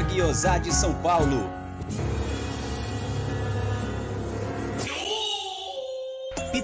Guiosá de São Paulo.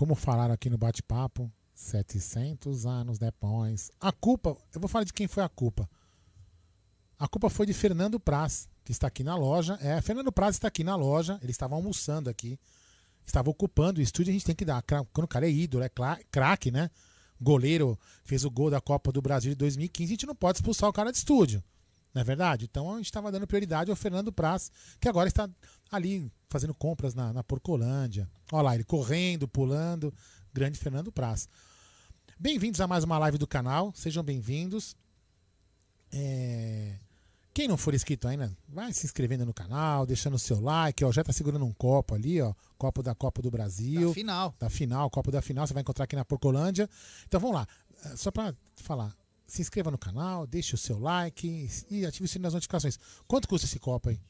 Como falaram aqui no bate-papo, 700 anos depois. A culpa, eu vou falar de quem foi a culpa. A culpa foi de Fernando Praz, que está aqui na loja. É, Fernando Praz está aqui na loja, ele estava almoçando aqui. Estava ocupando o estúdio, a gente tem que dar. Quando o cara é ídolo, é craque, né? Goleiro, fez o gol da Copa do Brasil de 2015, a gente não pode expulsar o cara de estúdio. Não é verdade? Então a gente estava dando prioridade ao Fernando Praz, que agora está ali fazendo compras na, na Porcolândia. Olha lá, ele correndo, pulando. Grande Fernando Praz. Bem-vindos a mais uma live do canal. Sejam bem-vindos. É... Quem não for inscrito ainda, vai se inscrevendo no canal, deixando o seu like. Ó, já tá segurando um copo ali, ó. Copo da Copa do Brasil. Da final. Da final, copo da final. Você vai encontrar aqui na Porcolândia. Então vamos lá. Só para falar, se inscreva no canal, deixe o seu like e ative o sininho das notificações. Quanto custa esse copo aí?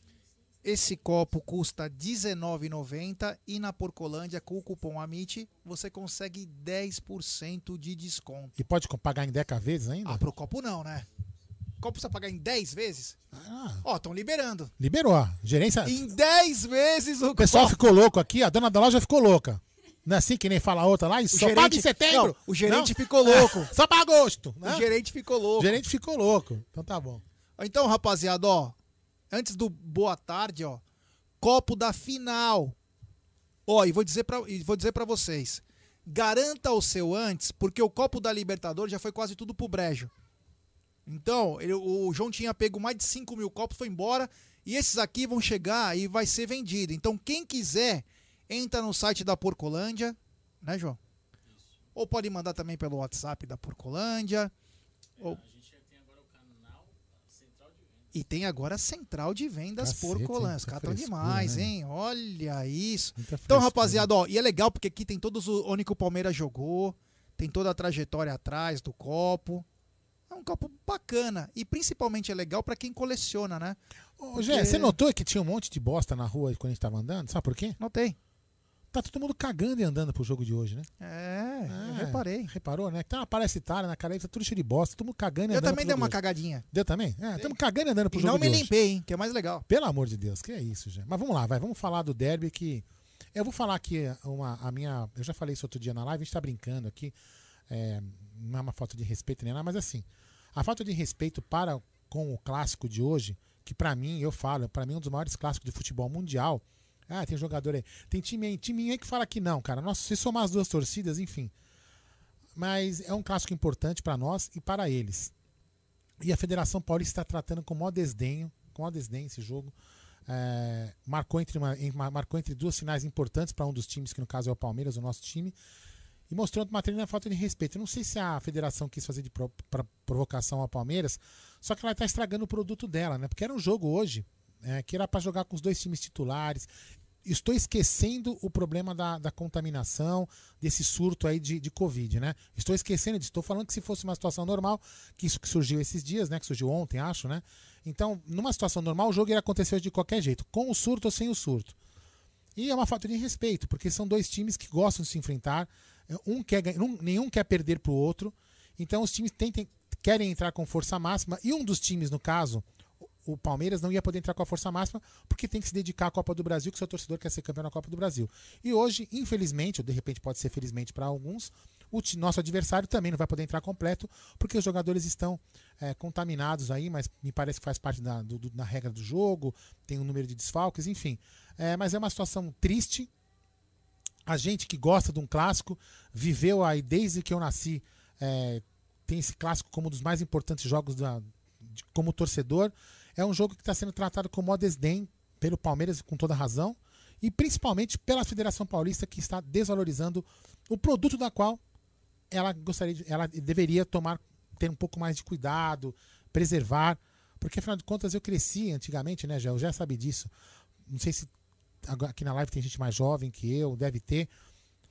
Esse copo custa R$19,90 e na Porcolândia, com o cupom AMIT, você consegue 10% de desconto. E pode pagar em 10 vezes ainda? Ah, pro copo não, né? O copo precisa pagar em 10 vezes? Ah. Ó, estão liberando. Liberou, ó. Gerência. Em 10 vezes o O pessoal copo. ficou louco aqui, a dona da loja ficou louca. Não é assim que nem fala a outra lá? E O só paga em setembro. Não, o gerente Não? ficou louco. só para agosto. O né? gerente ficou louco. O gerente ficou louco. Então tá bom. Então, rapaziada, ó, antes do boa tarde, ó, copo da final. Ó, e vou dizer para vou dizer para vocês, garanta o seu antes, porque o copo da Libertadores já foi quase tudo pro brejo. Então, ele- o João tinha pego mais de 5 mil copos, foi embora, e esses aqui vão chegar e vai ser vendido. Então, quem quiser, entra no site da Porcolândia, né, João? Ou pode mandar também pelo WhatsApp da Porcolândia. ou... E tem agora a central de vendas Cacete, Porcolândia. hein? Os caras estão demais, né? hein? Olha isso. Então, rapaziada, ó, e é legal porque aqui tem todos o onde que o Palmeiras jogou, tem toda a trajetória atrás do copo. É um copo bacana e principalmente é legal pra quem coleciona, né? Ô, Gé, você notou que tinha um monte de bosta na rua quando a gente tava andando? Sabe por quê? Notei. Tá todo mundo cagando e andando pro jogo de hoje, né? É, eu É, reparei. Reparou, né? Então aparece Itália na cara, tá tudo cheio de bosta, todo mundo cagando e Eu andando também pro dei uma hoje. cagadinha. Deu também? É, estamos cagando e andando pro E jogo não de me hoje. limpei, hein? Que é mais legal. Pelo amor de Deus, que é isso, já. Mas vamos lá, vai, vamos falar do derby que. Eu vou falar aqui uma, a minha. Eu já falei isso outro dia na live, a gente tá brincando aqui. é, não é uma falta de respeito nem nada, mas assim, a falta de respeito para com o clássico de hoje, que pra mim, eu falo, pra mim é um dos maiores clássicos de futebol mundial. Ah, tem jogador aí. Tem time aí, time aí que fala que não, cara. Nossa, se somar as duas torcidas, enfim. Mas é um clássico importante pra nós e para eles. E a Federação Paulista está tratando com maior desdenho, com maior desdém esse jogo. É, marcou, entre uma- em- marcou entre duas finais importantes para um dos times, que no caso é o Palmeiras, o nosso time, e mostrou uma tremenda falta de respeito. Eu não sei se a federação quis fazer de pro- provocação ao Palmeiras, só que ela está estragando o produto dela, né? Porque era um jogo hoje é, que era para jogar com os dois times titulares. Estou esquecendo o problema da, da contaminação, desse surto aí de, de Covid, né? Estou esquecendo disso. Estou falando que se fosse uma situação normal, que isso que surgiu esses dias, né? Que surgiu ontem, acho, né? Então, numa situação normal, o jogo iria acontecer de qualquer jeito, com o surto ou sem o surto. E é uma falta de respeito, porque são dois times que gostam de se enfrentar. Um quer, um- nenhum quer perder para o outro. Então os times tentem, querem entrar com força máxima. E um dos times, no caso, o Palmeiras, não ia poder entrar com a força máxima porque tem que se dedicar à Copa do Brasil, que seu torcedor quer ser campeão na Copa do Brasil. E hoje, infelizmente, ou de repente pode ser felizmente para alguns, o nosso adversário também não vai poder entrar completo porque os jogadores estão é, contaminados aí, mas me parece que faz parte da, do- da regra do jogo, tem um número de desfalques, enfim. É, mas é uma situação triste. A gente que gosta de um clássico, viveu aí desde que eu nasci, é, tem esse clássico como um dos mais importantes jogos da, de- como torcedor. É um jogo que está sendo tratado com maior desdém pelo Palmeiras, com toda razão, e principalmente pela Federação Paulista, que está desvalorizando o produto da qual ela gostaria de, ela deveria tomar ter um pouco mais de cuidado, preservar, porque afinal de contas eu cresci antigamente, né, eu já sabe disso. Não sei se aqui na live tem gente mais jovem que eu, deve ter.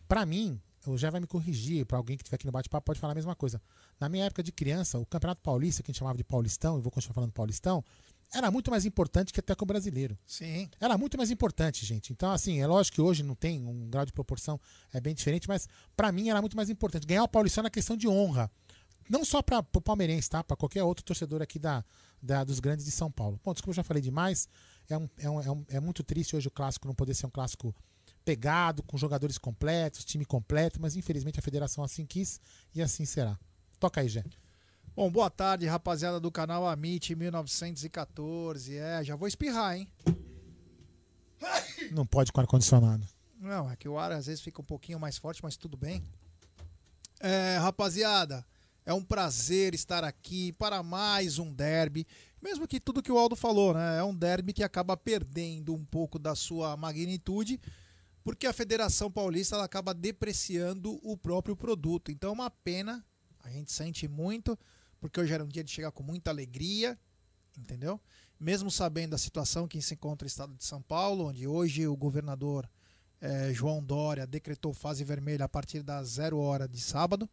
Pra mim, o já vai me corrigir, pra alguém que estiver aqui no bate-papo pode falar a mesma coisa. Na minha época de criança, o Campeonato Paulista, que a gente chamava de Paulistão, eu vou continuar falando Paulistão, era muito mais importante que até com o brasileiro. Sim. Era muito mais importante, gente. Então, assim, é lógico que hoje não tem um grau de proporção é bem diferente, mas pra mim era muito mais importante. Ganhar o Paulistão era questão de honra. Não só para o palmeirense, tá? Para qualquer outro torcedor aqui da, da- dos grandes de São Paulo. Bom, desculpa, eu já falei demais. É, um, é, um, é, um- é muito triste hoje o clássico não poder ser um clássico pegado, com jogadores completos, time completo, mas infelizmente a federação assim quis e assim será. Toca aí, Jé. Bom, boa tarde, rapaziada do canal Amit 1914. É, já vou espirrar, hein? Não pode com ar-condicionado. Não, é que o ar às vezes fica um pouquinho mais forte, mas tudo bem. É, rapaziada, é um prazer estar aqui para mais um derby. Mesmo que tudo que o Aldo falou, né? É um derby que acaba perdendo um pouco da sua magnitude, porque a Federação Paulista ela acaba depreciando o próprio produto. Então é uma pena, a gente sente muito, porque hoje era um dia de chegar com muita alegria, entendeu? Mesmo sabendo a situação que se encontra o estado de São Paulo, onde hoje o governador eh, João Dória decretou fase vermelha a partir das zero hora de sábado.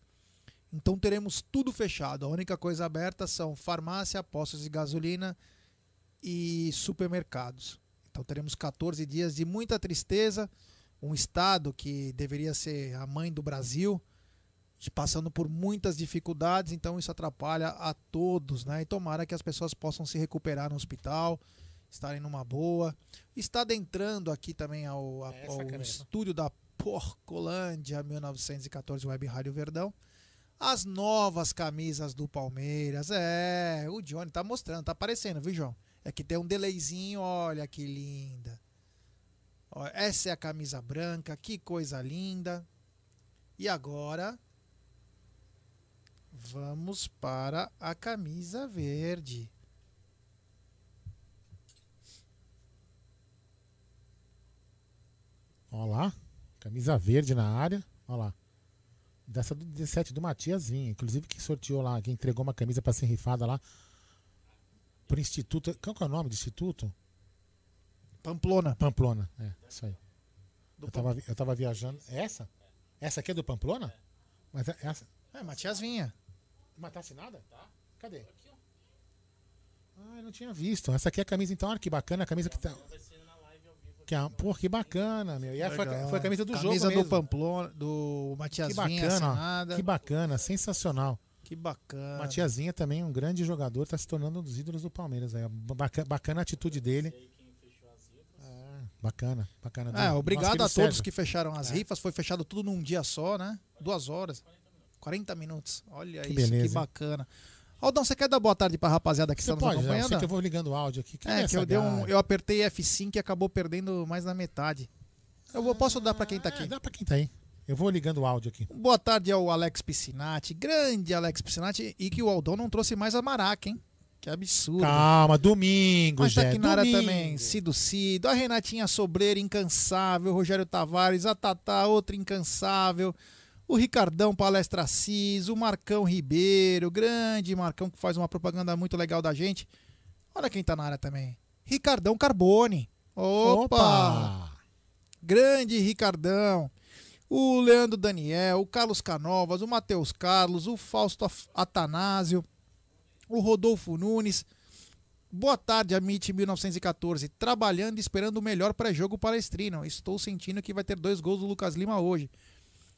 Então teremos tudo fechado. A única coisa aberta são farmácia, postos de gasolina e supermercados. Então teremos 14 dias de muita tristeza. Um estado que deveria ser a mãe do Brasil, passando por muitas dificuldades, então isso atrapalha a todos, né? E tomara que as pessoas possam se recuperar no hospital, estarem numa boa. Está adentrando aqui também ao, a- ao estúdio da Porcolândia 1914 Web Rádio Verdão. As novas camisas do Palmeiras. É, o Johnny tá mostrando, tá aparecendo, viu, João? É que tem um delayzinho, olha que linda. Ó, essa é a camisa branca, que coisa linda. E agora vamos para a camisa verde. Olha lá. Camisa verde na área. Olha lá. Dessa do 17 do Matias Vinha. Inclusive que sorteou lá, que entregou uma camisa para ser rifada lá. Pro Instituto. Qual que é o nome do Instituto? Pamplona. Pamplona. É, isso aí. Do Eu tava, vi- eu tava viajando. É essa? Essa aqui é do Pamplona? Mas é essa. É, Matias Vinha. Mas tá assinada? Tá. Cadê? Ah, eu não tinha visto. Essa aqui é a camisa, então, olha que bacana. A camisa que tá. Que, é- pô, que bacana, meu. E aí foi, Legal. foi a camisa do camisa jogo do mesmo. Pamplona, do Matias Que bacana, ó. assinada. Que bacana, sensacional. Que bacana. Matiazinha também, um grande jogador, tá se tornando um dos ídolos do Palmeiras. Aí. Bacana, bacana a atitude dele. É, bacana, bacana. É, obrigado a todos Sérgio. que fecharam as É. rifas. Foi fechado tudo num dia só, né? Duas horas. 40 minutos. Olha Que isso, beleza, que bacana. Aldão, você quer dar boa tarde pra rapaziada que Você está nos pode, eu acompanhando? sei que eu vou ligando o áudio aqui. Quem É, essa que eu, dei um, eu apertei F5 e acabou perdendo mais da metade. Eu vou, posso dar pra quem tá É, aqui. dá pra quem tá aí. Eu vou ligando o áudio aqui. Boa tarde ao Alex Piscinati, grande Alex Piscinati, e que o Aldão não trouxe mais a Maraca, hein? Que absurdo. Calma, domingo, Mas tá Jé, aqui na área domingo. também, Cido Cido, a Renatinha Sobreira, incansável, Rogério Tavares, a Tatá, outra incansável, o Ricardão Palestra Assis, o Marcão Ribeiro, grande Marcão que faz uma propaganda muito legal da gente. Olha quem tá na área também. Ricardão Carbone. Opa! Opa! Grande Ricardão. O Leandro Daniel, o Carlos Canovas, o Matheus Carlos, o Fausto Atanásio, o Rodolfo Nunes. Boa tarde, Amit 1914. Trabalhando e esperando o melhor pré-jogo palestrino. Estou sentindo que vai ter dois gols do Lucas Lima hoje.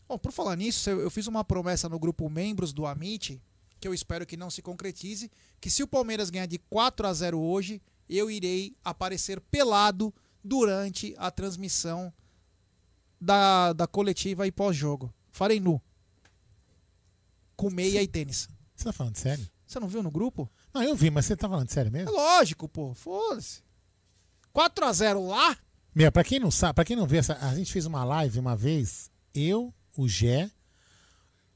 Bom, por falar nisso, eu fiz uma promessa no grupo Membros do Amit, que eu espero que não se concretize, que se o Palmeiras ganhar de 4 a 0 hoje, eu irei aparecer pelado durante a transmissão da, da coletiva e pós-jogo. Farei nu. Com meia e tênis. Você tá falando sério? Você não viu no grupo? Não, eu vi, mas você tá falando sério É mesmo? lógico, pô. Foda-se. 4 a 0 lá? Meu, pra quem não sabe, pra quem não vê, essa, a gente fez uma live uma vez, eu, o Gé,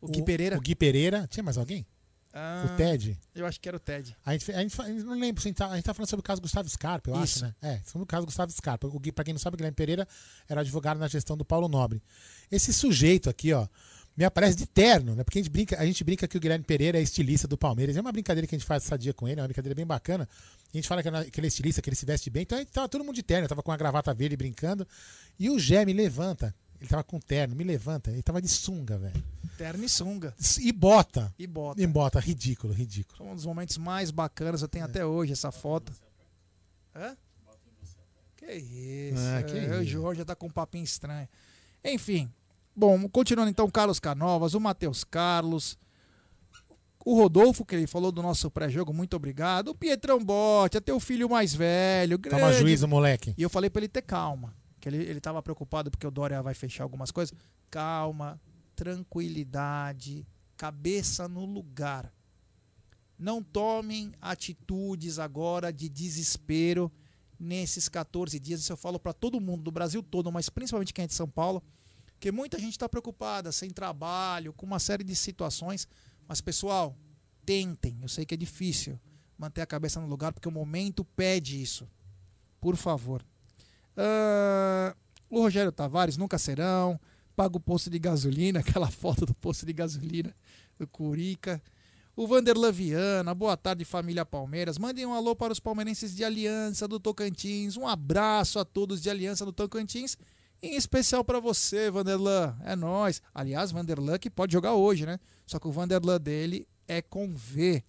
O Gui Pereira. o Gui Pereira, tinha mais alguém? Ah, O Ted. Eu acho que era o Ted. A gente, a gente, a gente não lembro, se a gente, tá, a gente tá falando sobre o caso Gustavo Scarpa, eu Isso. acho, né? É, sobre o caso Gustavo Scarpa. O Gui, pra quem não sabe, o Guilherme Pereira era advogado na gestão do Paulo Nobre. Esse sujeito aqui, ó, me aparece de terno, né? Porque a gente brinca, a gente brinca que o Guilherme Pereira é estilista do Palmeiras. É uma brincadeira que a gente faz sadia com ele, é uma brincadeira bem bacana. A gente fala que ele que ele é estilista, que ele se veste bem. Então a gente tava todo mundo de terno, eu tava com a gravata verde brincando. E o Gé me levanta. Ele tava com terno, me levanta. Ele tava de sunga, velho. Terno e sunga. E bota. E bota. E bota, ridículo, ridículo. Foi um dos momentos mais bacanas. Eu tenho até hoje essa foto. Hã? Que isso. Ah, que é, O isso. Jorge já tá com um papinho estranho. Enfim. Bom, continuando então, Carlos Canovas, o Matheus Carlos, o Rodolfo, que ele falou do nosso pré-jogo, muito obrigado. O Pietrão Bote, até o filho mais velho, grande. Toma juízo, moleque. E eu falei pra ele ter calma. Que ele, ele tava preocupado porque o Dória vai fechar algumas coisas. Calma, tranquilidade, cabeça no lugar. Não tomem atitudes agora de desespero nesses 14 dias. Isso eu falo para todo mundo do Brasil todo, mas principalmente quem é de São Paulo, que muita gente está preocupada, sem trabalho, com uma série de situações. Mas pessoal, tentem. Eu sei que é difícil manter a cabeça no lugar porque o momento pede isso. Por favor. Ah, o Rogério Tavares nunca serão. Paga o posto de gasolina, aquela foto do posto de gasolina do Curica. O Vanderlan Viana, boa tarde família Palmeiras. Mandem um alô para os palmeirenses de Aliança do Tocantins. Um abraço a todos de Aliança do Tocantins. Em especial para você, Vanderlan. É nós. Aliás, Vanderlan que pode jogar hoje, né? Só que o Vanderlan dele é com V.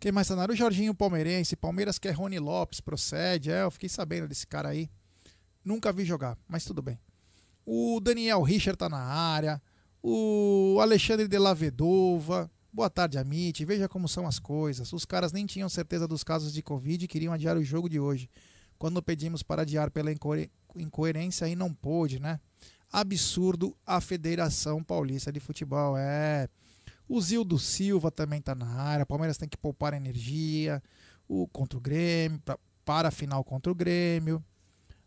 Quem mais tá na área? O Jorginho Palmeirense. Palmeiras quer Rony Lopes, procede. É, eu fiquei sabendo desse cara aí. Nunca vi jogar, mas tudo bem. O Daniel Richard tá na área. O Alexandre de la Vedova. Boa tarde, Amit. Veja como são as coisas. Os caras nem tinham certeza dos casos de Covid e queriam adiar o jogo de hoje. Quando pedimos para adiar pela incoer- incoerência, aí não pôde, né? Absurdo a Federação Paulista de Futebol. É. O Zildo Silva também tá na área. Palmeiras tem que poupar energia. O contra o Grêmio, pra- para a final contra o Grêmio.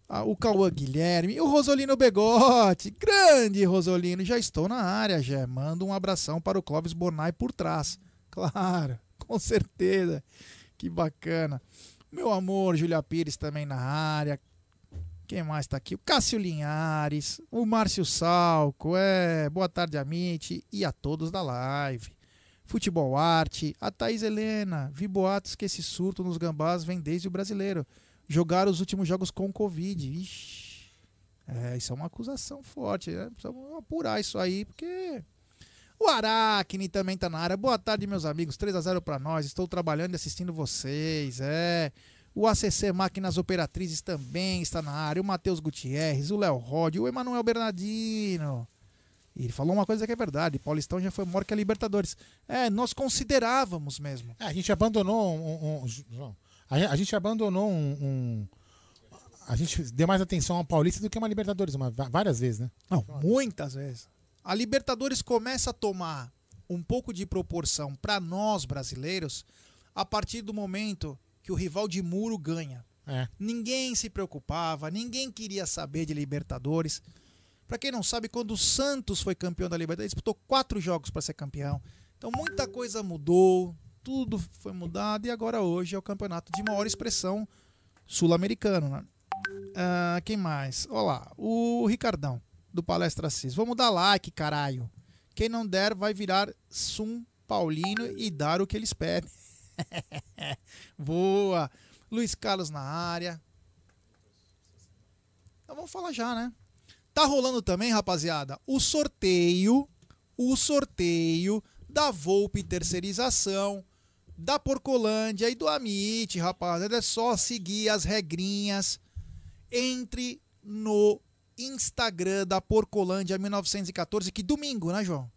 Ah, o Cauã Guilherme. E o Rosolino Begotti. Grande Rosolino. Já estou na área, já. Manda um abração para o Clóvis Bornai por trás. Claro, com certeza. Que bacana. Meu amor, Julia Pires também na área. Quem mais tá aqui? O Cássio Linhares, o Márcio Salco, é, boa tarde, Amit, e a todos da live. Futebol Arte, a Thaís Helena, vi boatos que esse surto nos gambás vem desde o brasileiro. Jogar os últimos jogos com Covid. Ixi. É, isso é uma acusação forte, né? Precisamos apurar isso aí, porque. O Aracne também tá na área. Boa tarde, meus amigos. 3 a 0 para nós. Estou trabalhando e assistindo vocês. É. O ACC Máquinas Operatrizes também está na área. O Matheus Gutierrez, o Léo Rod, o Emanuel Bernardino. E ele falou uma coisa que é verdade: Paulistão já foi maior que a Libertadores. É, nós considerávamos mesmo. É, a gente abandonou um. um- João, a, a gente abandonou um, um- A gente deu mais atenção ao Paulista do que uma Libertadores, uma, várias vezes, né? Não, muitas vezes. A Libertadores começa a tomar um pouco de proporção para nós brasileiros a partir do momento que o rival de muro ganha. É. Ninguém se preocupava, ninguém queria saber de Libertadores. Para quem não sabe, quando o Santos foi campeão da Libertadores, disputou quatro jogos para ser campeão. Então muita coisa mudou, tudo foi mudado e agora hoje é o campeonato de maior expressão sul-americano. Né? Ah, quem mais? Olá, o Ricardão do Palestra Assis. Vamos dar like, caralho. Quem não der vai virar Sum Paulino e dar o que eles pedem. Boa. Luiz Carlos na área. Então vamos falar já, né? Tá rolando também, rapaziada, o sorteio, o sorteio da Volpe Terceirização, da Porcolândia e do Amit, rapaziada. É só seguir as regrinhas. Entre no Instagram da Porcolândia 1914, que domingo, né, João?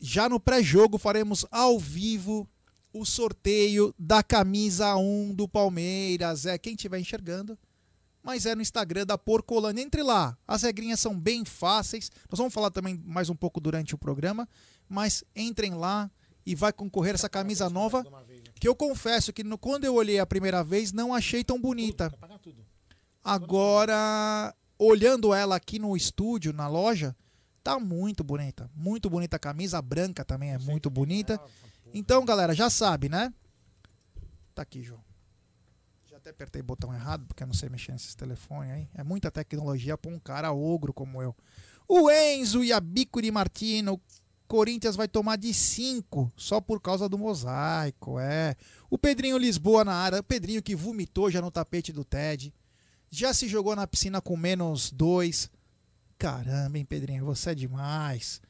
Já no pré-jogo faremos ao vivo o sorteio da camisa 1 do Palmeiras. É quem estiver enxergando, mas é no Instagram da Porcolândia. Entre lá, as regrinhas são bem fáceis. Nós vamos falar também mais um pouco durante o programa, mas entrem lá e vai concorrer essa camisa nova. Que eu confesso que no- quando eu olhei a primeira vez não achei tão bonita. Agora, olhando ela aqui no estúdio, na loja, tá muito bonita. Muito bonita a camisa, a branca também é muito bonita. Então, galera, já sabe, né? Tá aqui, João. Já até apertei o botão errado, porque eu não sei mexer nesses telefones aí. É muita tecnologia pra um cara ogro como eu. O Enzo e a Bico de Martino. Corinthians vai tomar de 5 só por causa do mosaico, é. O Pedrinho Lisboa na área, o Pedrinho que vomitou já no tapete do Ted. Já se jogou na piscina com menos 2. Caramba, hein, Pedrinho, você é demais.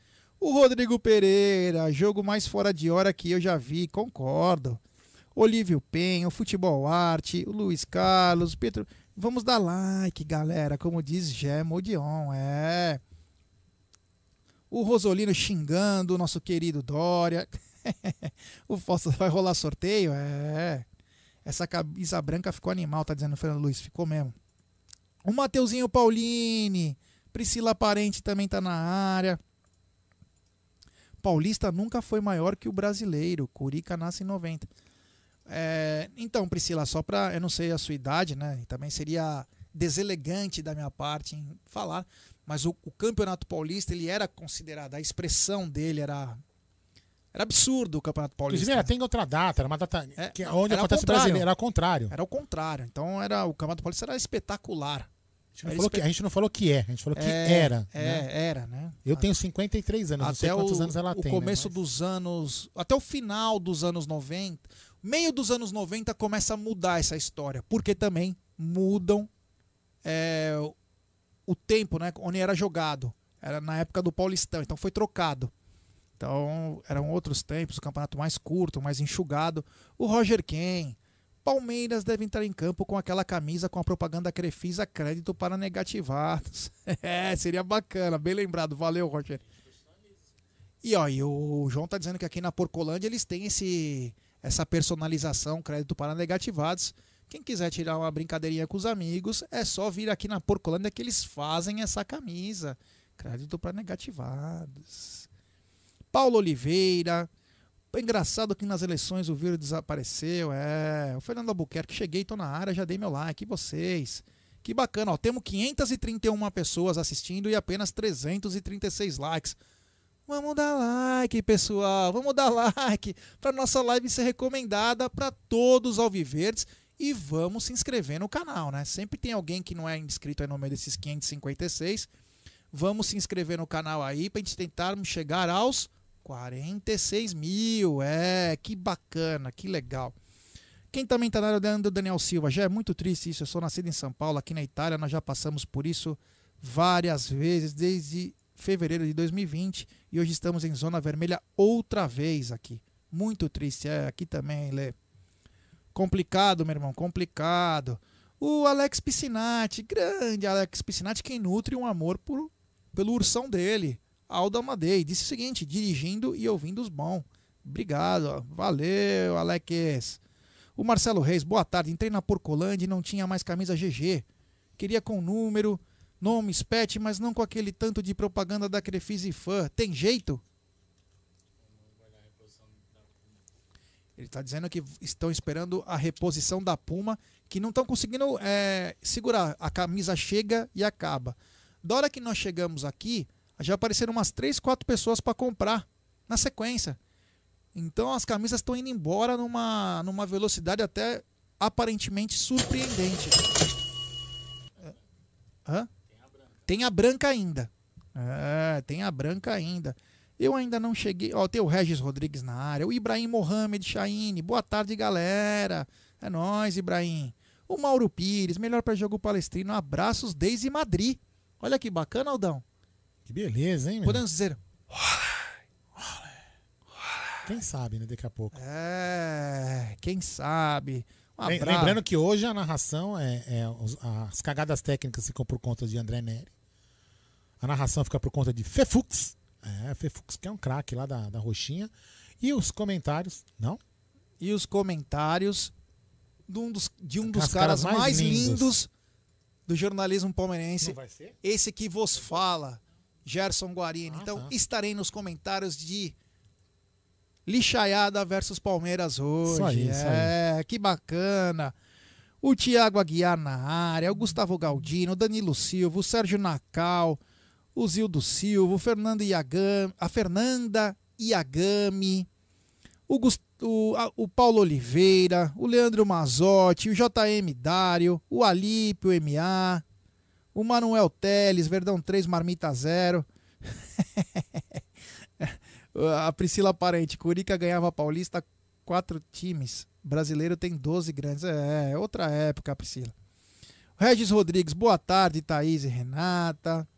O Rodrigo Pereira, jogo mais fora de hora que eu já vi, concordo. Olívio Penha, o Futebol Arte, o Luiz Carlos, Pedro. Vamos dar like, galera, como diz Gé Modion, é. O Rosolino xingando o nosso querido Dória. o Fossa vai rolar sorteio? É. Essa camisa branca ficou animal, tá dizendo o Fernando Luiz. Ficou mesmo. O Mateuzinho Paulini. Priscila Parente também tá na área. Paulista nunca foi maior que o brasileiro. Curica nasce em 90. É, então, Priscila, só pra. Eu não sei a sua idade, né? Também seria deselegante da minha parte em falar. Mas o, o Campeonato Paulista, ele era considerado. A expressão dele era. Era absurdo o Campeonato Paulista. Inclusive, era, tem outra data, era uma data É, que, não, onde acontece o brasileiro, era ao contrário. Era o contrário. Então era o Campeonato Paulista era espetacular. A gente, não falou que, a gente não falou que é, a gente falou que É, era. É, né? era, né? Eu tenho 53 anos, não sei até quantos o, anos ela o tem. começo né? dos anos. Até o final dos anos 90. Meio dos anos 90 começa a mudar essa história. Porque também mudam é, o- o tempo, né? Onde era jogado. Era na época do Paulistão, então foi trocado. Então eram outros tempos, o campeonato mais curto, mais enxugado. O Roger Ken. Palmeiras deve entrar em campo com aquela camisa com a propaganda Crefisa crédito para negativados. É, seria bacana, bem lembrado. Valeu, Roger. E ó, o João tá dizendo que aqui na Porcolândia eles têm esse essa personalização, crédito para negativados. Quem quiser tirar uma brincadeirinha com os amigos, é só vir aqui na Porcolândia que eles fazem essa camisa. Crédito para negativados. Paulo Oliveira. Engraçado que nas eleições o vírus desapareceu. É. O Fernando Albuquerque, cheguei, tô na área, já dei meu like. E vocês? Que bacana, ó. Temos 531 pessoas assistindo e apenas 336 likes. Vamos dar like, pessoal. Vamos dar like para nossa live ser recomendada para todos os alviverdes e vamos se inscrever no canal, né? Sempre tem alguém que não é inscrito aí no meio desses 556. Vamos se inscrever no canal aí para gente tentarmos chegar aos 46 mil. É, que bacana, que legal. Quem também está na área é o Daniel Silva. Já é muito triste isso. Eu sou nascido em São Paulo, aqui na Itália. Nós já passamos por isso várias vezes, desde fevereiro de 2020. E hoje estamos em zona vermelha outra vez aqui. Muito triste. É, aqui também, Lê. Complicado, meu irmão, complicado. O Alex Piscinati, grande Alex Piscinati, quem nutre um amor por, pelo ursão dele, Aldo Amadei. Disse o seguinte: dirigindo e ouvindo os bons. Obrigado, valeu, Alex. O Marcelo Reis, boa tarde. Entrei na Porcolândia e não tinha mais camisa GG. Queria com número, nome, pet, mas não com aquele tanto de propaganda da Crefisa e fã. Tem jeito? Ele está dizendo que estão esperando a reposição da Puma, que não estão conseguindo é, segurar. A camisa chega e acaba. Da hora que nós chegamos aqui, já apareceram umas 3, 4 pessoas para comprar na sequência. Então as camisas estão indo embora numa, numa velocidade até aparentemente surpreendente. Hã? Tem a branca ainda. É, tem a branca ainda. Eu ainda não cheguei. Ó, tem o Regis Rodrigues na área. O Ibrahim Mohamed Chaine. Boa tarde, galera. É nóis, Ibrahim. O Mauro Pires, melhor para jogo palestrino. Abraços desde Madrid. Olha que bacana, Aldão. Que beleza, hein, meu? Podemos dizer. Quem sabe, né? Daqui a pouco. É, quem sabe. Um Lembrando que hoje a narração é, é as cagadas técnicas ficam por conta de André Neri. A narração fica por conta de Fefux. É, Fefux que é um craque lá da, da Roxinha. E os comentários, não? E os comentários de um dos, de um dos As caras, caras mais, mais lindos. lindos. do jornalismo palmeirense. Esse que vos fala, Gerson Guarini. Ah, então tá. estarei nos comentários de Lixaiada versus Palmeiras hoje. Isso aí, isso é, que bacana. O Thiago Aguiar na área, o Gustavo Galdino, o Danilo Silva, o Sérgio Nacal, o Zildo Silva, o Fernando Iagami, a Fernanda Iagami, o, Gus- o, a- o Paulo Oliveira, o Leandro Mazotti, o JM Dário, o Alípio MA, o Manuel Teles, Verdão 3, Marmita 0. a Priscila Parente, Curica ganhava Paulista quatro times. Brasileiro tem 12 grandes. É, é outra época, Priscila. Regis Rodrigues, boa tarde, Thaís e Renata.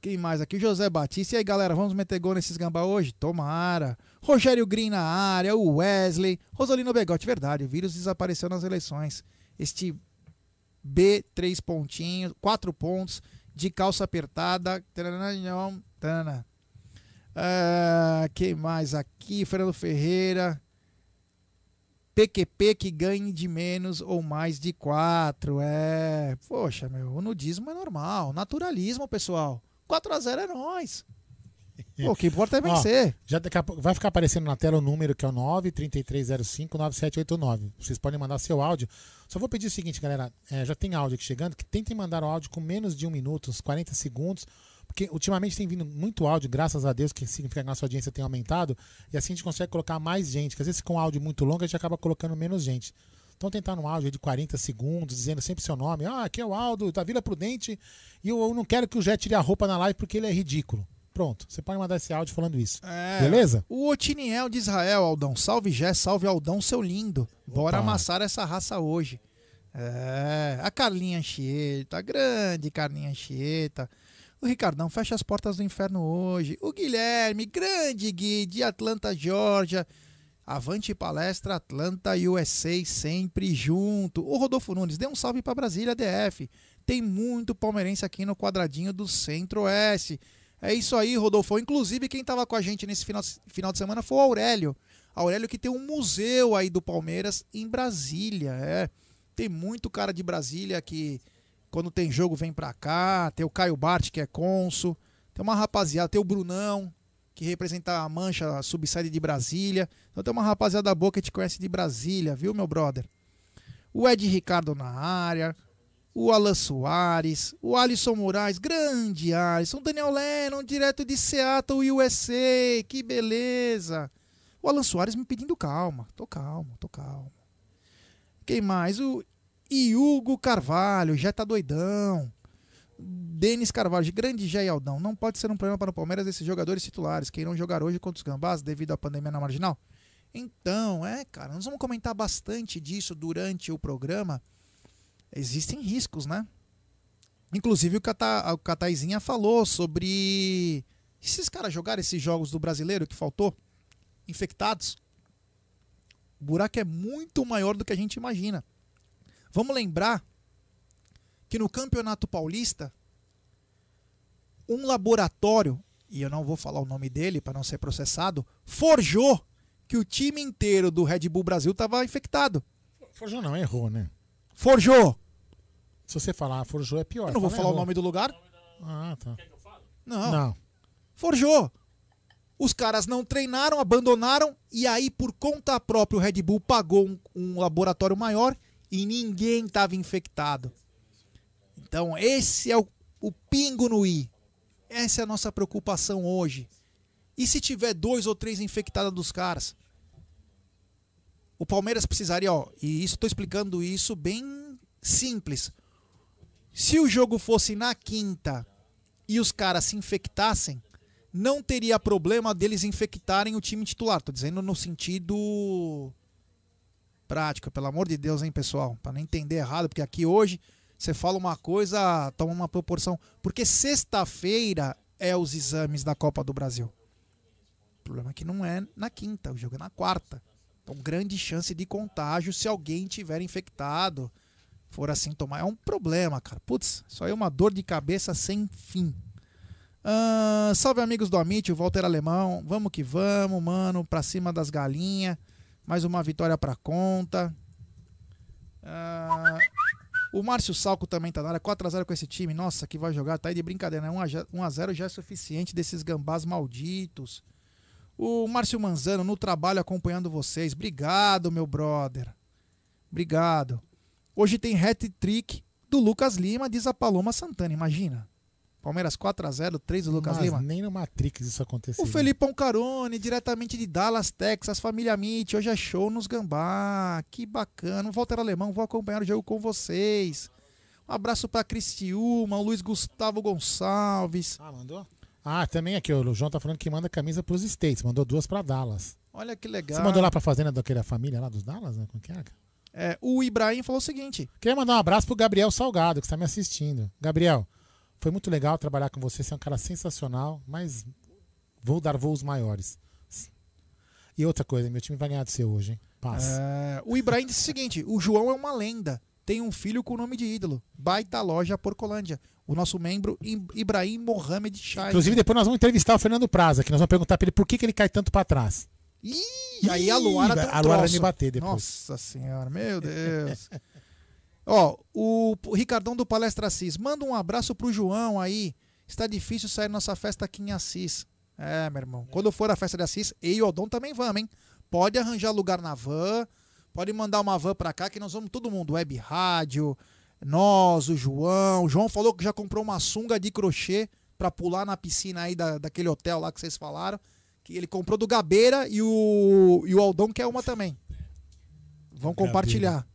Quem mais aqui? José Batista. E aí, galera, vamos meter gol nesses gambá hoje? Tomara. Rogério Green na área, o Wesley. Rosolino Begotti, verdade, o vírus desapareceu nas eleições. Este B, três pontinhos, quatro pontos, de calça apertada. Taranã. Ah, quem mais aqui? Fernando Ferreira. PQP que ganhe de menos ou mais de quatro. É. Poxa, meu, o nudismo é normal. Naturalismo, pessoal. 4x0 é nóis. O que importa é Ó, vencer. Já daqui a pouco vai ficar aparecendo na tela o número que é o 933059789. Vocês podem mandar seu áudio. Só vou pedir o seguinte, galera. é, já tem áudio aqui chegando, que tentem mandar o áudio com menos de um minuto, uns 40 segundos. Porque ultimamente tem vindo muito áudio, graças a Deus, que significa que a nossa audiência tem aumentado. E assim a gente consegue colocar mais gente. Que às vezes com um áudio muito longo a gente acaba colocando menos gente. Então tentar um áudio de 40 segundos, dizendo sempre seu nome. Ah, aqui é o Aldo, da Vila Prudente. E eu, eu não quero que o Jé tire a roupa na live porque ele é ridículo. Pronto, você pode mandar esse áudio falando isso. É. Beleza? O Otiniel de Israel, Aldão. Salve Jé, salve Aldão, seu lindo. Bora Opa. amassar essa raça hoje. É, a Carlinha Anchieta, a grande Carlinha Anchieta. O Ricardão fecha as portas do inferno hoje. O Guilherme, grande Gui, de Atlanta, Georgia. Avante palestra Atlanta USA sempre junto. O Rodolfo Nunes, dê um salve para Brasília DF. Tem muito palmeirense aqui no quadradinho do Centro-Oeste. É isso aí, Rodolfo. Inclusive, quem estava com a gente nesse final, final de semana foi o Aurélio. Aurélio que tem um museu aí do Palmeiras em Brasília. É. Tem muito cara de Brasília que quando tem jogo vem pra cá. Tem o Caio Bart, que é cônsul. Tem uma rapaziada, tem o Brunão, que representa a mancha a subsede de Brasília. Então tem uma rapaziada boa que te conhece de Brasília, viu, meu brother? O Ed Ricardo na área. O Alan Soares, o Alisson Moraes, grande Alisson, Daniel Lennon, direto de Seattle, USA, que beleza. O Alan Soares me pedindo calma, tô calmo, tô calmo. Quem mais? O Hugo Carvalho, já tá doidão. Denis Carvalho, grande Jé Aldão. Não pode ser um problema para o Palmeiras esses jogadores titulares que irão jogar hoje contra os Gambás devido à pandemia na marginal? Então, é, cara, nós vamos comentar bastante disso durante o programa. Existem riscos, né? Inclusive o, Cata, o Cataizinha falou sobre esses caras jogarem esses jogos do brasileiro que faltou, infectados. O buraco é muito maior do que a gente imagina. Vamos lembrar que no Campeonato Paulista, um laboratório, e eu não vou falar o nome dele para não ser processado, forjou que o time inteiro do Red Bull Brasil estava infectado. Forjou não, errou, né? Forjou! Se você falar forjou é pior. Eu não vou Fala falar o errou. nome do lugar? Ah, tá. Não. Não. Forjou. Os caras não treinaram, abandonaram, e aí, por conta própria, o Red Bull pagou um, um laboratório maior e ninguém estava infectado. Então, esse é o, o pingo no i. Essa é a nossa preocupação hoje. E se tiver dois ou três infectados dos caras? O Palmeiras precisaria, ó, e isso estou explicando isso bem simples. Se o jogo fosse na quinta e os caras se infectassem, não teria problema deles infectarem o time titular. Tô dizendo no sentido prático, pelo amor de Deus, hein, pessoal? Para não entender errado, porque aqui hoje você fala uma coisa, toma uma proporção. Porque sexta-feira é os exames da Copa do Brasil. O problema é que não é na quinta, o jogo é na quarta. Então, grande chance de contágio se alguém tiver infectado, for assim tomar. É um problema, cara. Putz, isso aí é uma dor de cabeça sem fim. Ah, salve amigos do Amit, o Walter Alemão. Vamos que vamos, mano. Pra cima das galinhas. Mais uma vitória pra conta. Ah, o Márcio Salco também tá na área. 4x0 com esse time. Nossa, que vai jogar. Tá aí de brincadeira, né? 1x0 já é suficiente desses gambás malditos. O Márcio Manzano no trabalho acompanhando vocês. Obrigado, meu brother. Obrigado. Hoje tem hat-trick do Lucas Lima, diz a Paloma Santana. Imagina. Palmeiras 4x0, 3 do Lucas Mas Lima. nem no Matrix isso aconteceu. O Felipão Carone, diretamente de Dallas, Texas, família Mitch, hoje é show nos Gambá. Que bacana. O Walter Alemão, vou acompanhar o jogo com vocês. Um abraço pra Cristiúma, o Luiz Gustavo Gonçalves. Ah, mandou? Ah, também aqui, o João tá falando que manda camisa pros States, mandou duas pra Dallas. Olha que legal. Você mandou lá pra fazenda daquela família lá dos Dallas, né? Como que é? É, o Ibrahim falou o seguinte: Queria mandar um abraço pro Gabriel Salgado, que está me assistindo. Gabriel, foi muito legal trabalhar com você, você é um cara sensacional, mas vou dar voos maiores. E outra coisa, meu time vai ganhar do seu hoje, hein? Paz. é, o Ibrahim disse o seguinte: o João é uma lenda. Tem um filho com o nome de ídolo. Baita loja Porcolândia. O nosso membro Ibrahim Mohamed Chay. Inclusive, depois nós vamos entrevistar o Fernando Praza, que nós vamos perguntar pra ele por que, que ele cai tanto pra trás. Ih, aí a Luara tem um a Luara vai me bater depois. Nossa senhora, meu Deus. Ó, o Ricardão do Palestra Assis, manda um abraço pro João aí. Está difícil sair nossa festa aqui em Assis. É, meu irmão. Quando for a festa de Assis, eu e o Aldon também vamos, hein? Pode arranjar lugar na van, pode mandar uma van pra cá que nós vamos todo mundo. Web rádio, nós, o João. O João falou que já comprou uma sunga de crochê pra pular na piscina aí da, daquele hotel lá que vocês falaram. Que ele comprou do Gabeira e o, e o Aldon quer uma também. Vão compartilhar.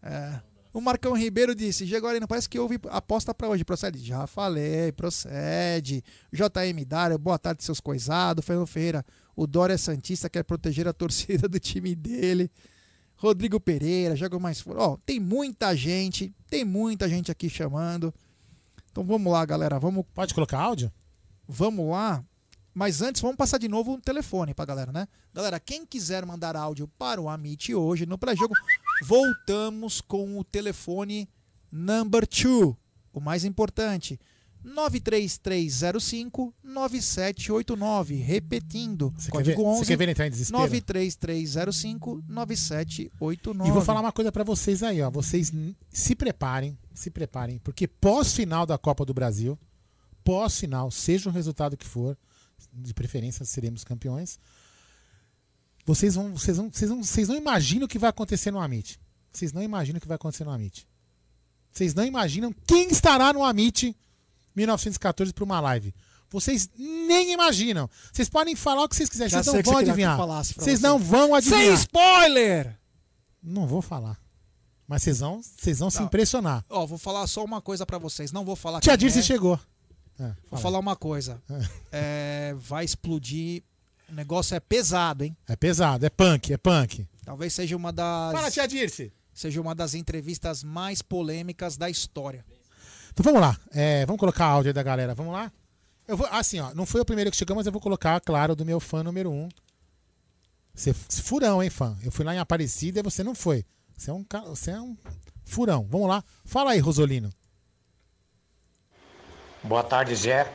É. O Marcão Ribeiro disse: Gegorino, parece que houve aposta pra hoje. Procede? Já falei, procede. JM Dário, boa tarde, seus coisados. Fernando Ferreira, o Dória Santista quer proteger a torcida do time dele. Rodrigo Pereira, joga mais fora. Ó, tem muita gente, tem muita gente aqui chamando. Então vamos lá, galera. Vamos Pode colocar áudio? Vamos lá. Mas antes, vamos passar de novo um telefone pra galera, né? Galera, quem quiser mandar áudio para o Amit hoje no pré-jogo, voltamos com o telefone number 2, o mais importante. 93305 9789, repetindo, Você quer, ver, código você 11 quer ver entrar em desespero? 93305 9789. E vou falar uma coisa pra vocês aí, ó. Vocês se preparem, se preparem, porque pós-final da Copa do Brasil, pós-final, seja o resultado que for, de preferência seremos campeões. Vocês vão, vocês vão, vocês vão, vocês não imaginam o que vai acontecer no Amit. Vocês não imaginam o que vai acontecer no Amit. Vocês não imaginam quem estará no Amit 1914 para uma live. Vocês nem imaginam. Vocês podem falar o que vocês quiserem, Já vocês não vão adivinhar. Vocês você. não vão adivinhar. Sem spoiler! Não vou falar. Mas vocês vão, vocês vão se Não. impressionar. Ó, vou falar só uma coisa pra vocês. Não vou falar Tia Dirce é. chegou. É, Vou fala. falar uma coisa. É, vai explodir. O negócio é pesado, hein? É pesado, é punk, é punk. Talvez seja uma das Fala, tia Dirce. seja uma das entrevistas mais polêmicas da história. Então vamos lá. É, vamos colocar áudio aí da galera. Vamos lá? Eu vou, assim, ó, não foi o primeiro que chegou, mas eu vou colocar, claro, do meu fã número um. Você furão, hein, fã? Eu fui lá em Aparecida e você não foi. Você é um, você é um furão. Vamos lá. Fala aí, Rosolino. Boa tarde, Zé.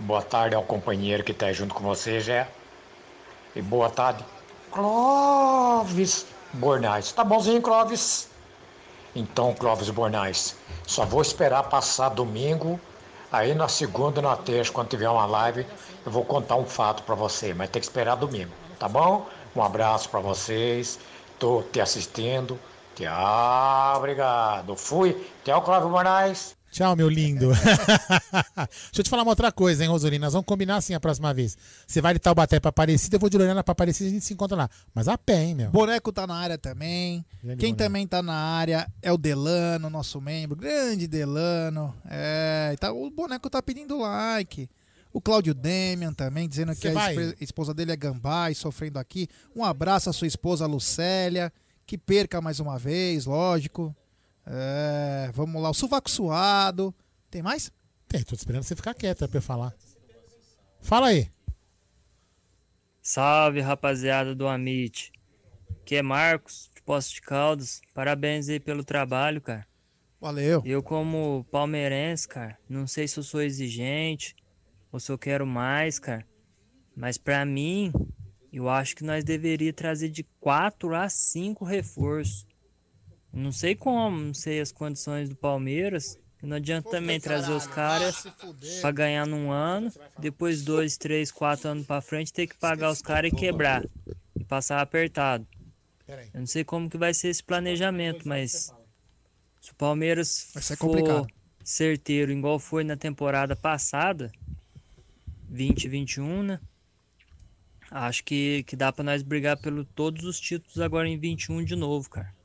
Boa tarde ao companheiro que está junto com você, Zé. E boa tarde, Clóvis Bornais. Tá bonzinho, Clóvis? Então, Clóvis Bornais, só vou esperar passar domingo. Aí na segunda, na terça, quando tiver uma live, eu vou contar um fato para você, mas tem que esperar domingo, tá bom? Um abraço para vocês. Tô te assistindo. Tchau, obrigado. Fui. Tchau, Clóvis Bornais. Tchau, meu lindo. Deixa eu te falar uma outra coisa, hein, Rosolino? Nós vamos combinar assim a próxima vez. Você vai de Taubaté pra Aparecida, eu vou de Lorena pra Aparecida e a gente se encontra lá. Mas a pé, hein, meu? Boneco tá na área também. Grande Quem boneco. também tá na área é o Delano, nosso membro. Grande Delano. É, tá, o boneco tá pedindo like. O Cláudio Demian também, dizendo que Você a vai? esp- esposa dele é gambá e sofrendo aqui. Um abraço à sua esposa Lucélia. Que perca mais uma vez, lógico. É, vamos lá, o Sovaco Suado. Tem mais? Tem, tô esperando você ficar quieto é pra eu falar. Fala aí. Salve, rapaziada do Amit. Que é Marcos, de Poço de Caldas. Parabéns aí pelo trabalho, cara. Valeu. Eu, como palmeirense, cara, não sei se eu sou exigente ou se eu quero mais, cara. Mas pra mim, eu acho que nós deveríamos trazer de 4 a 5 reforços. Não sei como, não sei as condições do Palmeiras. Não adianta também trazer os caras pra ganhar num ano, depois dois, três, quatro anos pra frente ter que pagar os caras e quebrar e passar apertado. Eu não sei como que vai ser esse planejamento, mas se o Palmeiras for complicado. certeiro, igual foi na temporada passada, 2021, né? Acho que, que dá pra nós brigar pelo todos os títulos agora em 21 de novo, cara.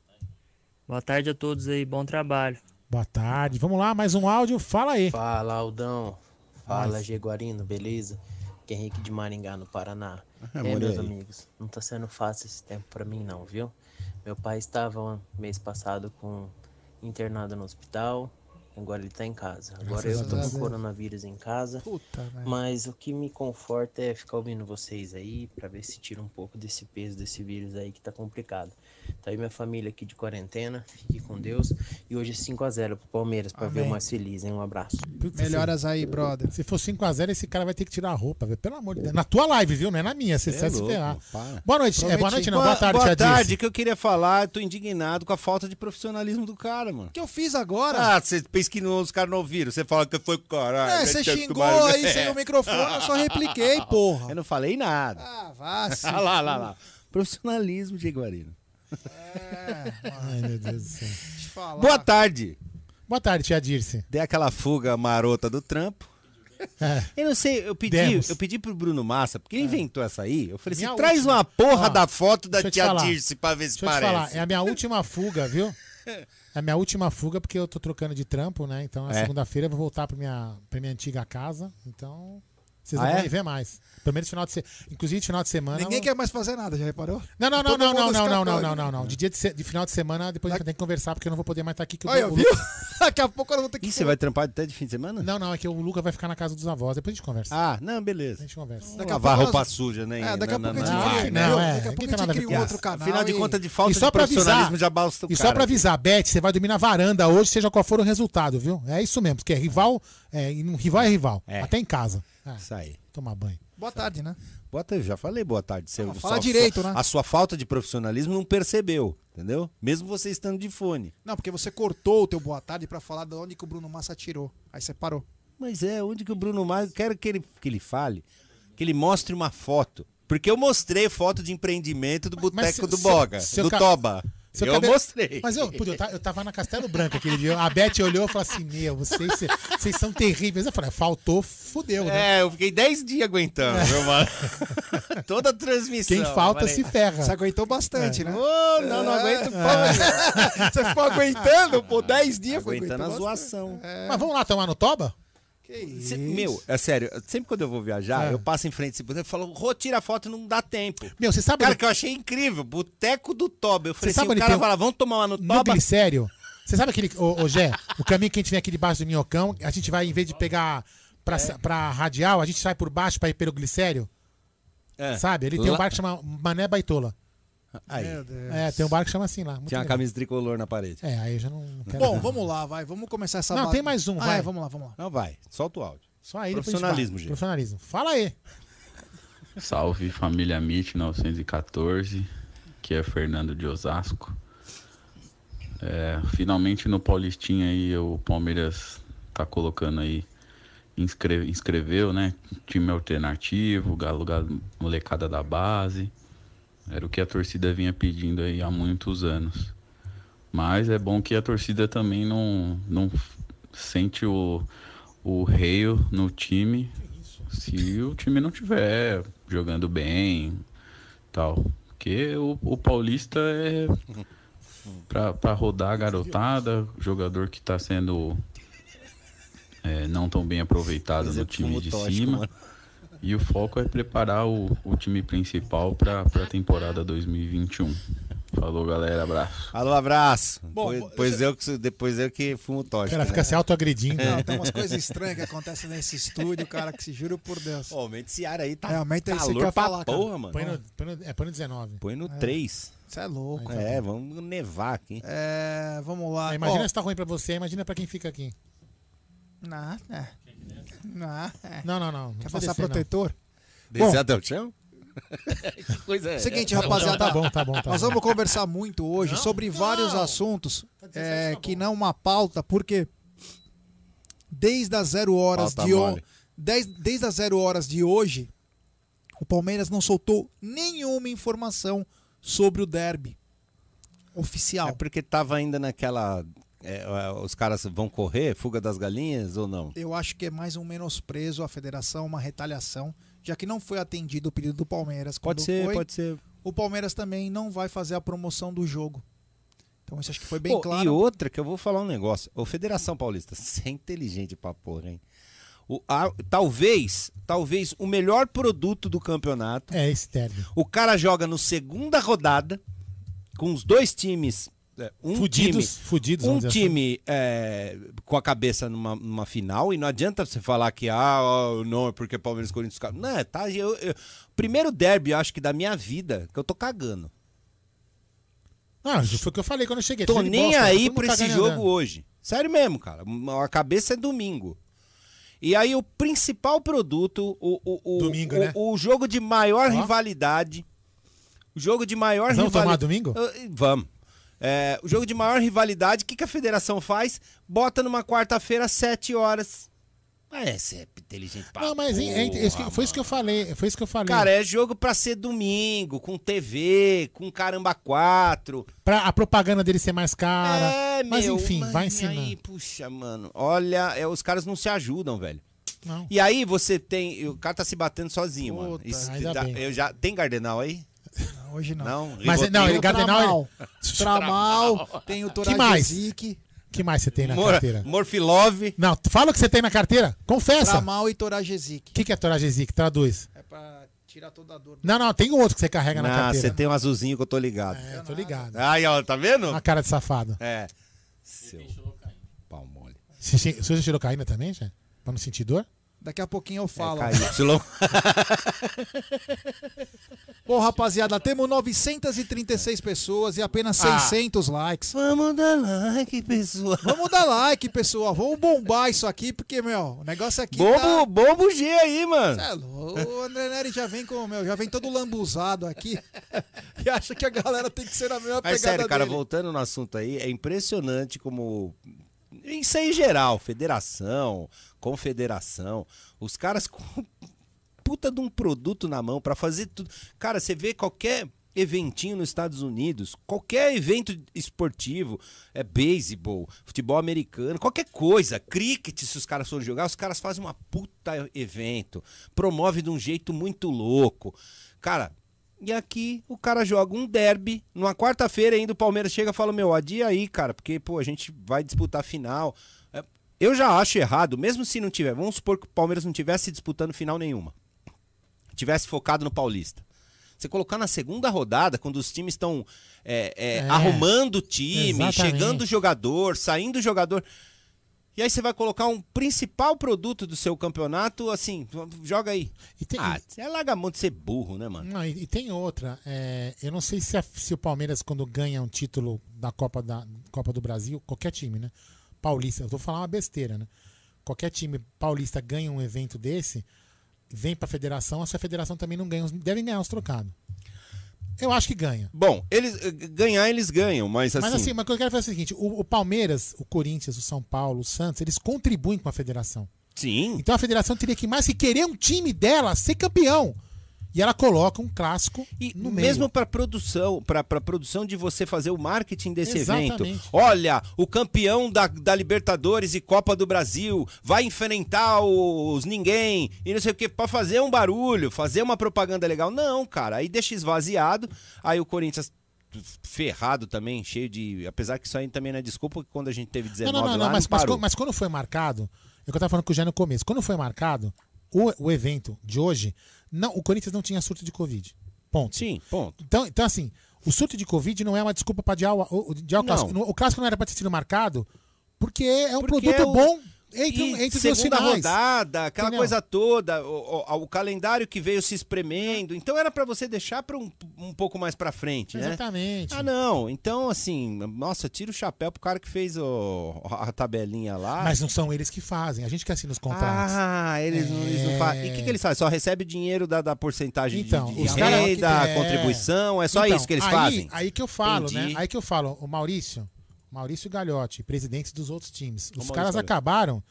Boa tarde a todos aí, bom trabalho. Boa tarde. Vamos lá, mais um áudio. Fala aí. Fala, Aldão. Fala, Nós. Jaguarino, beleza? Aqui é Henrique de Maringá, no Paraná. Ah, é, morei meus aí. amigos, não tá sendo fácil esse tempo pra mim não, viu? Meu pai estava mês passado com internado no hospital, agora ele tá em casa. Agora Graças eu a tô com coronavírus em casa. Puta, velho. Mas o que me conforta é ficar ouvindo vocês aí, pra ver se tira um pouco desse peso desse vírus aí que tá complicado. Tá aí minha família aqui de quarentena, fique com Deus. E hoje é 5x0 pro Palmeiras, pra ver o mais feliz, hein? Um abraço. Melhoras aí, brother. Se for 5x0, esse cara vai ter que tirar a roupa, velho. Pelo amor de Deus. Na tua live, viu? Não é na minha. Você Cê é se ferrar. para. Boa noite. É, boa noite, não. Boa tarde, Boa tarde, que eu queria falar, eu tô indignado com a falta de profissionalismo do cara, mano. O que eu fiz agora? Ah, você pensa que não, os caras não ouviram? Você fala que foi caralho. é, você xingou aí sem o microfone, eu só repliquei, porra. Eu não falei nada. Ah, vá se Ah, lá, lá, lá. Profissionalismo, Diego Guarino. Ai, meu Deus do céu. falar. Boa tarde. Boa tarde, Tia Dirce. Dei aquela fuga marota do trampo. É. Eu não sei, eu pedi, Demos. eu pedi pro Bruno Massa, porque ele inventou essa aí. Eu falei Minha assim: traz última. uma porra Ó, da foto da tia falar. Dirce pra ver se Deixa eu te parece. falar, é a minha última fuga, viu? É a minha última fuga porque eu tô trocando de trampo, né? Então, na É. segunda-feira eu vou voltar pra minha, pra minha antiga casa. Então, vocês Ah, não vão é? me ver mais. Pelo menos final de semana. Inclusive, final de semana. Ninguém eu- quer mais fazer nada, já reparou? Não, não, não, Todo não, não, não, não, escapando. não, não, não, não. De dia de, se- de final de semana, depois a gente tem que conversar, porque eu não vou poder mais estar aqui. Que Olha, o viu? Daqui a pouco eu vou ter que Ih, você vai trampar até de fim de semana? Não, não, é que o Luca vai ficar na casa dos avós. Depois a gente conversa. Ah, não, A beleza. gente conversa. Daqui a Lavar pouco roupa suja, né? É, daqui a pouco a gente não, é. Daqui a pouco a a gente cria um outro canal. Afinal de e- contas, de falta E só de profissionalismo avisar- já basta o E só pra avisar, Beth, você vai dormir na varanda hoje, seja qual for o resultado, viu? É isso mesmo, porque é rival, é, e não- rival é rival. É. Até em casa. É, Isso aí. tomar banho. Boa tarde, né? Boa tarde, já falei boa tarde. Seu, fala direito, né? A sua falta de profissionalismo não percebeu, entendeu? Mesmo você estando de fone. Não, porque você cortou o teu boa tarde pra falar de onde que o Bruno Massa tirou. Aí você parou. Mas é, onde que o Bruno Mars, quero que ele, que ele fale, que ele mostre uma foto. Porque eu mostrei foto de empreendimento do Mas Boteco se- do se- Boga, se eu do ca- Toba. Eu cabelo- mostrei. Mas eu, puta, eu, eu tava na Castelo Branco aquele dia. A Beth olhou e falou assim: Meu, vocês, vocês são terríveis. Eu falei: Faltou, fudeu, né? É, eu fiquei 10 dias aguentando, meu mano. Toda a transmissão. Quem falta falei, se ferra. Você aguentou bastante, né? Ô, não, não aguento pô. Você ficou aguentando, pô, 10 dias foi Aguentando a zoação. Mas vamos lá tomar no Toba? Que isso? Meu, é sério, sempre quando eu vou viajar, É. eu passo em frente desse boteco e falo, Rô, tira a foto, não dá tempo. Meu, você sabe Cara, onde- que eu achei incrível, Boteco do Toba. Eu falei sabe assim, o onde cara tem um- fala, vamos tomar uma no no Toba? glicério? Você sabe aquele. Ô, ô Gé, o caminho que a gente vem aqui debaixo do minhocão, a gente vai, em vez de pegar pra, É. pra radial, a gente sai por baixo pra ir pelo glicério? É. Sabe? Ele tem um Lá- bar que chama Mané Baitola. Aí. Meu Deus. É, tem um bar que chama assim lá. muito Tinha uma legal. camisa tricolor na parede. É, aí eu já não, não quero Bom, vamos lá, vai. Vamos começar essa Não, tem mais um, Ah, vai. é, vamos lá, vamos lá. Não, vai. Solta o áudio. Só aí Profissionalismo, gente. Profissionalismo. Fala aí. Salve família MIT 914, que é Fernando de Osasco. É, finalmente no Paulistinha aí o Palmeiras tá colocando aí, inscre- inscreveu, né? Time alternativo, galo, galo, molecada da base. Era o que a torcida vinha pedindo aí há muitos anos. Mas é bom que a torcida também não, não sente o, o reio no time se o time não tiver jogando bem tal. Porque o, o Paulista é pra, pra rodar a garotada, jogador que tá sendo é, não tão bem aproveitado Mas é no time de tóxico, cima. mano. E o foco é preparar o, o time principal para a temporada 2021. Falou, galera. Abraço. Alô, abraço. Bom, depois, depois eu, que- depois eu que fumo O tóxico. cara fica se autoagredindo. Não, tem umas coisas estranhas que acontecem nesse estúdio, cara, que se juro por Deus. Ô, aumenta esse ar aí, tá Realmente é isso que calor eu falar, cara. porra, mano. Põe no, põe no, é, põe no 19. Põe no 3. Você é louco. É, vamos nevar aqui. É, vamos lá. Ah, imagina Ó, se tá ruim pra você, imagina pra quem fica aqui. Não, é. Não, é. Não, não, não. não Quer passar descer, não. protetor? Descer Bom. até o chão? que coisa é Seguinte, rapaziada. Tá bom, tá bom, tá nós bom. vamos conversar muito hoje sobre vários assuntos é, que não uma pauta, porque desde as zero horas Pauta de mole. desde, desde as zero horas de hoje, o Palmeiras não soltou nenhuma informação sobre o derby oficial. É porque tava ainda naquela. É, é, os caras vão correr, fuga das galinhas ou não? Eu acho que é mais um menosprezo à federação, uma retaliação, já que não foi atendido o pedido do Palmeiras. Pode ser, foi, pode ser. O Palmeiras também não vai fazer a promoção do jogo. Então isso acho que foi bem Pô, claro. E outra que eu vou falar um negócio. Ô, Federação Paulista, você é inteligente pra porra, hein? O, a- talvez, talvez o melhor produto do campeonato. É esse. O cara joga no segunda rodada com os dois times. É, Um Fudidos, time, fudidos, um dizer time é, com a cabeça numa, numa final e não adianta você falar que ah não é porque Palmeiras Corinthians. Não, tá. Eu, eu- primeiro derby, eu acho que da minha vida que eu tô cagando. Ah, foi o que eu falei quando eu cheguei. Tô nem bosta, aí todo mundo pra esse jogo andando. hoje. Sério mesmo, cara. A cabeça é domingo. E aí o principal produto, o, o, o, Domingo, o, né? o jogo de maior Ó. rivalidade. O jogo de maior Vamos tomar rivalidade. domingo? Vamos. É, o jogo de maior rivalidade, o que, que a federação faz? Bota numa quarta-feira, às 7 horas. É, você é inteligente pra Não, mas em- é- é isso que- foi isso que eu falei. Foi isso que eu falei. Cara, é jogo pra ser domingo, com TV, com caramba 4. Pra a propaganda dele ser mais cara. É, mas meu, enfim, mas vai e ensinar. Aí, puxa, mano. Olha, é, os caras não se ajudam, velho. Não. E aí você tem. O cara tá se batendo sozinho, mano. Puta, Isso ainda dá- bem. eu já, tem Gardenal aí? Não, hoje não. Não? Mas não, ele Tem o Gardenal. Tramal, Tramal, tem o Que mais? Torajezic, que mais você tem na Mor- carteira? Morfilove. Não, fala o que você tem na carteira. Confessa. Tramal e Torajezic. O que, que é Toragesic? Traduz. É pra tirar toda a dor. Não, não, tem outro que você carrega na Não, carteira. você tem um azulzinho que eu tô ligado. É, tô ligado. Aí, ó, tá vendo? Uma cara de safado. É. Seu pau mole. Você, você já tirou caína também, já? Pra não sentir dor? Daqui a pouquinho eu falo. É, KY. Bom, rapaziada, temos 936 pessoas e apenas Ah. 600 likes. Vamos dar like, pessoal. Vamos dar like, pessoal. Vamos bombar isso aqui, porque, meu, o negócio aqui Bombo, tá... bombo G aí, mano. Cê é louco. O André Neri já vem com, meu, já vem todo lambuzado aqui e acha que a galera tem que ser a mesma Mas pegada sério, cara, dele. voltando no assunto aí, é impressionante como. Isso aí em geral, federação, confederação, os caras com puta de um produto na mão pra fazer tudo. Cara, você vê qualquer eventinho nos Estados Unidos, qualquer evento esportivo, é beisebol, futebol americano, qualquer coisa, cricket, se os caras forem jogar, os caras fazem uma puta evento, promove de um jeito muito louco. Cara, e aqui o cara joga um derby. Numa quarta-feira ainda o Palmeiras chega e fala: Meu, adia aí, cara, porque pô, a gente vai disputar a final. Eu já acho errado, mesmo se não tiver. Vamos supor que o Palmeiras não tivesse disputando final nenhuma. Tivesse focado no Paulista. Você colocar na segunda rodada, quando os times estão é, é, É, arrumando o time, exatamente. chegando o jogador, saindo o jogador. E aí você vai colocar um principal produto do seu campeonato, assim, joga aí. tem- ah, é larga mão de ser burro, né, mano? Não, e, e tem outra. é, eu não sei se, a- se o Palmeiras, quando ganha um título da Copa, da Copa do Brasil, qualquer time, né? Paulista, eu tô falando uma besteira, né? Qualquer time paulista ganha um evento desse, vem pra federação, essa federação também não ganha, os- devem ganhar os trocados. Eu acho que ganha. Bom, eles eh, ganhar eles ganham, mas assim. Mas assim, mas o que eu quero fazer é o seguinte: o, o Palmeiras, o Corinthians, o São Paulo, o Santos, eles contribuem com a federação. Sim. Então a federação teria que mais que querer um time dela ser campeão. E ela coloca um clássico no meio. Mesmo para produção, para produção de você fazer o marketing desse evento. Exatamente. Olha, o campeão da, da Libertadores e Copa do Brasil vai enfrentar os ninguém e não sei o que para fazer um barulho, fazer uma propaganda legal. Não, cara, aí deixa esvaziado. Aí o Corinthians ferrado também, cheio de, apesar que isso aí também não é desculpa que quando a gente teve 19 Não, não, não, lá, não, mas, mas, mas quando foi marcado, é eu tava falando com o Jé no começo, quando foi marcado, o, o evento de hoje, não, o Corinthians não tinha surto de Covid. Ponto. Sim, ponto. Então, então assim, o surto de Covid não é uma desculpa para adiar o, o, adiar o clássico. O clássico não era para ter sido marcado, porque é um Porque produto é o- bom entre, E entre segunda rodada, aquela Entendeu? coisa toda, o, o- o calendário que veio se espremendo. Então era pra você deixar para um, um pouco mais pra frente, né? Exatamente. Ah, não. Então, assim, nossa, tira o chapéu pro cara que fez o, a tabelinha lá. Mas não são eles que fazem, a gente que assina os contratos. Ah, eles, não, eles não fazem. E o que, que eles fazem? Só recebe dinheiro da, da porcentagem de- Então, de, renda, caras- é. contribuição, é só Então, isso que eles aí, fazem? Aí que eu falo, Entendi. né? Aí que eu falo, o Maurício, Maurício Gagliotti, presidentes dos outros times. Os caras acabaram,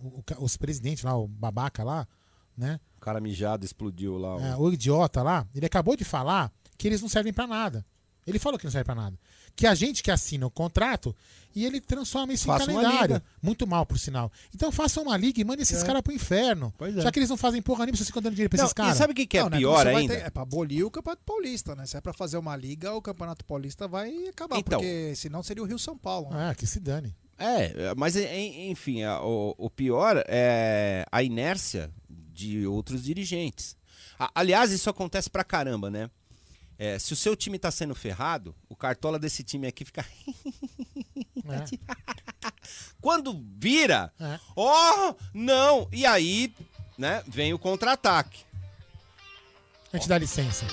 o- o os presidentes lá, o babaca lá, né? O cara mijado explodiu lá. É, o idiota lá, ele acabou de falar que eles não servem pra nada. Ele falou que não serve pra nada. Que a gente que assina o contrato e ele transforma isso Faça em calendário. Muito mal, por sinal. Então faça uma liga e mande esses É. caras pro inferno. Pois é. Já que eles não fazem porra nenhuma, vocês ficam dando dinheiro pra Não, esses e caras. sabe o que, que é Não, né, pior você ainda? ter- é pra abolir o Campeonato Paulista, né? Se é pra fazer uma liga, o Campeonato Paulista vai acabar, Então. porque senão seria o Rio São Paulo. né? Ah, que se dane. É, mas en- enfim, a- o, o pior é a inércia de outros dirigentes. A- aliás, isso acontece pra caramba, né? É, se o seu time tá sendo ferrado, o cartola desse time aqui fica. Quando vira, É. oh, não! E aí, né, vem o contra-ataque. A gente dá licença.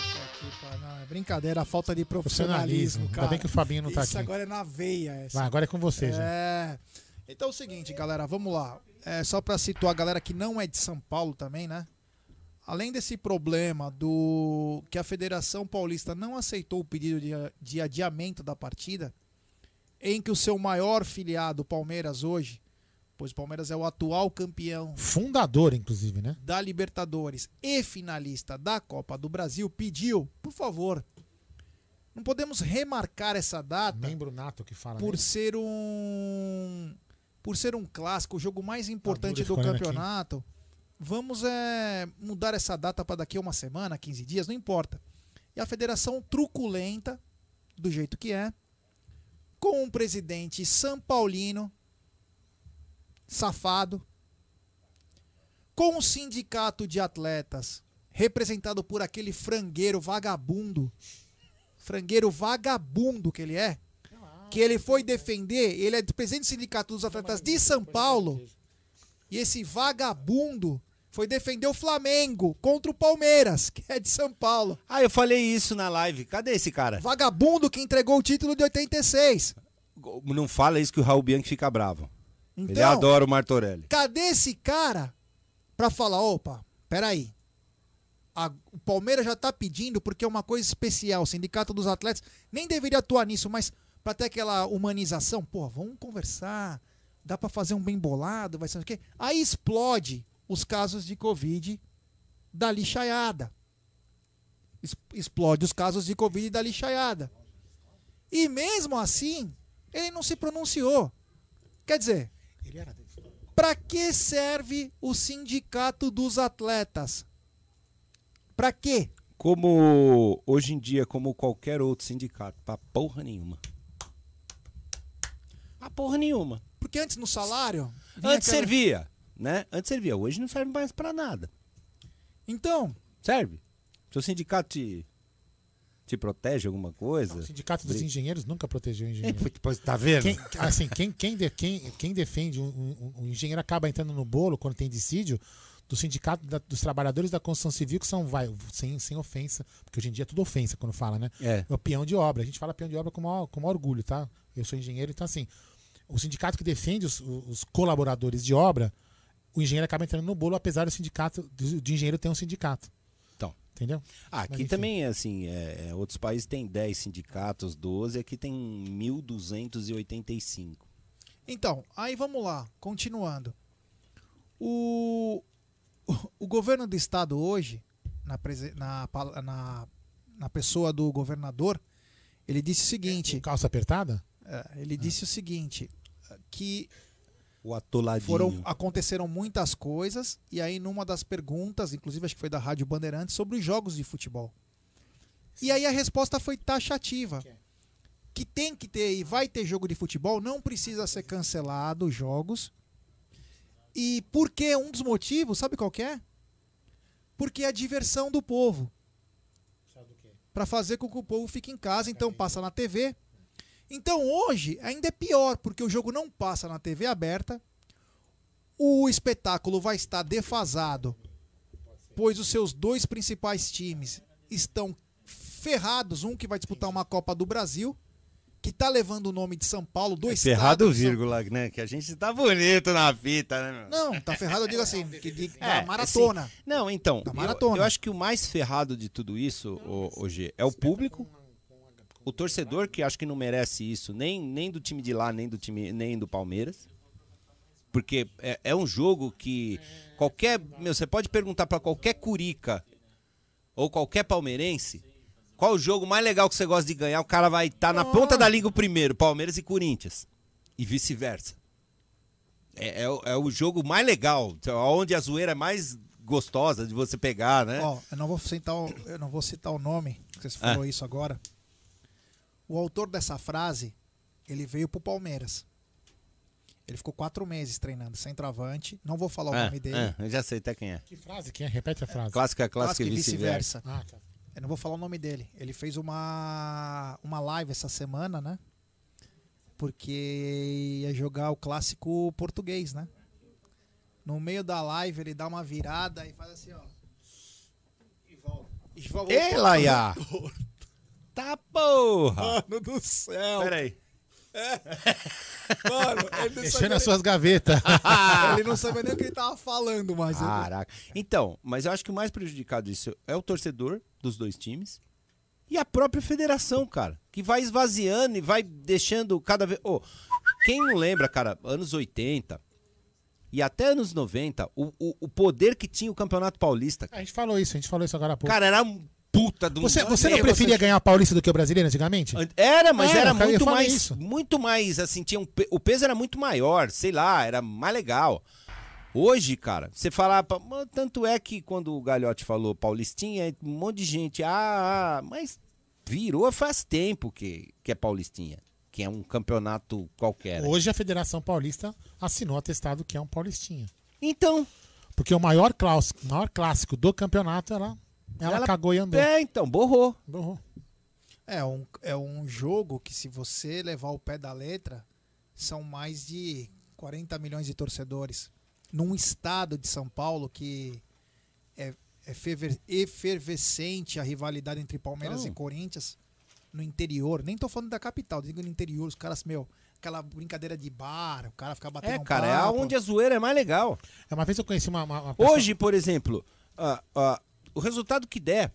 Não, é brincadeira, a falta de Profissionalismo. profissionalismo, Ainda cara. bem que o Fabinho não tá Isso aqui. agora é na veia. Essa. Vai, agora é com você, já. É. Então é o seguinte, galera, vamos lá. É só pra situar a galera que não é de São Paulo também, né? Além desse problema do que a Federação Paulista não aceitou o pedido de, de adiamento da partida, em que o seu maior filiado, o Palmeiras, hoje, pois o Palmeiras é o atual campeão Fundador, inclusive, né? da Libertadores e finalista da Copa do Brasil, pediu, por favor, não podemos remarcar essa data Membro nato que fala. por né? ser um por ser um clássico, o jogo mais importante Dura do campeonato. Vamos é, mudar essa data para daqui a uma semana, 15 dias, não importa. E a federação truculenta, do jeito que é, com um presidente São Paulino, safado, com um sindicato de atletas representado por aquele frangueiro vagabundo, frangueiro vagabundo que ele é, que ele foi defender, ele é presidente do sindicato dos atletas de São Paulo, e esse vagabundo foi defender o Flamengo contra o Palmeiras, que é de São Paulo. Ah, eu falei isso na live. Cadê esse cara? Vagabundo que entregou o título de 86. Não fala isso que o Raul Bianchi fica bravo. Ele Então, adora o Martorelli. Cadê esse cara pra falar, opa, peraí. A, o Palmeiras já tá pedindo porque é uma coisa especial. O Sindicato dos Atletas nem deveria atuar nisso, mas pra ter aquela humanização, pô, vamos conversar. Dá pra fazer um bem bolado, vai ser o quê? Aí explode os casos de Covid da lixaiada. Explode os casos de Covid da lixaiada. E mesmo assim, ele não se pronunciou. Quer dizer, para que serve o sindicato dos atletas? Para quê? Como hoje em dia, como qualquer outro sindicato, pra porra nenhuma. Pra porra nenhuma. Porque antes no salário. Antes aquela- servia, né? Antes servia. Hoje não serve mais pra nada. Então. Serve. Seu sindicato te, te protege alguma coisa? O sindicato dos engenheiros nunca protegeu o engenheiro. É, pois tá vendo? Quem, assim, quem, quem, de- quem, quem defende um, um- um engenheiro acaba entrando no bolo quando tem dissídio do sindicato da- dos trabalhadores da construção civil, que são, vai, sem, sem ofensa, porque hoje em dia é tudo ofensa quando fala, né? É. o peão de obra. A gente fala peão de obra com maior, com maior orgulho, tá? Eu sou engenheiro, então assim, o sindicato que defende os, os colaboradores de obra, o engenheiro acaba entrando no bolo, apesar do sindicato, do, de engenheiro ter um sindicato. Então. Entendeu? Ah, aqui também, assim, é, é, outros países têm 10 sindicatos, 12, aqui tem 1.285. Então, aí vamos lá, continuando. O, o governo do estado hoje, na, na, na, na pessoa do governador, ele disse o seguinte. Calça apertada? É, ele disse o seguinte: que O atoladinho. foram aconteceram muitas coisas e aí numa das perguntas, inclusive acho que foi da Rádio Bandeirantes, sobre os jogos de futebol. E aí a resposta foi taxativa. Que tem que ter e vai ter jogo de futebol, não precisa ser cancelado os jogos. E por que um dos motivos, sabe qual que é? Porque é a diversão do povo. Para fazer com que o povo fique em casa, então passa na TV. Então hoje ainda é pior, porque o jogo não passa na TV aberta. O espetáculo vai estar defasado, pois os seus dois principais times estão ferrados. Um que vai disputar uma Copa do Brasil, que tá levando o nome de São Paulo, do estado Ferrado, vírgula, né? Que a gente tá bonito na fita, né? meu? Não, tá ferrado, eu digo assim, que de, É, da maratona. assim, não, então, Da eu- maratona. Eu, acho que o mais ferrado de tudo isso, o, G, é o público, o torcedor, que acho que não merece isso, nem, nem do time de lá, nem do time, nem do Palmeiras. Porque é, é um jogo que qualquer. Meu, você pode perguntar pra qualquer curica ou qualquer palmeirense. Qual o jogo mais legal que você gosta de ganhar? O cara vai estar na ponta da liga o primeiro, Palmeiras e Corinthians. E vice-versa. É, é o- é o jogo mais legal, onde a zoeira é mais gostosa de você pegar, né? Ó, eu não vou citar o, eu não vou citar o nome, que você Ah. falou isso agora. O autor dessa frase, ele veio pro Palmeiras. Ele ficou quatro meses treinando centroavante. Não vou falar o Ah, nome dele. ah, eu já sei até quem é. Que frase? Quem é? Repete a frase. Clássica, clássica e vice-versa. Ah, tá. Eu não vou falar o nome dele. Ele fez uma, uma live essa semana, né? Porque ia jogar o clássico português, né? No meio da live ele dá uma virada e faz assim, ó. E volta. E volta. Ei, Laia! Tá porra! Mano do céu! Pera aí. Mano, ele não Mexendo sabia nas suas gavetas. ele não sabia nem o que ele tava falando, mas. ele- Caraca. Então, mas eu acho que o mais prejudicado disso é o torcedor dos dois times e a própria federação, cara, que vai esvaziando e vai deixando cada vez. Ô, quem não lembra, cara, anos 80 e até anos 90, o, o, o poder que tinha o Campeonato Paulista. A gente falou isso, a gente falou isso agora há pouco. Cara, era um puta do você, você não preferia ganhar a Paulista do que o brasileiro antigamente? Era, mas Era, era, muito mais, isso. muito mais, assim, tinha um o peso era muito maior, sei lá, era mais legal. Hoje, cara, você falar, mas tanto é que quando o Galhote falou Paulistinha, um monte de gente, ah, ah, mas virou faz tempo que, que é Paulistinha, que é um campeonato qualquer. Hoje a Federação Paulista assinou atestado que é um paulistinha. Então. Porque o maior clássico, maior clássico do campeonato, ela, ela, Ela- cagou e andou. É, então, borrou. Borrou. É um, é um jogo que, se você levar o pé da letra, são mais de 40 milhões de torcedores. Num estado de São Paulo que é, é fever- efervescente a rivalidade entre Palmeiras Não. e Corinthians, no interior, nem tô falando da capital, digo no interior, os caras, meu, aquela brincadeira de bar, o cara fica batendo É, um cara, é papo. onde a zoeira é mais legal. É, Uma vez eu conheci uma. uma, uma pessoa- Hoje, por exemplo, ah, ah, o resultado que der,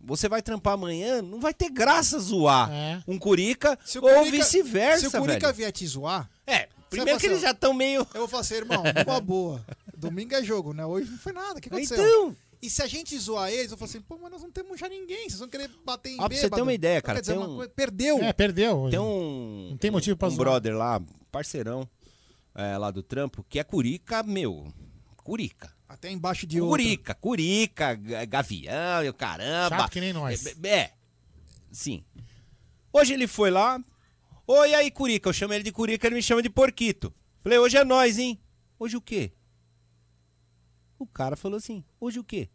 você vai trampar amanhã, não vai ter graça zoar É. um Curica Se o ou vice-versa, Se o Curica velho. vier te zoar, É, primeiro que eles fazer, já estão meio... Eu vou falar assim, irmão, numa boa. Domingo é jogo, né? Hoje não foi nada. O que aconteceu? Então, E se a gente zoar eles, eu falo assim, pô, mas nós não temos já ninguém. Vocês vão querer bater em pra você ter uma ideia, cara, quer dizer, tem uma um- coisa- Perdeu. É, perdeu. tem um... Não tem motivo pra um zoar. brother lá, parceirão, é, lá do trampo, que é Curica, meu, Curica. Até embaixo de outro. Curica, Curica, ga- Gavião e o caramba. Chato que nem nós. É, é, sim. Hoje ele foi lá. Oi, aí, Curica. Eu chamo ele de Curica, ele me chama de Porquito. Falei, hoje é nós, hein? Hoje o quê? O cara falou assim, hoje o quê?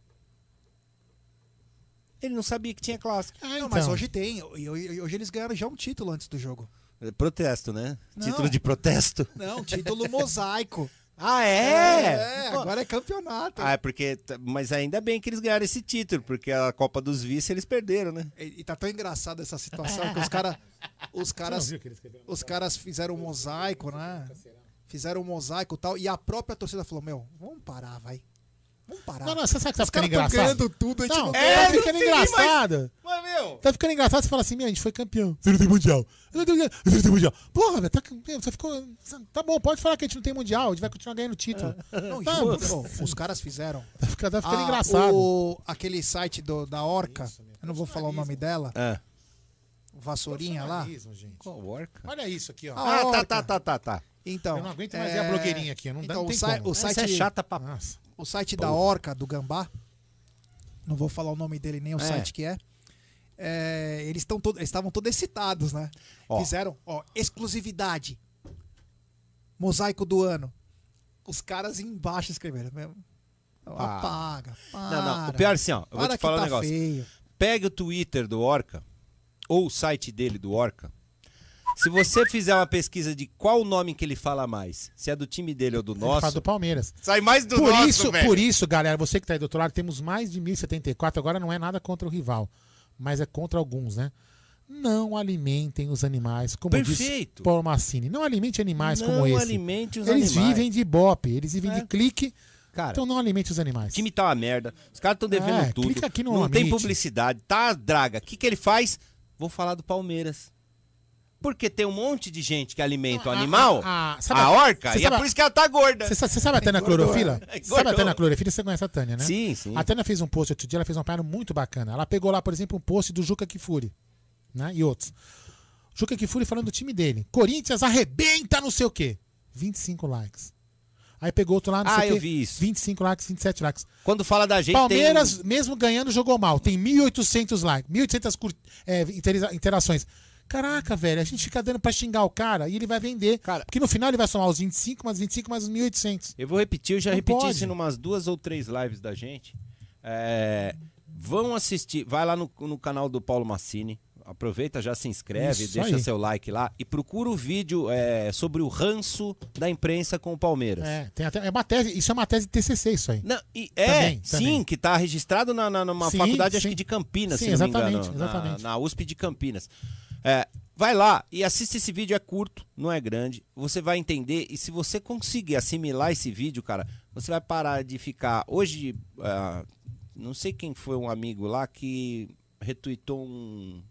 Ele não sabia que tinha clássico. Ah, Não, então. mas hoje tem. Hoje eles ganharam já um título antes do jogo. Protesto, né? Não. Título de protesto. Não, título mosaico. Ah, É, é? Agora é campeonato. Ah, é porque. Mas ainda bem que eles ganharam esse título, porque a Copa dos Vice eles perderam, né? E, e tá tão engraçado essa situação que os caras. Os caras. Os caras fizeram um mosaico, né? Fizeram um mosaico e tal. E a própria torcida falou: Meu, vamos parar, vai. Vamos parar. Não, não, você sabe que tá Os ficando engraçado? ganhando tudo, a gente não, não tá ganha. ficando engraçado. Mas, meu. Tá ficando engraçado você fala assim, meu, a gente foi campeão. Você não tem mundial. Você não tem não tem mundial. Porra, velho, tá, você ficou. Tá bom, pode falar que a gente não tem mundial, a gente vai continuar ganhando título. Não, Tá, juro, os caras fizeram. Tá ficando, tá ficando Ah, engraçado. o- aquele site do- da Orca, eu não vou falar o nome dela, Ah. Vassourinha lá. Jornalismo, gente. Qual orca? Olha isso aqui, ó. Ah, tá, tá, tá, tá, tá. Então, Eu não aguento mais é, ver a blogueirinha aqui, não dá- então, não o, como. o site, é chata pra. Nossa. O site da Orca, do Gambá, não vou falar o nome dele nem o É. site que é, é, eles estão todo- eles estavam todos excitados, né? Ó. Fizeram, ó, exclusividade, mosaico do ano. Os caras embaixo escreveram mesmo. Ah. Apaga, para. Não, não. O pior é assim, ó. Eu vou Para te que falar um tá negócio. feio. Pega o Twitter do Orca, ou o site dele do Orca. Se você fizer uma pesquisa de qual o nome que ele fala mais, se é do time dele ou do Ele fala nosso, do Palmeiras. sai mais do Por nosso, isso, velho. por isso, galera, você que tá aí do outro lado, temos mais de 1074. Agora não é nada contra o rival, mas é contra alguns, né? Não alimentem os animais, como Perfeito. diz Paulo Massini. Não alimente animais Não como esse. alimente os eles animais. vivem de ibope, eles vivem É. de clique. Cara, Então não alimente os animais. o time tá uma merda. Os caras estão devendo É, tudo. clica aqui no não tem publicidade. Tá draga. O que, que ele faz? Vou falar do Palmeiras. Porque tem um monte de gente que alimenta o A- animal, a- a, a- sabe- orca, e é por isso que ela tá gorda. Você sabe, a Tânia Engordou. Clorofila? Sabe a Engordou. Tânia Clorofila? Você conhece a Tânia, né? Sim, sim. A Tânia fez um post outro dia, ela fez uma parada muito bacana. Ela pegou lá, por exemplo, um post do Juca Kifuri, né? E outros. Juca Kifuri falando do time dele. Corinthians arrebenta não sei o quê. 25 likes. Aí pegou outro lá, não Ah, sei eu quê. vi isso. 25 likes, 27 likes. Quando fala da gente, Palmeiras, tem... mesmo ganhando, jogou mal. Tem 1.800 likes, 1.800 cur- é, intera- interações. Caraca, velho, a gente fica dando pra xingar o cara e ele vai vender. Cara- porque no final ele vai somar os 25, mais 25, mais os 1.800. Eu vou repetir, eu já Não repeti pode. isso em umas duas ou três lives da gente. É, vão assistir, vai lá no, no canal do Paulo Massini. Aproveita, já se inscreve, Isso deixa aí. seu like lá e procura o vídeo é, sobre o ranço da imprensa com o Palmeiras. É, tem até, é uma tese, isso é uma tese de TCC, isso aí. Não, e é, Também, sim, também. que está registrado na, na- numa Sim, faculdade, acho sim. que de Campinas, Sim, se não me exatamente, engano. na- exatamente. Na, USP de Campinas. É, vai lá e assiste esse vídeo, é curto, não é grande. Você vai entender e se você conseguir assimilar esse vídeo, cara, você vai parar de ficar. Hoje, ah, não sei quem foi um amigo lá que retweetou um-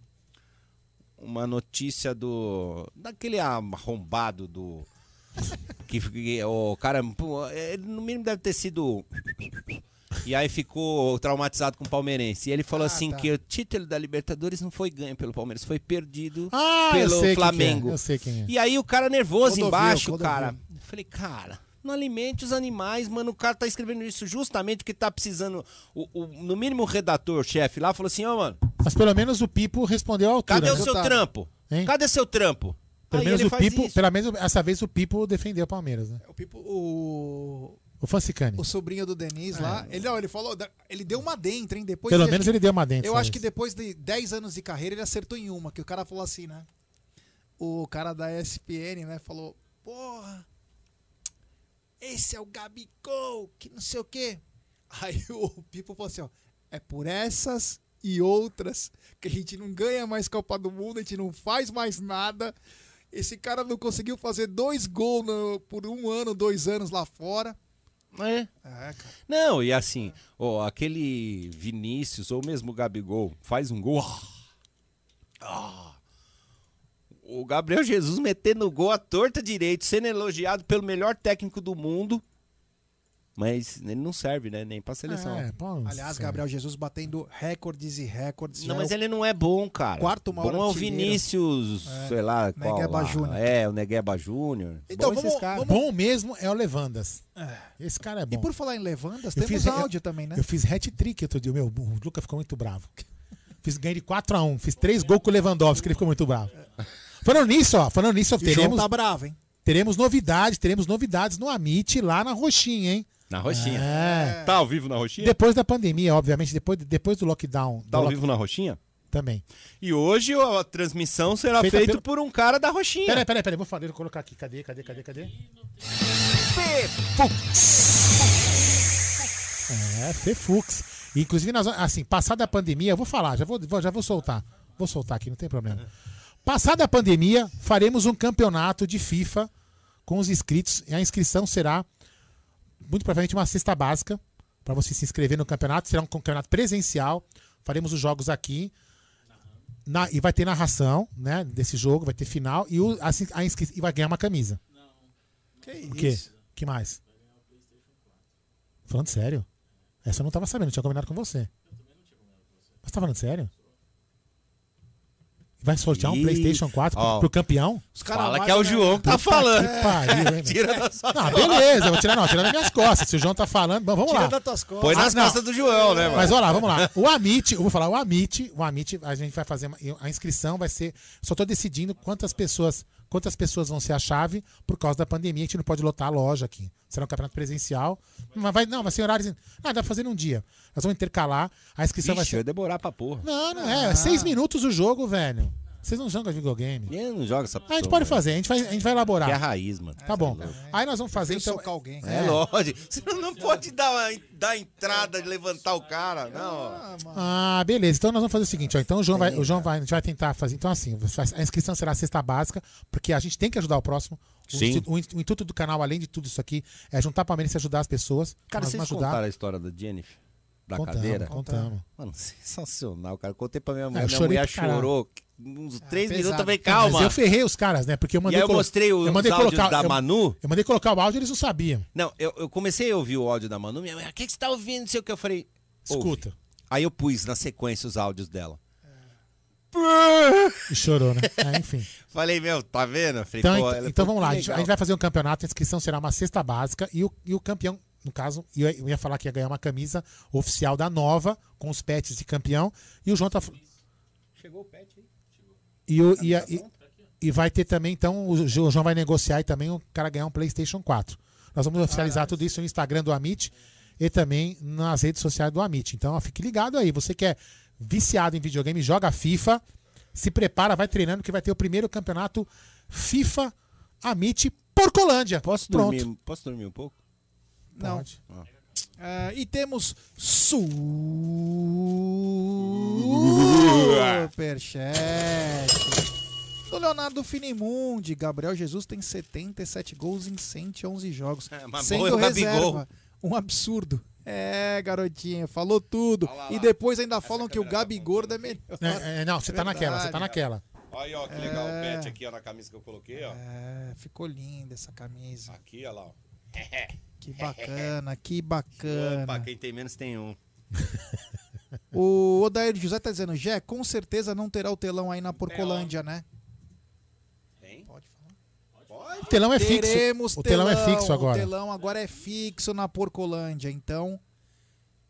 uma notícia do. daquele arrombado do. Que, que o cara, no mínimo deve ter sido. E aí ficou traumatizado com o palmeirense. E ele falou Ah, assim tá. que o título da Libertadores não foi ganho pelo Palmeiras, foi perdido Ah, eu pelo sei quem Flamengo. é, eu sei quem é. E aí o cara nervoso embaixo, cara. Eu falei, cara, não alimente os animais, mano. O cara tá escrevendo isso justamente porque tá precisando. O, o- no mínimo o redator, chefe lá, falou assim, ó, mano, Mas pelo menos o Pipo respondeu altura. cadê o né? seu Tá. trampo? Hein? Cadê seu trampo? Pelo Aí menos ele o faz Pipo, isso. pelo menos essa vez o Pipo defendeu o Palmeiras, né? O, Pipo- o, O o sobrinho do Denis lá, ele, ele falou, ele deu uma dentro, hein? Depois É. Pelo de- menos ele deu uma dentro. Eu acho que depois de 10 anos de carreira ele acertou em uma, que o cara falou assim, né? O cara da ESPN, né, falou: "Porra, esse é o Gabigol, que não sei o quê". Aí o Pipo falou assim, ó: "É por essas e outras que a gente não ganha mais Copa do Mundo, a gente não faz mais nada. Esse cara não conseguiu fazer dois gols no- por um ano, dois anos lá fora. É. É, cara. Não, e assim, ó, aquele Vinícius ou mesmo o Gabigol faz um gol. Ah. O Gabriel Jesus metendo gol à torta direito, sendo elogiado pelo melhor técnico do mundo. Mas ele não serve, né? Nem pra seleção. É, pô, Aliás, sério. Gabriel Jesus batendo recordes e recordes. Não, mas é o- ele não é bom, cara. quarto maior bom é o. Vinícius, É, sei lá, qual Negueba lá. Júnior. É, o Negueba Júnior. Então, bom vamos- vamos- Bom mesmo é o Levandas. Esse cara é bom. E por falar em levandas, Eu temos fiz- áudio eu- também, né? Eu fiz hat-trick outro dia. Meu, o Luca ficou muito bravo. Fiz, ganhei de 4x1. Fiz três gols com o Lewandowski, ele ficou muito bravo. Falando nisso, ó. Falando nisso, o João teremos, tá bravo, hein? teremos novidades. Teremos novidades no Amit lá na Roxinha, hein? Na roxinha. É. Tá ao vivo na roxinha? Depois da pandemia, obviamente, depois, depois do lockdown. Tá do ao lock- vivo na roxinha? Também. E hoje a transmissão será Feita feita pelo- por um cara da roxinha. Peraí, peraí, peraí, vou falar, vou colocar aqui. Cadê, cadê, cadê, cadê? É, Fefux. Inclusive, nós, assim, passada a pandemia, eu vou falar, já vou, vou- já vou soltar. Vou soltar aqui, não tem problema. Passada a pandemia, faremos um campeonato de FIFA com os inscritos. E a inscrição será, muito provavelmente, uma cesta básica para você se inscrever no campeonato. Será um campeonato presencial. Faremos os jogos aqui. Na- e vai ter narração, né, desse jogo, vai ter final e, o, assim, a inscri- e vai ganhar uma camisa. Que O quê? isso? que mais? Falando sério? Essa eu não tava sabendo, eu tinha combinado com você. Mas tá falando sério? Vai sortear um Ih, PlayStation 4 pro, ó. pro campeão? Os caras Fala que é o? João que tá falando. que pariu, hein? Tira da sua Não, beleza, vou tirar, não, tirar das minhas costas. Se o João tá falando, bom, vamos Tira lá. das tuas costas. Põe nas Ah, não. costas do João, né, mano? Mas olha lá, vamos lá. O Amit, eu vou falar, o Amit, o Amit, a gente vai fazer uma- a inscrição vai ser, só tô decidindo quantas pessoas, quantas pessoas vão ser a chave por causa da pandemia, a gente não pode lotar a loja aqui. Será um campeonato presencial. Mas vai, não, vai ser horários, ah, dá pra fazer num dia. Nós vamos intercalar, a inscrição vai Vixe, ser vai demorar pra porra. Não, não é, é seis minutos o jogo, velho. Vocês não jogam videogame. Eu não joga essa A gente pode fazer, a gente vai, a gente vai elaborar. Que é a raiz, mano. Tá bom. Aí nós vamos fazer então. socar alguém. É, lógico. Você não pode dar, dar entrada, levantar o cara. Não. Ah, mano. Ah, beleza. Então nós vamos fazer o seguinte, ó. Então o João vai, o João vai, a gente vai tentar fazer. Então assim, a inscrição será a cesta básica, porque a gente tem que ajudar o próximo. O, Sim. o o intuito do canal, além de tudo isso aqui, é juntar Palmeiras e ajudar as pessoas. Cara, vocês ajudar. contaram a história da Jennifer? Da Contamos, cadeira? contamos. Mano, sensacional, cara. Contei pra minha Ah, mulher, eu minha mulher chorou. Uns três pesado. minutos, eu falei, Mas calma. eu ferrei os caras, né? Porque eu E mandei aí eu mostrei os eu mandei colocar, da eu- Manu. Eu mandei colocar o áudio e eles não sabiam. Não, eu, eu comecei a ouvir o áudio da Manu. Minha mulher, o que, que você tá ouvindo? Não sei o que. Eu falei, ouve. Escuta. Aí eu pus na sequência os áudios dela. E chorou, né? É, enfim. Falei, meu, tá vendo? Falei, Então, ela então vamos lá, a gente, a gente vai fazer um campeonato, a inscrição será uma cesta básica e o, e o campeão, no caso, eu, eu ia falar que ia ganhar uma camisa oficial da nova, com os pets de campeão, e o João tá. Chegou o pet aí. E, o, e, a- e, e vai ter também, então, o Jo- o João vai negociar e também o cara ganhar um PlayStation 4. Nós vamos oficializar tudo isso no Instagram do Amit e também nas redes sociais do Amit. Então, ó, fique ligado aí. Você que é viciado em videogame, joga FIFA, se prepara, vai treinando, que vai ter o primeiro campeonato FIFA Amit Porcolândia. Posso Pronto. dormir, posso dormir um pouco? Não. Pode. Ah, e temos Superchat. Do Leonardo Finimundi, Gabriel Jesus tem 77 gols em 111 jogos. É, mas sendo bom é o Gabigol. reserva. Um absurdo. É, garotinha, falou tudo. e depois ainda falam que o Gabi Gordo é melhor. É, é, não, você tá naquela, você tá naquela. Olha, ó, que legal o pet aqui, ó, na camisa que eu coloquei, ó. É, ficou linda essa camisa. Aqui, ó lá, ó. Que bacana, que bacana. Opa, quem tem menos tem um. O Odair José tá dizendo, Jé, com certeza não terá o telão aí na Porcolândia, né? Tem? Pode falar. O telão é fixo. Teremos O telão é fixo agora. O telão agora é fixo na Porcolândia. Então,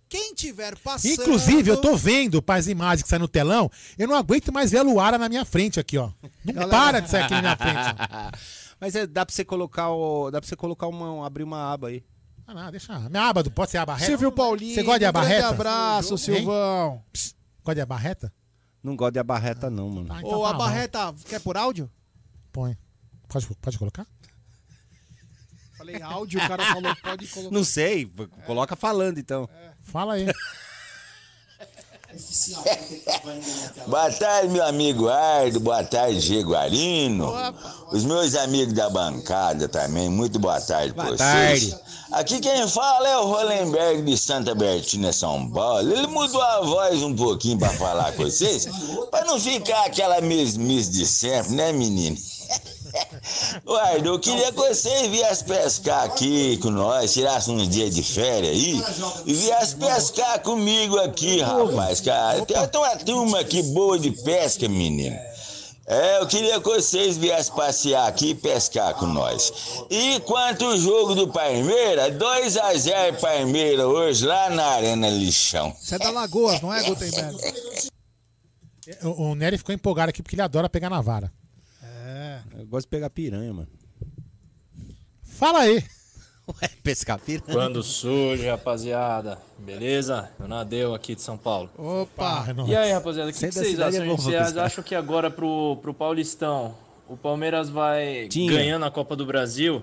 quem tiver passando... Inclusive, eu tô vendo as imagens que saem no telão, eu não aguento mais ver a Luara na minha frente aqui, ó. Não Galera- para de sair aqui na minha frente. Mas é, dá pra você colocar o. Dá pra você colocar uma. abrir uma aba aí. Ah, não, deixa. Minha aba, pode ser aba reta? Silvio Paulinho, Você gosta de um aba grande reta? abraço? Silvão. Psst, Gosta de aba reta? Não gosto de abarreta, não, mano. Ah, então Ô, tá a. Barreta, quer por áudio? Põe. Pode, pode colocar? Falei áudio, o cara falou pode colocar. Não sei, coloca falando então. Fala aí. Boa tarde, meu amigo Ardo. Boa tarde, Jaguarino. Os meus amigos da bancada também. Muito boa tarde pra Boa vocês. tarde. Aqui quem fala é o Rolenberg de Santa Bertina, São Paulo. Ele mudou a voz um pouquinho pra falar com vocês, pra não ficar aquela mesmice de sempre, né, menino? Ô, Ardo, eu queria que vocês viessem pescar aqui com nós, tirassem uns dias de férias aí e viessem pescar comigo aqui, rapaz, cara. Tem uma turma aqui boa de pesca, menino. É, eu queria que vocês viessem passear aqui e pescar com nós. E quanto o jogo do Palmeiras, 2x0 Palmeiras hoje lá na Arena Lixão. Você é da Lagoas, não é, Gutenberg? O, o Nery ficou empolgado aqui porque ele adora pegar na vara. É. Eu gosto de pegar piranha, mano. Fala aí. Ué, pescar piranha. Quando surge, rapaziada. Beleza? Eu nadeu aqui de São Paulo. Opa! E aí, rapaziada, o que, que vocês acham? é pra vocês acham que agora pro, pro Paulistão o Palmeiras vai Tinha. ganhando a Copa do Brasil?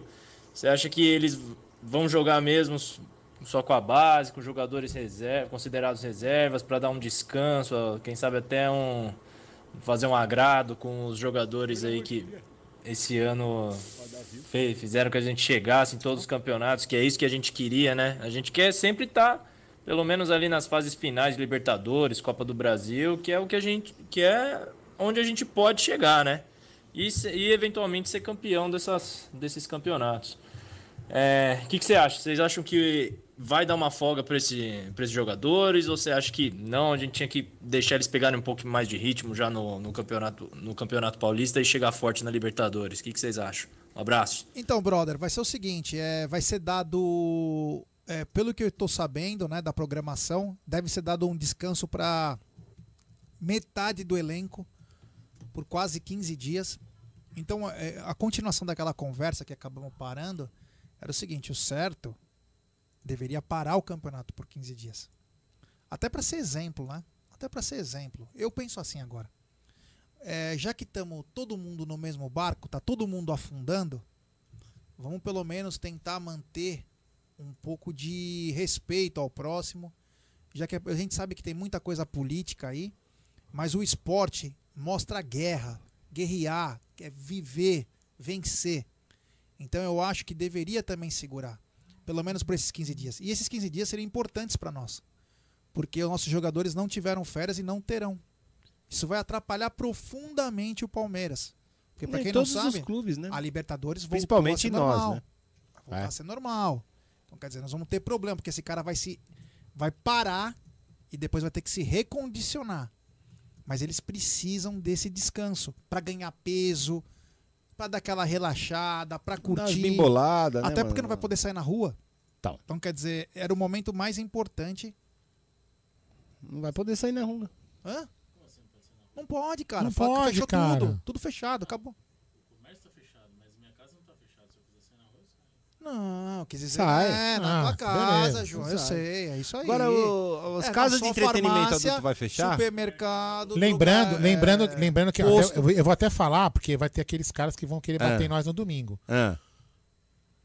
Você acha que eles vão jogar mesmo só com a base, com jogadores reserva, considerados reservas, para dar um descanso, quem sabe até um fazer um agrado com os jogadores aí que esse ano fe- fizeram que a gente chegasse em todos os campeonatos, que é isso que a gente queria, né? A gente quer sempre estar pelo menos ali nas fases finais de Libertadores, Copa do Brasil, que é o que a gente que é onde a gente pode chegar, né? E, e eventualmente ser campeão dessas, desses campeonatos. É, O que, que você acha? Vocês acham que vai dar uma folga para esse, esses jogadores? Ou você acha que não, a gente tinha que deixar eles pegarem um pouco mais de ritmo já no, no, campeonato, no campeonato paulista e chegar forte na Libertadores? O que, que vocês acham? Um abraço. Então, brother, vai ser o seguinte, é, vai ser dado, é, pelo que eu estou sabendo, né, da programação, deve ser dado um descanso para metade do elenco por quase 15 dias. Então, é, a continuação daquela conversa que acabamos parando era o seguinte: o certo deveria parar o campeonato por 15 dias. Até para ser exemplo, né? Até para ser exemplo. Eu penso assim agora. É, já que estamos todo mundo no mesmo barco, tá todo mundo afundando, vamos pelo menos tentar manter um pouco de respeito ao próximo, já que a gente sabe que tem muita coisa política aí, mas o esporte mostra guerra, guerrear, é viver, vencer. Então eu acho que deveria também segurar, pelo menos por esses 15 dias. E esses 15 dias seriam importantes para nós, porque os nossos jogadores não tiveram férias e não terão. Isso vai atrapalhar profundamente o Palmeiras. Porque para Em quem não sabe, clubes, né? a Libertadores voltou Principalmente a ser nós, normal. né? Vai voltar É. a ser normal. Então quer dizer, nós vamos ter problema, porque esse cara vai se vai parar e depois vai ter que se recondicionar. Mas eles precisam desse descanso para ganhar peso, para dar aquela relaxada, para Dar umas curtir. bimbolada, né, Até porque mano? não vai poder sair na rua. Tá. Então quer dizer, era o momento mais importante. Não vai poder sair na rua. Hã? Não pode, cara. Não Fala pode, fechou cara. tudo. Tudo fechado, acabou. Não, quis dizer. Sai. É, na Ah, tua casa, beleza, João. sai. Eu sei, é isso aí. Agora, o- as É, casas de entretenimento farmácia, adulto vai fechar? Supermercado. Lembrando, lugar, lembrando, é, lembrando que até- eu, vou- eu vou até falar, porque vai ter aqueles caras que vão querer bater Ah. em nós no domingo. Ah.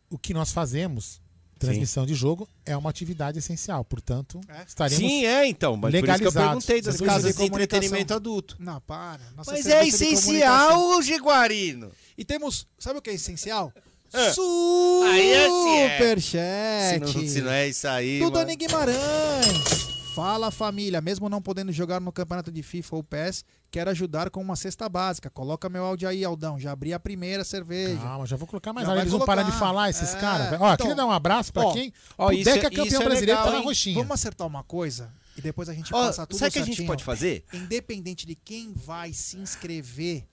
O que nós fazemos, transmissão de jogo, é uma atividade essencial. Portanto, estaremos Sim, é, então. Mas por isso que eu legalizados. perguntei das casas de de entretenimento adulto. Não, para. Nossa Mas é essencial. Jaguarino. E temos. Sabe o que é essencial? Ah. É assim, é. Superchat. Se não, se não é isso aí. Do mano. Dani Guimarães. Fala família, mesmo não podendo jogar no campeonato de FIFA ou PES, quero ajudar com uma cesta básica. Coloca meu áudio aí, Aldão. Já abri a primeira cerveja. Calma, já vou colocar mais Já áudio. Eles vão parar de falar, esses É, caras. Ó, então, queria dar um abraço pra ó, quem. ó, o isso Deca é- campeão isso é brasileiro legal, tá na hein? roxinha. Vamos acertar uma coisa e depois a gente Ó, passa tudo sabe o que a gente pode fazer? Independente de quem vai se inscrever.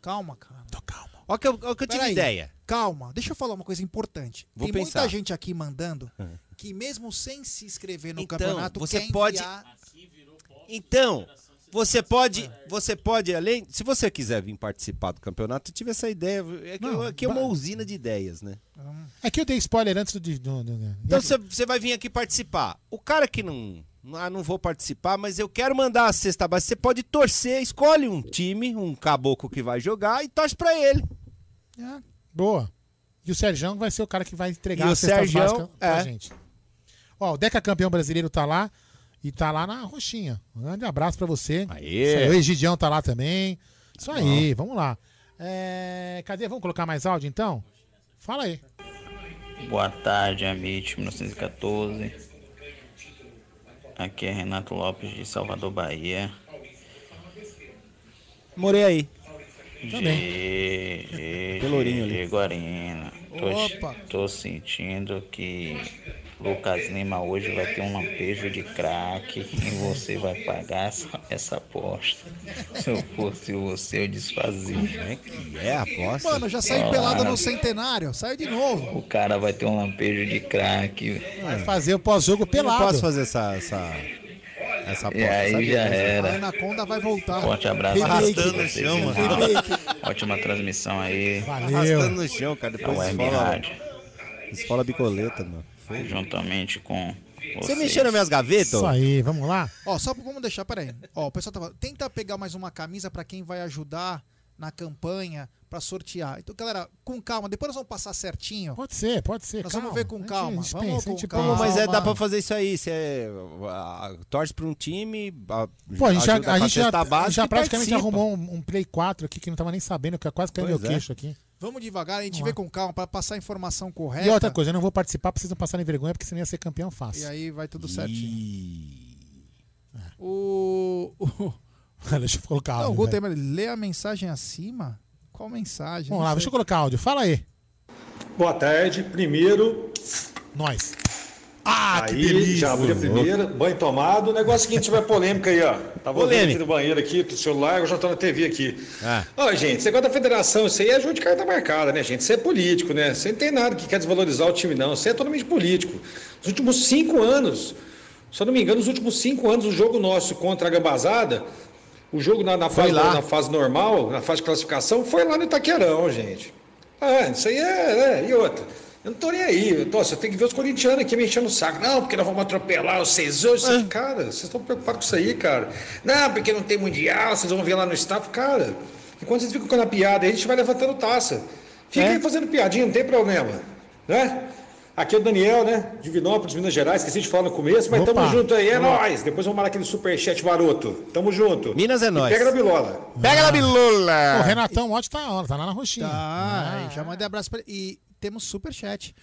Calma, cara. Tô calma. Ó, que eu, ó que eu tive Peraí. ideia. Calma, deixa eu falar uma coisa importante. Vou Tem pensar. muita gente aqui mandando Ah. que mesmo sem se inscrever no Então, campeonato, você quer pode- enviar- Então, você pode, você pode, além, se você quiser vir participar do campeonato, eu tive essa ideia. É que Não, aqui é uma ba- usina de ideias, né? É que eu dei spoiler antes do. do, do- do- Então você, você vai vir aqui participar. O cara que não. Ah, não vou participar, mas eu quero mandar a cesta básica. Você pode torcer, escolhe um time, um caboclo que vai jogar e torce pra ele. Boa. E o Serjão vai ser o cara que vai entregar E cestas Serjão, básicas pra é. gente. Ó, o Deca campeão brasileiro tá lá e tá lá na roxinha. Um grande abraço pra você. Aê. O Egidião tá lá também. Isso aí, vamos lá. É, cadê? Vamos colocar mais áudio então? Fala aí. Boa tarde, Amit 1914. Aqui é Renato Lopes de Salvador, Bahia. Morei aí. G, Pelourinho ali. Guarina. Opa. Tô, tô sentindo que Lucas Lima hoje vai ter um lampejo de craque e você vai pagar essa, essa aposta. Se eu fosse você, eu desfazia. É que é a aposta? Mano, já saí pelado no centenário. Saiu de novo. O cara vai ter um lampejo de craque. Vai fazer o pós-jogo Eu pelado. não posso fazer essa, essa, essa aposta. E aí sabe? já A era. Anaconda vai voltar. Forte abraço Arrastando no chão, mano. Ótima transmissão aí. Valeu. Arrastando no chão, cara. É Depois fala. Rádio. Escola bicoleta, mano. Juntamente com Você mexeu nas minhas gavetas? Isso aí, vamos lá? Ó, só vamos deixar, peraí. Ó, o pessoal tava. Tenta pegar mais uma camisa pra quem vai ajudar na campanha pra sortear. Então, galera, com calma, depois nós vamos passar certinho. Pode ser, pode ser. Nós calma. vamos ver com calma. gente Vamos pensa, com gente calma. Pô, mas é, dá pra fazer isso aí. Você ah, torce pra um time, a, Pô, a gente já, a gente já, básica já praticamente participa. arrumou um, um Play 4 aqui que não tava nem sabendo, que quase caiu meu é. queixo aqui. Vamos devagar, a gente vê com calma pra passar a informação correta. E outra coisa, eu não vou participar vocês não passarem vergonha, porque senão ia ser campeão fácil. E aí vai tudo certinho. O. o... Deixa eu colocar Não, o áudio. Velho. tem lê a mensagem acima? Qual mensagem? Vamos Não lá, sei. deixa eu colocar áudio. Fala aí. Boa tarde. Primeiro, Nós. Ah, que aí, delícia. já abri a primeira, banho tomado. O negócio é o seguinte, tiver polêmica aí, ó. Tava aqui no banheiro aqui, do celular, eu já tô na TV aqui. Ó, gente, esse negócio da federação, isso aí é jogo de carta marcada, né, gente? Isso é político, né? Você não tem nada que quer desvalorizar o time, não. Isso é totalmente político. Nos últimos cinco anos, se eu não me engano, nos últimos cinco anos, o jogo nosso contra a Gambazada, o jogo na, na fase, na fase normal, na fase de classificação, foi lá no Itaquerão, gente. Ah, isso aí é, é. E outra. Eu não tô nem aí. Eu, tem que ver os corintianos aqui me enchendo o saco. Não, porque nós vamos atropelar vocês hoje. Vocês- Cara, vocês estão preocupados com isso aí, cara. Não, porque não tem mundial, vocês vão ver lá no staff. Cara, enquanto vocês ficam com a piada aí, a gente vai levantando taça. Fica aí fazendo piadinha, não tem problema. Né? Aqui é o Daniel, né? Divinópolis, Minas Gerais. Esqueci de falar no começo, mas Opa. tamo junto aí. É nóis. Depois vamos mandar aquele superchat maroto. Tamo junto. Minas é E nóis. Pega na bilola. Pega na bilula! O Renatão Otti tá, tá lá na roxinha. Tá, aí já mandei abraço pra ele. E temos superchat.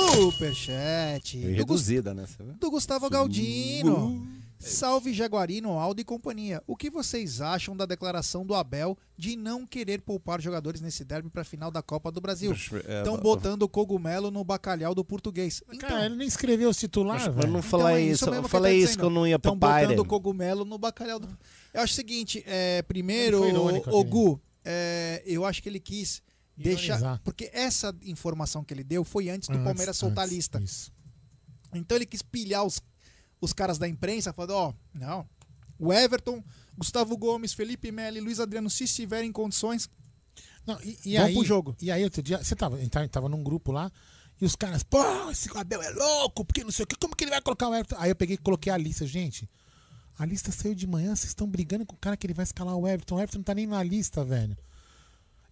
Superchat. Do, reduzida, né? Do Gustavo Galdino. Salve Jaguarino, Aldo e companhia. O que vocês acham da declaração do Abel de não querer poupar jogadores nesse derby pra final da Copa do Brasil? É, Estão mas- botando cogumelo no bacalhau do português. Então, Cara, ele nem escreveu os titulares, Mas velho. não falei é isso, eu que falei ele tá isso que eu não ia Tão pro Bayern. botando cogumelo no bacalhau do... Eu acho o seguinte, é, primeiro, o aqui. Gu, é, eu acho que ele quis deixar... Ironizar. Porque essa informação que ele deu foi antes do Antes, Palmeiras soltar a antes, lista. Isso. Então ele quis pilhar os, os caras da imprensa, falando, ó, não, o Everton, Gustavo Gomes, Felipe Melo e Luiz Adriano, se estiverem em condições, Não, e, e Vamos aí, pro jogo. E aí, outro dia, você tava, a tava- tava num grupo lá, e os caras, pô, esse Abel é louco, porque não sei o que, como que ele vai colocar o Everton? Aí eu peguei e coloquei a lista, gente. A lista saiu de manhã, vocês estão brigando com o cara que ele vai escalar o Everton. O Everton não tá nem na lista, velho.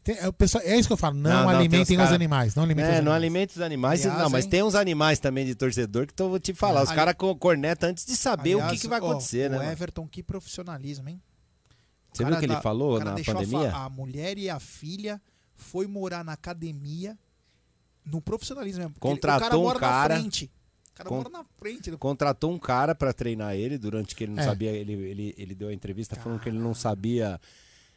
Tem- é, o pessoal, é isso que eu falo, não, tem alimentem uns os cara- animais. Não alimentem É, os não animais. alimenta os animais. Aliás, não, mas hein? tem uns animais também de torcedor que eu vou te falar. Os Ali- caras co- cornetam antes de saber o que, Aliás, que vai ó, acontecer, né? O mano? Everton, que profissionalismo, hein? Você viu o que ele falou na deixou a pandemia? A, mulher e a filha foi morar na academia no profissionalismo mesmo. porque ele- Contratou o cara um mora cara- na frente. O cara Con- mora na frente. do- Contratou um cara pra treinar ele durante que ele não É. sabia. Ele, ele, ele deu a entrevista falando que ele não sabia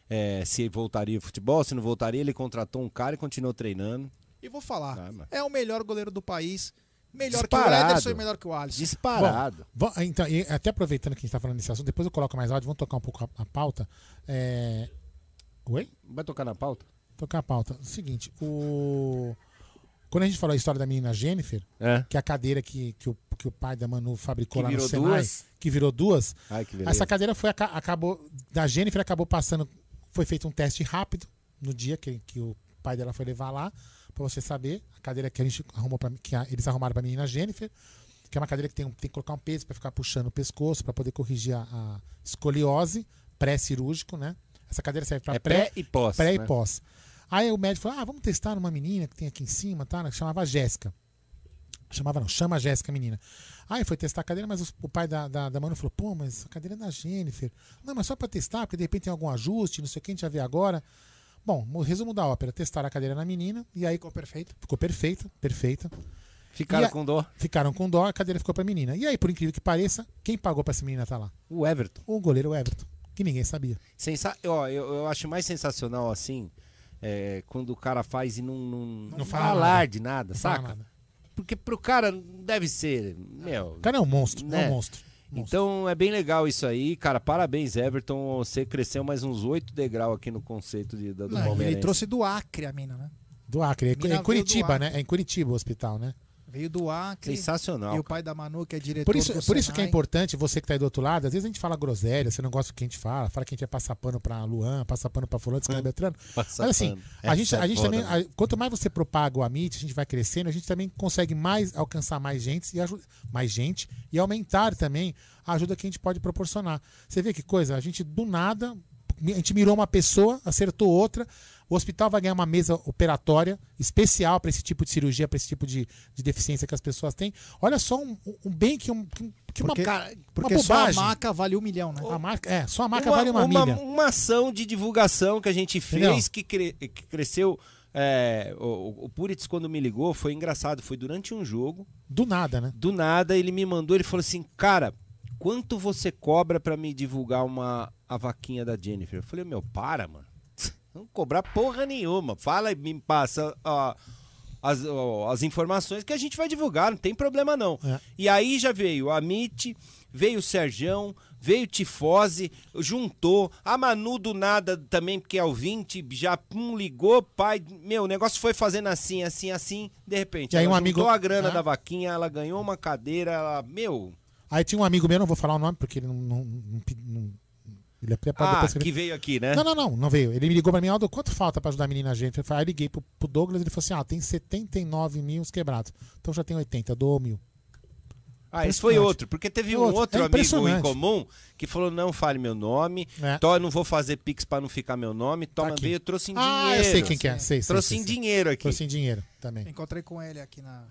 é, se voltaria ao futebol, se não voltaria. Ele contratou um cara e continuou treinando. E vou falar, Ah, mas- é o melhor goleiro do país. Melhor que Disparado. o Ederson e melhor que o Alisson. Disparado. Bom, vamos- então, e até aproveitando que a gente tá falando desse assunto, depois eu coloco mais áudio, vamos tocar um pouco a, a pauta. É... Oi? Vai tocar na pauta? Tocar a pauta. Seguinte, o. Quando a gente falou a história da menina Jennifer, É. que é a cadeira que, que, o, que o pai da Manu fabricou Que lá no Senai, duas? que virou duas, Ai, que beleza. essa cadeira foi aca- acabou da Jennifer acabou passando, foi feito um teste rápido no dia que, que o pai dela foi levar lá pra você saber a cadeira que a gente arrumou para que a- eles arrumaram para menina Jennifer, que é uma cadeira que tem, tem que colocar um peso para ficar puxando o pescoço para poder corrigir a, a escoliose pré-cirúrgico, né? Essa cadeira serve para É pré e pós, Pré e né? pós. Aí o médico falou: "Ah, vamos testar numa menina que tem aqui em cima, tá? Que chamava Jéssica. Chamava não, chama a Jéssica, a menina. Aí foi testar a cadeira, mas os- o pai da, da, da Manu falou: pô, mas a cadeira é da Jennifer. Não, mas só pra testar, porque de repente tem algum ajuste, não sei o que, a gente já vê agora. Bom, o resumo da ópera: testaram a cadeira na menina e aí. Ficou perfeito. Ficou perfeita, perfeita. Ficaram a- com dó. Ficaram com dó, a cadeira ficou pra menina. E aí, por incrível que pareça, quem pagou pra essa menina estar lá? O Everton. O goleiro Everton, que ninguém sabia. Sensa... Ó, eu, eu acho mais sensacional assim. é, quando o cara faz e não, não, Não fala fala nada. de nada, saca? nada. Porque pro cara não deve ser. Meu, O cara é um monstro, é né? um monstro. Então é bem legal isso aí, cara. Parabéns, Everton. Você cresceu mais uns oito degraus aqui no conceito de, da- do Não, Palmeirense. ele trouxe do Acre a mina, né? Do Acre. É, é em veio Curitiba, né? É em Curitiba o hospital, né? Veio do Acre. Sensacional, E o pai da Manu, que é diretor Por isso, do por isso que é importante, você que tá aí do outro lado, às vezes a gente fala groselha, você não gosta do que a gente fala, fala que a gente vai passar pano pra Luan, passar pano pra fulano, descreve Beltrano. Passa Mas assim, pano. a gente, a é gente também, né? a- quanto mais você propaga o Amit, a gente vai crescendo, a gente também consegue mais alcançar mais gente e aju- mais gente e aumentar também a ajuda que a gente pode proporcionar. Você vê que coisa, a gente do nada, a gente mirou uma pessoa, acertou outra, o hospital vai ganhar uma mesa operatória especial para esse tipo de cirurgia, para esse tipo de, de deficiência que as pessoas têm. Olha só um, um bem que, um, que, que Porque, uma, cara, porque uma só a maca vale um milhão, né? A marca, é, só a marca vale uma, milha. uma ação de divulgação que a gente fez que, cre- que cresceu. é, o, o Puritz, quando me ligou, foi engraçado. Foi durante um jogo. Do nada, né? Do nada, ele me mandou, ele falou assim: Cara, quanto você cobra pra me divulgar uma a vaquinha da Jennifer? Eu falei: Meu, para, mano. Não cobrar porra nenhuma. Fala e me passa ó, as, ó, as informações que a gente vai divulgar, não tem problema não. É. E aí já veio a Amit, veio o Serjão, veio o Tifose, juntou. A Manu do nada também, porque é o 20, já pum, ligou, pai. Meu, o negócio foi fazendo assim, assim, assim. De repente, E aí um amigo- juntou a grana da vaquinha, ela ganhou uma cadeira, ela, meu. Aí tinha um amigo meu, não vou falar o nome porque ele não. não, não, não- ele até pode Ah, depois escrever. que veio aqui, né? Não, não, não, não veio. Ele me ligou pra mim, Aldo, quanto falta pra ajudar a menina a gente? Eu falei, aí liguei pro, pro Douglas, ele falou assim: ah, tem 79 mil quebrados. Então já tem 80, dou mil. Ah, esse foi outro, porque teve um Outro. outro É amigo em comum que falou: não fale meu nome, É. tó, eu não vou fazer pix pra não ficar meu nome, toma, Aqui. veio, eu trouxe em Ah, dinheiro. eu sei quem que é, sei, sei, trouxe sei, em sei. dinheiro aqui. Trouxe em dinheiro também. Encontrei com ele aqui na.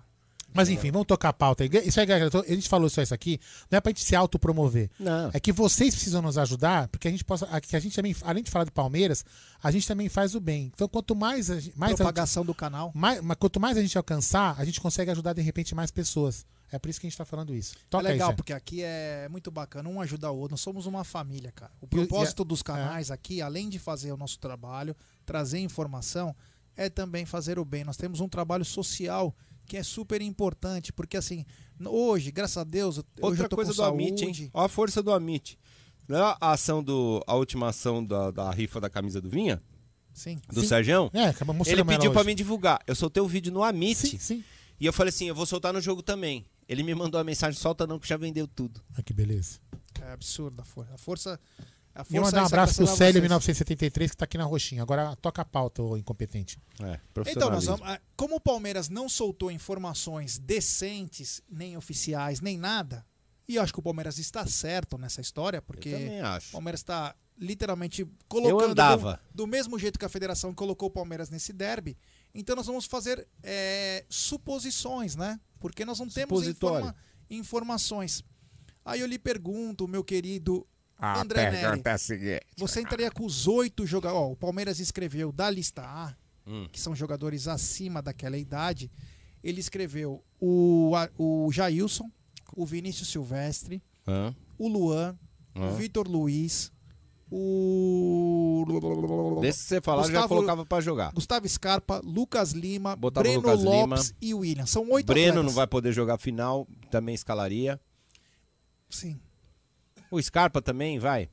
Mas enfim, vamos tocar a pauta aí. Isso aí, galera, a gente falou só isso aqui, não é pra gente se autopromover. Não. É que vocês precisam nos ajudar, porque a gente possa. Que a gente também, além de falar do Palmeiras, a gente também faz o bem. Então, quanto mais a gente. Mais a gente- Propagação do canal. mais, mas quanto mais a gente alcançar, a gente consegue ajudar de repente mais pessoas. É por isso que a gente tá falando isso. Toca é legal, aí, porque aqui é muito bacana, um ajudar o outro. Nós somos uma família, cara. O propósito dos canais aqui, além de fazer o nosso trabalho, trazer informação, é também fazer o bem. Nós temos um trabalho social que é super importante, porque assim, hoje, graças a Deus, Outra eu tô coisa com do Amit, saúde. hein? Ó a força do Amit. Não é a ação do. a última ação da, da rifa da camisa do Vinha? Sim. Do Sim. Serjão? É, acaba Ele mostrando ela pediu pra hoje. mim divulgar. Eu soltei o vídeo no Amit. Sim, sim. E eu falei assim: eu vou soltar no jogo também. Ele me mandou a mensagem: solta não, que já vendeu tudo. Ah, que beleza. É absurdo a força. A força. A E mandar um abraço pro Célio vocês. 1973, que tá aqui na roxinha. Agora toca a pauta, ô incompetente. É, Então, nós vamos, ah, como o Palmeiras não soltou informações decentes, nem oficiais, nem nada, e eu acho que o Palmeiras está certo nessa história, porque o Palmeiras está literalmente colocando andava. Do, do mesmo jeito que a federação colocou o Palmeiras nesse derby. Então nós vamos fazer é, suposições, né? Porque nós não temos informa- informações. Aí eu lhe pergunto, meu querido A André Neri, pergunta é a seguinte. você entraria com os oito jogadores. Ó, o Palmeiras escreveu da lista A, Hum. que são jogadores acima daquela idade. Ele escreveu o, a- o Jailson, o Vinícius Silvestre, Hã? o Luan, Hã? o Vitor Luiz, o. Desse que você falar, eu já colocava pra jogar. Gustavo Scarpa, Lucas Lima, Botava Breno Lucas Lopes Lima. e o William. São oito Breno atletas. não vai poder jogar final, também escalaria. Sim. O Scarpa também vai.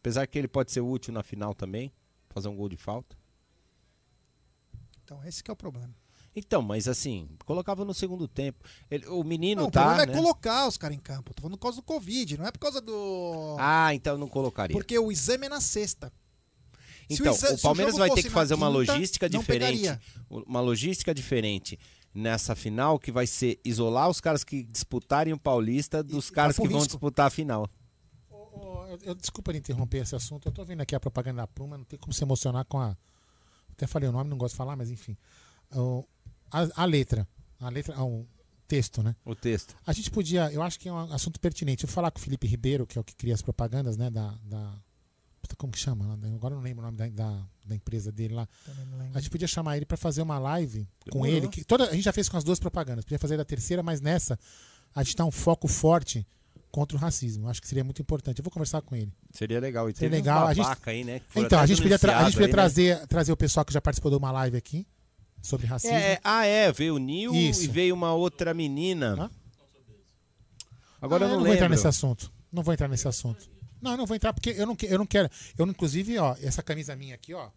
Apesar que ele pode ser útil na final também, fazer um gol de falta. Então, esse que é o problema. Então, mas assim, colocava no segundo tempo. Ele- o menino Não, o tá. problema né? é colocar os caras em campo. Tô falando por causa do Covid, não é por causa do. Ah, então não colocaria. Porque o exame é na sexta. Se Então, exa- o se Palmeiras jogo vai ter que fazer uma quinta, logística não diferente. Uma logística diferente nessa final, que vai ser isolar os caras que disputarem o Paulista dos caras tá que com vão risco. disputar a final. Eu, desculpa interromper esse assunto. Eu tô vendo aqui a propaganda da Pluma, não tem como se emocionar com a. Até falei o nome, não gosto de falar, mas enfim. O- a, a letra. A letra. ah, O texto, né? O texto. A gente podia. Eu acho que é um assunto pertinente. Eu vou falar com o Felipe Ribeiro, que é o que cria as propagandas, né? Da. da puta, como que chama? Agora eu não lembro o nome da, da, da empresa dele lá. A gente podia chamar ele pra fazer uma live com Demorou. ele. Que toda, a gente já fez com as duas propagandas. Podia fazer da terceira, mas nessa a gente dá um foco forte contra o racismo. Acho que seria muito importante. Eu vou conversar com ele. Seria legal. E Seria legal. A gente, aí, né, então, a gente podia, a gente podia aí, né? trazer, trazer o pessoal que já participou de uma live aqui sobre racismo. É, ah, é, veio o Nil Isso. e veio uma outra menina. Agora Ah, eu não, vou lembro. entrar nesse assunto. Não vou entrar nesse assunto. Não, eu não vou entrar porque eu não, eu não quero. Eu, inclusive, ó, essa camisa minha aqui, ó.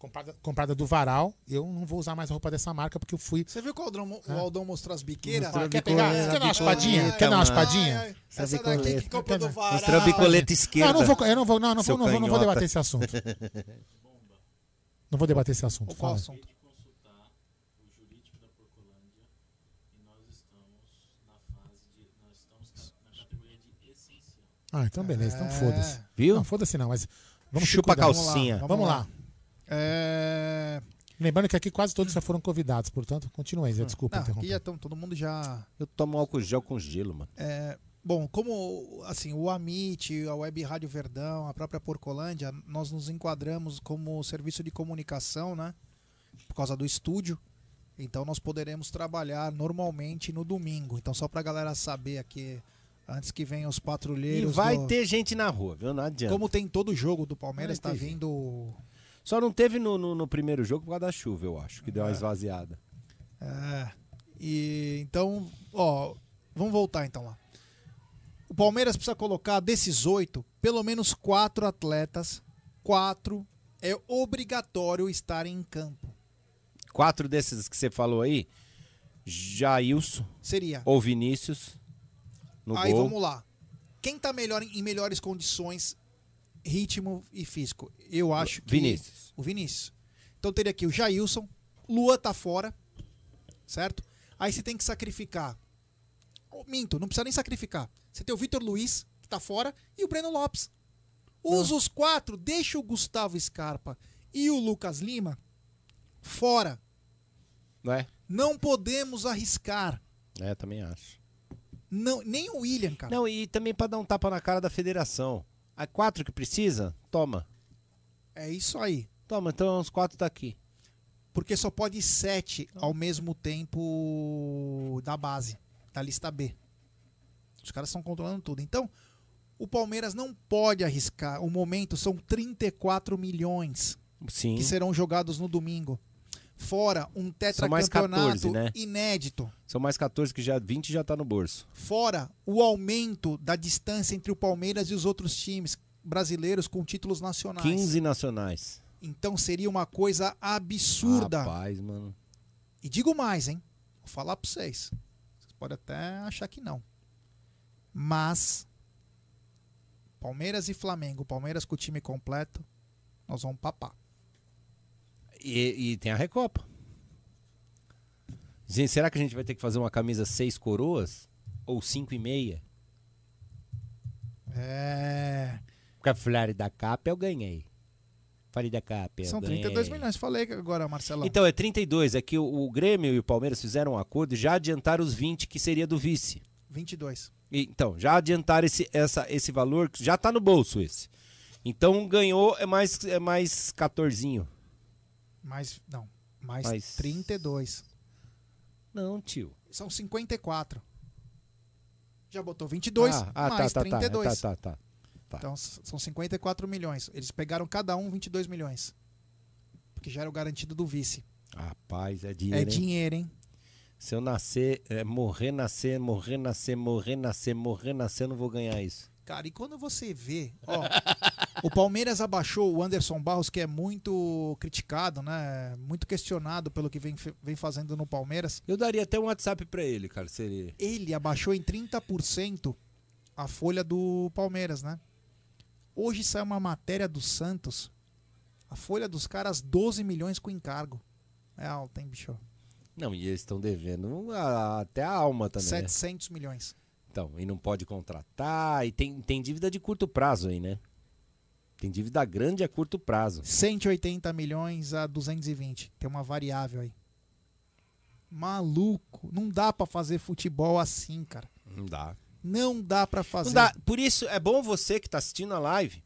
Comprada, comprada do Varal. Eu não vou usar mais a roupa dessa marca porque eu fui. Você viu que o Aldão, o É. Aldão mostrou as biqueiras? Mostrou Quer pegar? bicoleta, Quer dar uma espadinha? Quer dar uma espadinha? Essa daqui que comprou do Varal. Mostrou a bicoleta esquerda. Não, eu não vou, eu não vou, não, não, vou, não, vou, não vou debater esse assunto. Não vou debater esse assunto. Qual assunto? Ah, então beleza, então foda-se. Viu? Não, foda-se não, mas vamos Chupa a cuidar. calcinha. Vamos lá. É... Lembrando que aqui quase todos já foram convidados, portanto, continuem, Zé, desculpa Não, aqui interromper. já estão todo mundo já. Eu tomo álcool gel com gelo, mano. É, bom, como assim, o Amit, a Web Rádio Verdão, a própria Porcolândia, nós nos enquadramos como serviço de comunicação, né? Por causa do estúdio. Então nós poderemos trabalhar normalmente no domingo. Então só pra galera saber aqui, antes que venham os E patrulheiros. vai do- ter gente na rua, viu? Não adianta. Como tem todo jogo do Palmeiras, Vai tá vindo. Só não teve no, no, no primeiro jogo por causa da chuva, eu acho, que deu uma É. esvaziada. É. E então, ó, vamos voltar então lá. O Palmeiras precisa colocar desses oito, pelo menos quatro atletas. Quatro é obrigatório estarem em campo. Quatro desses que você falou aí, Jailson Seria. ou Vinícius no Aí gol. vamos lá. Quem tá melhor em melhores condições, ritmo e físico? Eu acho que Vinícius. o Vinícius. Então teria aqui o Jailson, Lua tá fora, certo? Aí você tem que sacrificar. Oh, minto, não precisa nem sacrificar. Você tem o Vitor Luiz, que tá fora, e o Breno Lopes. Usa os quatro, deixa o Gustavo Scarpa e o Lucas Lima fora. Não é? Não podemos arriscar. É, também acho. Não, nem o William, cara. Não, e também pra dar um tapa na cara da federação. A quatro que precisa, toma. É isso aí. Toma, então os quatro tá aqui. Porque só pode sete ao mesmo tempo da base, da lista B. Os caras estão controlando tudo. Então, o Palmeiras não pode arriscar. O momento são 34 milhões Sim. que serão jogados no domingo. Fora um São mais 14, tetracampeonato né? inédito. São mais 14 que já 20 já tá no bolso. Fora o aumento da distância entre o Palmeiras e os outros times brasileiros com títulos nacionais. 15 nacionais. Então seria uma coisa absurda. Rapaz, mano. E digo mais, hein? Vou falar pra vocês. Vocês podem até achar que não. Mas Palmeiras e Flamengo, Palmeiras com o time completo, nós vamos papar. E, e tem a Recopa. Gente, será que a gente vai ter que fazer uma camisa seis coroas? Ou cinco e meia? É. Porque a Florida Cup eu ganhei. Florida Cup eu São ganhei. 32 milhões. Falei agora, Marcelão. Então, é 32. É que o, o Grêmio e o Palmeiras fizeram um acordo e já adiantaram os 20 que seria do vice. 22. E, então, já adiantaram esse, essa, esse valor, já tá no bolso esse. Então, ganhou é mais, é mais 14. Mais. Não. Mais, Mais- 32. Não, tio. São 54. Já botou 22, Ah, ah, mais tá, tá, tá, 32. tá, tá, tá. Tá. Então são 54 milhões. Eles pegaram cada um 22 milhões. Porque já era o garantido do vice. Rapaz, é dinheiro. É hein? dinheiro, hein? Se eu nascer, é, morrer, nascer, morrer, nascer, morrer, nascer, morrer, nascer, eu não vou ganhar isso. Cara, e quando você vê, ó, o Palmeiras abaixou o Anderson Barros, que é muito criticado, né? Muito questionado pelo que vem, vem fazendo no Palmeiras. Eu daria até um WhatsApp pra ele, cara, seria. Ele abaixou em 30% a folha do Palmeiras, né? Hoje sai uma matéria do Santos. A folha dos caras, 12 milhões com encargo. É alta, hein, bicho? Não, e eles estão devendo a- até a alma também. né? 700 milhões. Então, e não pode contratar, e tem, tem dívida de curto prazo aí, né? Tem dívida grande a curto prazo. 180 milhões a 220. Tem uma variável aí. Maluco. Não dá pra fazer futebol assim, cara. Não dá. Não dá pra fazer. Dá. Por isso, é bom você que tá assistindo a live.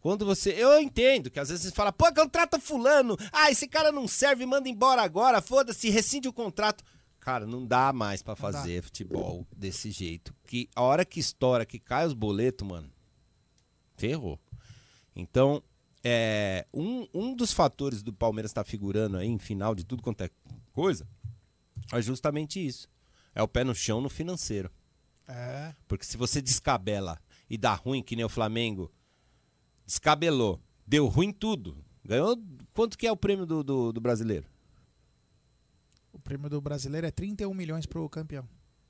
Quando você. Eu entendo que às vezes você fala, pô, contrata fulano. Ah, esse cara não serve, manda embora agora. Foda-se, rescinde o contrato. Cara, não dá mais pra fazer futebol desse jeito. Que a hora que estoura, que cai os boletos, mano, ferrou. Então, é, um, um dos fatores do Palmeiras estar figurando aí em final de tudo quanto é coisa é justamente isso. É o pé no chão no financeiro. É. Porque se você descabela e dá ruim, que nem o Flamengo descabelou, deu ruim tudo. Ganhou. Quanto que é o prêmio do, do, do brasileiro? O prêmio do brasileiro é 31 milhões pro campeão.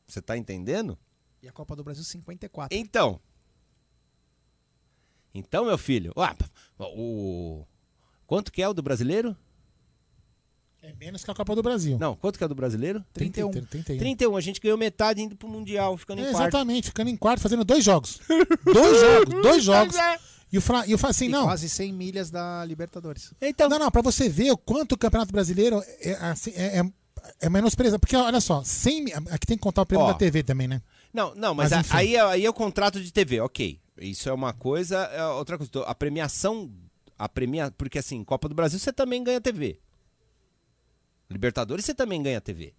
Você tá entendendo? E a Copa do Brasil 54. Então. Então, meu filho. ó, o. Quanto que é o do brasileiro? É menos que a Copa do Brasil. Não, quanto que é do brasileiro? 31. 31. 31. A gente ganhou metade indo pro Mundial, ficando em É, quarto. exatamente, ficando em quarto, fazendo dois jogos. dois jogos, dois jogos. E o Fla, e eu falo assim, E não. quase 100 milhas da Libertadores. Então, Não, não, pra você ver o quanto o Campeonato Brasileiro é, assim, é, é, é menosprezado. Porque, olha só, 100, mi- aqui tem que contar o prêmio Ó. da TV também, né? Não, não, mas, Mas, a- aí, é- aí é o contrato de TV, ok. Isso é uma coisa, é outra coisa. A premiação, a premia, porque assim, Copa do Brasil você também ganha TV. Libertadores você também ganha TV.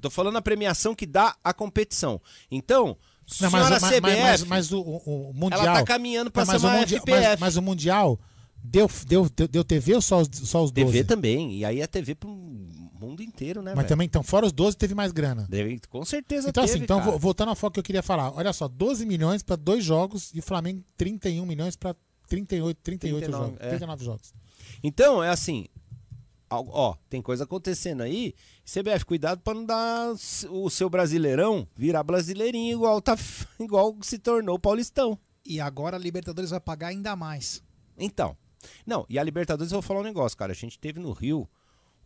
Tô falando a premiação que dá a competição. Então, Não, senhora mas, mas, CBF, mas, mas, mas o, o- Mundial. ela tá caminhando mas ser uma mundial- FPF. Mas, mas o Mundial deu, deu, deu, deu TV ou só os, só os 12? TV também. E aí é TV pro mundo inteiro, né, Mas velho? também, então, fora os 12, teve mais grana. Deve- com certeza Então, teve, assim, então, cara. vo- voltando ao foco que eu queria falar. Olha só, 12 milhões para dois jogos e o Flamengo 31 milhões para 38, 38 39, jogos. é. 39 jogos. Então, é assim. Ó, tem coisa acontecendo aí. CBF, cuidado pra não dar o seu brasileirão virar brasileirinho igual, tá, igual se tornou o Paulistão. E agora a Libertadores vai pagar ainda mais. Então. Não, e a Libertadores eu vou falar um negócio, cara. A gente teve no Rio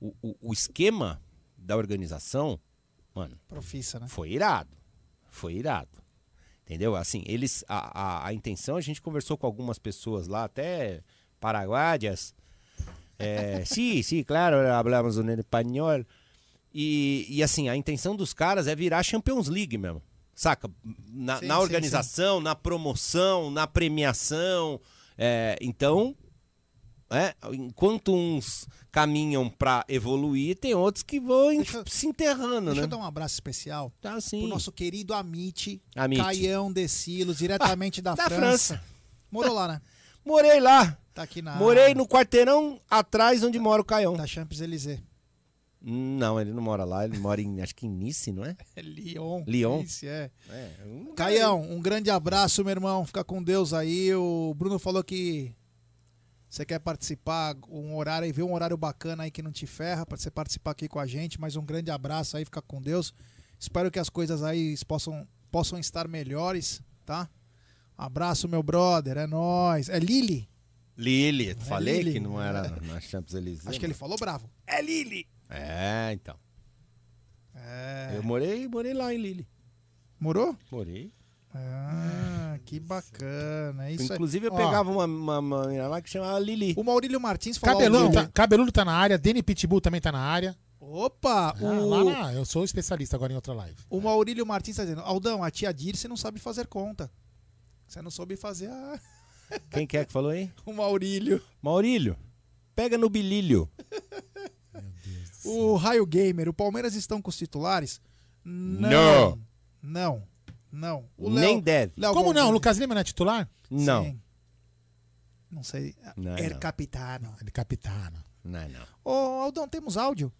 o, o, o esquema da organização, mano, Profissa, né? foi irado. Foi irado. Entendeu? Assim, eles. A, a, a intenção, a gente conversou com algumas pessoas lá, até paraguaias. É, sim, sim, claro, hablamos en espanhol. E, e assim, a intenção dos caras é virar Champions League mesmo. Saca? Na, Sim, na sim, organização, na promoção, na premiação. É, então, é, enquanto uns caminham pra evoluir, tem outros que vão en- se enterrando, Deixa né? eu dar um abraço especial Tá, sim. pro nosso querido Amit, Amit. Caião de Silos, diretamente da, da França. França. Morou lá, né? Morei lá. Tá aqui na Morei no quarteirão atrás onde mora o Caião. da Champs-Élysées. Não, ele não mora lá, ele mora em, acho que em Nice, não é? Lyon. Lyon? Isso, é. É, um Caião, um grande abraço, meu irmão. Fica com Deus aí. O Bruno falou que você quer participar, um horário aí, vê um horário bacana aí que não te ferra, pra você participar aqui com a gente. Mas um grande abraço aí, fica com Deus. Espero que as coisas aí possam, possam estar melhores, tá? Abraço, meu brother, é nóis. É Lili? Lili, falei Lili. que não era na Champs-Élysées. Acho que ele falou bravo. É Lili. É, então. É. Eu morei, morei lá em Lili. Morou? Morei. Ah, que bacana. É isso aí. Inclusive eu pegava uma, uma, uma menina lá que chamava Lili. O Maurílio Martins falou. Cabeludo tá. Cabeludo tá na área, Deni Pitbull também tá na área. Opa! Ah, o... lá, lá, eu sou especialista agora em outra live. O Maurílio Martins tá dizendo, Aldão, a tia Dirce não sabe fazer conta. Você não soube fazer a... Quem que é que falou aí? o Maurílio. Maurílio, pega no bilílio. O Raio Gamer, o Palmeiras estão com os titulares? Não. Nem deve. Léo Como não? O Lucas Lima não é titular? Não. Sim. Não sei. Não, er não. capitano. Ele é capitano. Não, não. Ô, Aldão, temos áudio?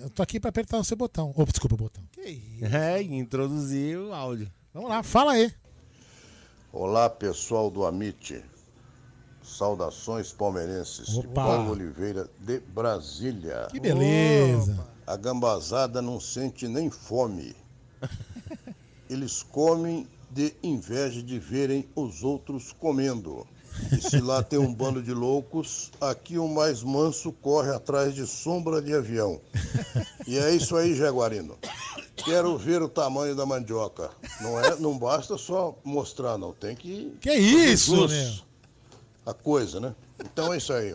Eu tô aqui pra apertar o seu botão. Ô, desculpa o botão. Que isso? É, introduzir o áudio. Vamos lá, fala aí. Olá, pessoal do Amit. Saudações palmeirenses. Opa. Paulo Oliveira, de Brasília. Que beleza. A gambazada não sente nem fome. Eles comem de inveja de verem os outros comendo. E se lá tem um bando de loucos, aqui o mais manso corre atrás de sombra de avião. E é isso aí, Jaguarino. Quero ver o tamanho da mandioca. Não, é, não basta só mostrar, não. Tem que. Que isso, jus meu? A coisa, né? Então é isso aí.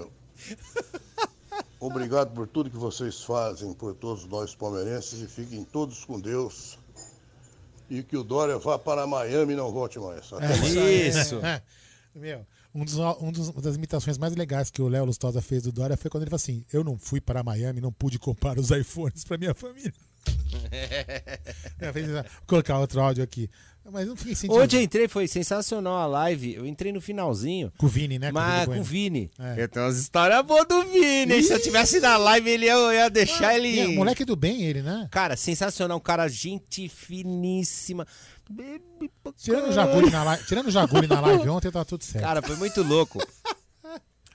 Obrigado por tudo que vocês fazem por todos nós palmeirenses e fiquem todos com Deus. E que o Dória vá para Miami e não volte mais. Até mais. Isso. É. Meu, um dos, um dos- uma das imitações mais legais que o Léo Lustosa fez do Dória foi quando ele falou assim: Eu não fui para Miami, não pude comprar os iPhones para minha família. Vou colocar outro áudio aqui. Mas não fiquei sentindo. Hoje eu entrei, foi sensacional a live. Eu entrei no finalzinho. Com o Vini, né? Com o Mas Vini com o. Vini. É. Eu tenho umas histórias boas do Vini. hein? Se eu tivesse na live, ele ia, eu ia deixar ele. É, moleque do bem, ele, né? Cara, sensacional. Um cara, gente finíssima. Bebe Tirando o. Jaguli na live, tirando o Jaguli na live ontem, tá tudo certo. Cara, foi muito louco.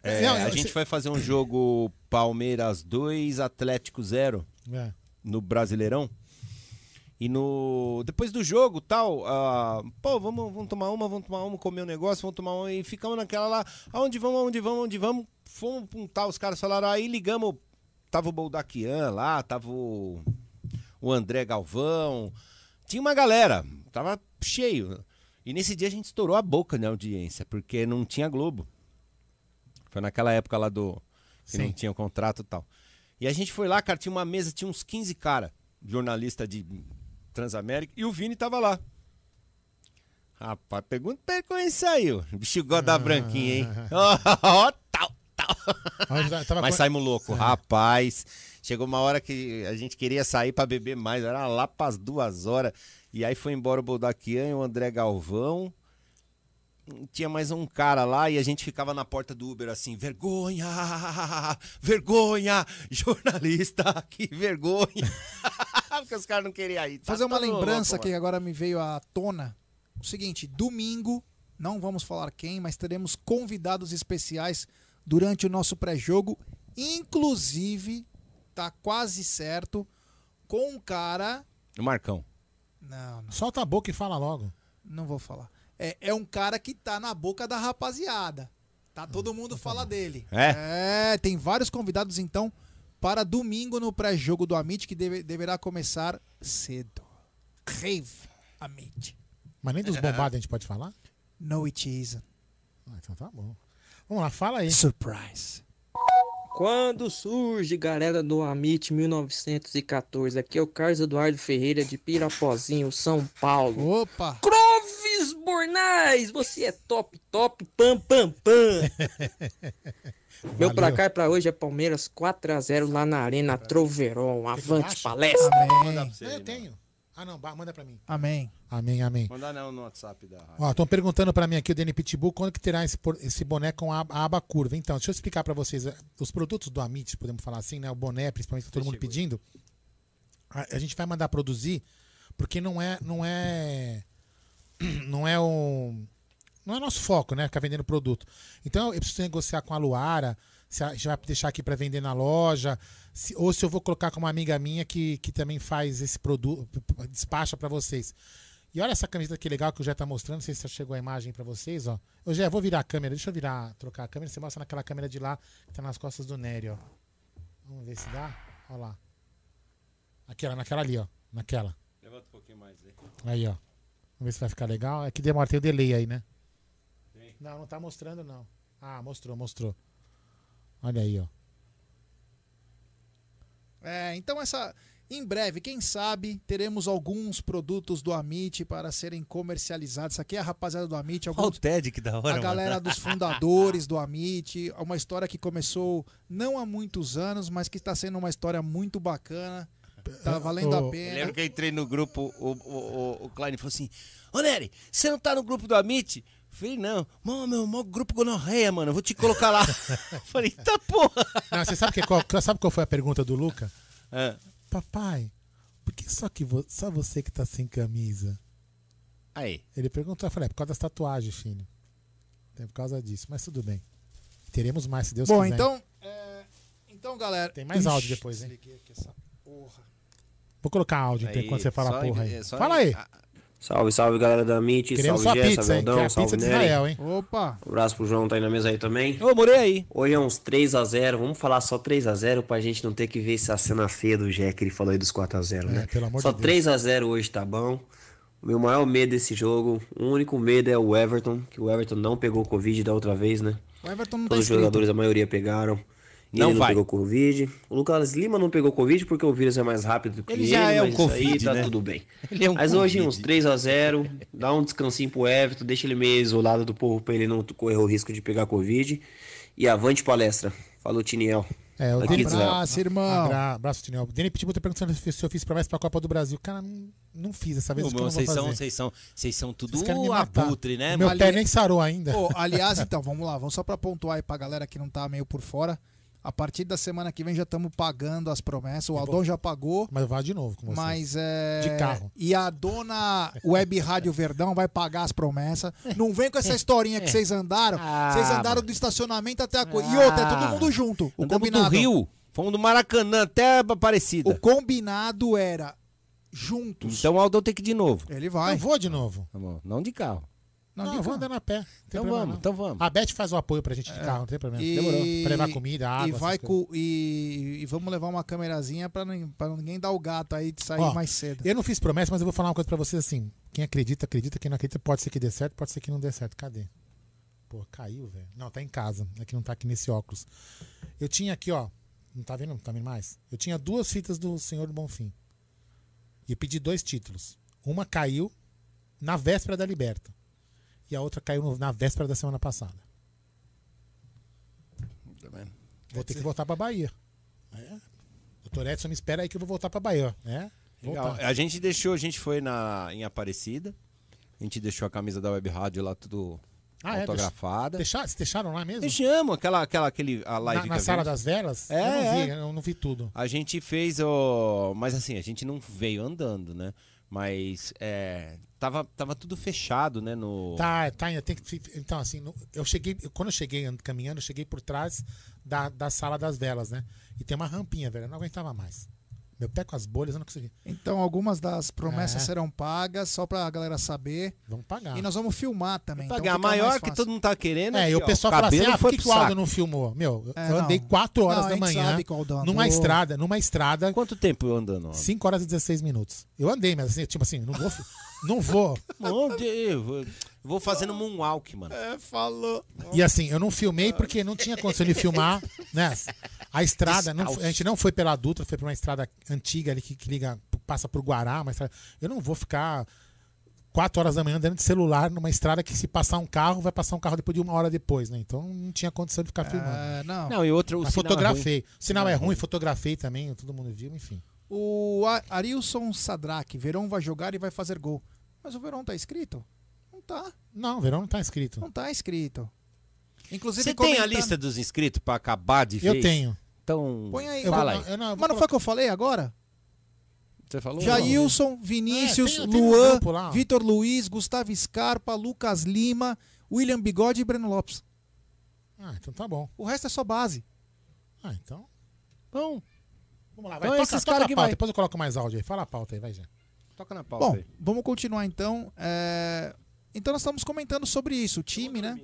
É, Não, a gente cê- vai fazer um jogo Palmeiras 2, Atlético 0 É. no Brasileirão. E no depois do jogo, tal, ah, pô, vamos, vamos tomar uma, vamos tomar uma, comer um negócio, vamos tomar uma e ficamos naquela lá, aonde vamos, aonde vamos, aonde vamos. Fomos tal, os caras falaram, aí ligamos, tava o Boldaquian lá, tava o, o André Galvão, tinha uma galera, tava cheio. E nesse dia a gente estourou a boca na audiência, porque não tinha Globo. Foi naquela época lá do. que não Sim. tinha o contrato e tal. E a gente foi lá, cara, tinha uma mesa, tinha uns 15 cara, jornalista de Transamérica, e o Vini tava lá. Rapaz, pergunta pra ele como ele saiu. O bicho gosta da branquinha, hein? Ó, tal, tal. Mas saímos louco, É. rapaz. Chegou uma hora que a gente queria sair pra beber mais, era lá pras duas horas. E aí foi embora o Boldaquian e o André Galvão. Tinha mais um cara lá e a gente ficava na porta do Uber assim, vergonha, vergonha, jornalista, que vergonha. Porque os caras não queriam ir. Tá Fazer uma lembrança louco, que agora me veio à tona. O seguinte, domingo, não vamos falar quem, mas teremos convidados especiais durante o nosso pré-jogo. Inclusive, tá quase certo, com um cara. O Marcão. Não, não, Solta a boca e fala logo. não vou falar. É, é um cara que tá na boca da rapaziada. Tá todo mundo fala dele. É? É, tem vários convidados então para domingo no pré-jogo do Amit que deve- deverá começar cedo. Rave Amit. Mas nem dos bombados a gente pode falar? No it isn't. Ah, então tá bom. Vamos lá, fala aí. Surprise. Quando surge, galera do Amit 1914? Aqui é o Carlos Eduardo Ferreira de Pirapozinho, São Paulo. Opa! Clóvis Bornais, você é top, top, pam, pam, pam. Meu Valeu. placar pra hoje é Palmeiras 4x0 lá na Arena Troveron. Avante palestra. Amém. Não, eu tenho. Ah, não, manda pra mim. Amém. Amém, amém. Mandar não no WhatsApp da rádio. Ó, estão perguntando pra mim aqui, o Dani Pitbull, quando que terá esse, esse boné com a, a aba curva. Então, deixa eu explicar pra vocês. eh, Os produtos do Amit, podemos falar assim, né? O boné, principalmente, que tá todo mundo pedindo. A, a gente vai mandar produzir, porque não é. Não é. Não é o. Não é nosso foco, né? Ficar vendendo produto. Então, eu preciso negociar com a Luara, se a gente vai deixar aqui pra vender na loja, se- ou se eu vou colocar com uma amiga minha que, que também faz esse produto, despacha pra vocês. E olha essa camiseta que legal que o Jé tá mostrando, não sei se chegou a imagem pra vocês, ó. Ô Jé, vou virar a câmera, deixa eu virar, trocar a câmera, você mostra naquela câmera de lá, que tá nas costas do Nery, ó. Vamos ver se dá. Olha lá. Aquela, naquela ali, ó. Naquela. Levanta um pouquinho mais aí. Aí, ó. Vamos ver se vai ficar legal. É que demora, tem o delay aí, né? Não, não tá mostrando, não. Ah, mostrou, mostrou. Olha aí, ó. É, então essa. Em breve, quem sabe, teremos alguns produtos do Amit para serem comercializados. Isso aqui é a rapaziada do Amit. Olha o Alguns, TED que da hora, a galera mano. dos fundadores do Amit. É Uma história que começou não há muitos anos, mas que está sendo uma história muito bacana. Tá valendo Ô, a Eu pena. lembro que eu entrei no grupo, o, o, o, o Klein falou assim: Ô Nery, você não tá no grupo do Amit? Eu Falei, não, mano, meu, meu grupo gonorreia, mano, eu vou te colocar lá. Eu Falei, tá porra. Não, você sabe, que, qual, sabe qual foi a pergunta do Luca? É. Papai, por que só, que vo- só você que tá sem camisa? Aí. Ele perguntou, eu falei, é por causa das tatuagens, filho. É por causa disso, mas tudo bem. Teremos mais, se Deus Bom, quiser. então. é, então, galera. Tem mais Ixi, áudio depois, hein? desliguei aqui essa porra. Vou colocar áudio Aí, enquanto você fala só a porra aí. é Fala aí. Salve, salve galera da Amit, Queremos salve sua Jessa, pizza, é Veldão, a salve pizza. Israel, hein? Opa! Um abraço pro João, tá aí na mesa aí também. Ô, morei aí. Hoje é uns 3x0, vamos falar só 3x0 pra gente não ter que ver essa cena feia do Jack que ele falou aí dos 4x0, né? É, pelo amor só de Deus. 3x0 hoje tá bom. O meu maior medo desse jogo, o único medo é o Everton, que o Everton não pegou Covid da outra vez, né? O Everton não tá Todos os inscrito. jogadores, a maioria pegaram. Não ele não vai. pegou Covid. O Lucas Lima não pegou Covid porque o vírus é mais rápido do que Ele ele, já é um Covid, tá né? tudo bem. Ele é um mas hoje Covid. uns 3 a 0 dá um descansinho pro Everton, deixa ele meio isolado do povo pra ele não correr o risco de pegar Covid. E avante palestra. Falou, Tiniel. É, o Dani. Abraço, irmão. Abra, abraço, Tiniel. Dani Pitbull tá perguntando se eu fiz promessa pra Copa do Brasil. Cara, não, não fiz essa vez. Meu, vocês são, vocês são, vocês são tudo abutre, né, Meu pé nem sarou ainda. Ô, aliás, então, vamos lá, vamos só pra pontuar aí pra galera que não tá meio por fora. A partir da semana que vem já estamos pagando as promessas. O Aldon já pagou. Mas vai de novo com você. Mas é. De carro. E a dona Web Rádio Verdão vai pagar as promessas. Não vem com essa historinha que vocês andaram. Ah, Vocês andaram do estacionamento até a coisa. E outra, é todo mundo junto. O combinado. do Rio. Fomos do Maracanã até Aparecida. O combinado era juntos. Então o Aldão tem que ir de novo. Ele vai. Eu vou de novo. Tá bom. Não de carro. Não, Não, eu de vou carro. andando a pé. Então vamos, não. então vamos. A Beth faz o apoio pra gente de carro, não tem problema. Demorou. Pra levar comida, água. E, vai e, e vamos levar uma câmerazinha pra, nin- pra ninguém dar o gato aí de sair Ó, mais cedo. Eu não fiz promessa, mas eu vou falar uma coisa pra vocês assim. Quem acredita, acredita. Quem não acredita, pode ser que dê certo, pode ser que não dê certo. Cadê? Pô, caiu, velho. Não, tá em casa. É que não tá aqui nesse óculos. Eu tinha aqui, ó. Não tá vendo? Não tá vendo mais? Eu tinha duas fitas do Senhor do Bonfim. E pedi dois títulos. Uma caiu na véspera da Liberta. E a outra caiu no- na véspera da semana passada. Vou ter que voltar pra Bahia. É. Doutor Edson, me espera aí que eu vou voltar pra Bahia. É? Voltar. A gente deixou, a gente foi na, em Aparecida. A gente deixou a camisa da Web Rádio lá tudo Ah, é? autografada. Deixar, vocês deixaram lá mesmo? Deixamos aquela, aquela, aquele, a live na na sala das velas? É, eu não vi, é. eu não vi tudo. A gente fez o. Mas assim, a gente não veio andando, né? Mas é, tava, tava tudo fechado, né? No... Tá, tá, ainda tem que. Então, assim, eu cheguei. Quando eu cheguei and- caminhando, eu cheguei por trás da, da sala das velas, né? E tem uma rampinha, velho. Eu não aguentava mais. Meu pé com as bolhas, eu não consegui. Então, algumas das promessas É. serão pagas, só pra galera saber. Vamos pagar. E nós vamos filmar também. Pagar então a fica maior que todo mundo tá querendo. É, e o pessoal fala assim: ah, por foi que, o Aldo não filmou? Meu, É, eu andei 4 horas Não, a da manhã numa estrada, numa estrada. Quanto tempo eu andando? 5 horas e 16 minutos. Eu andei, mas assim, tipo assim, não vou. Não vou. Onde? Eu vou fazendo moonwalk, mano. É, falou. E assim, eu não filmei porque não tinha condição de filmar, né? A estrada, não, a gente não foi pela Dutra, foi pra uma estrada antiga ali que, que liga, passa por Guará, uma estrada. Eu não vou ficar 4 horas da manhã andando de celular numa estrada que se passar um carro, vai passar um carro depois de uma hora depois, né? Então não tinha condição de ficar filmando. É, não. Não, e outra, o Mas sinal é fotografei. ruim. o sinal é ruim, fotografei também, todo mundo viu, enfim. O Arilson Sadraque, Verão vai jogar e vai fazer gol. Mas o Verão tá escrito? Não tá. Não, o verão não tá inscrito. Não tá escrito. Inclusive, Você tem a lista dos inscritos pra acabar de Eu vez? tenho. Então, Põe aí. fala Eu aí. vou- Eu não, eu Mas não foi o que eu falei agora? Você falou? Jailson, Vinícius, É, tem- Luan, lá. Vitor Luiz, Gustavo Scarpa, Lucas Lima, William Bigode e Breno Lopes. Ah, então tá bom. O resto é só base. Ah, então. Bom, Vamos lá, vai. Então toca, esses toca cara a que pauta, vai. Depois eu coloco mais áudio aí. Fala a pauta aí, vai, já. toca na pauta Bom, aí. vamos continuar então. É, Então nós estamos comentando sobre isso. O time, né?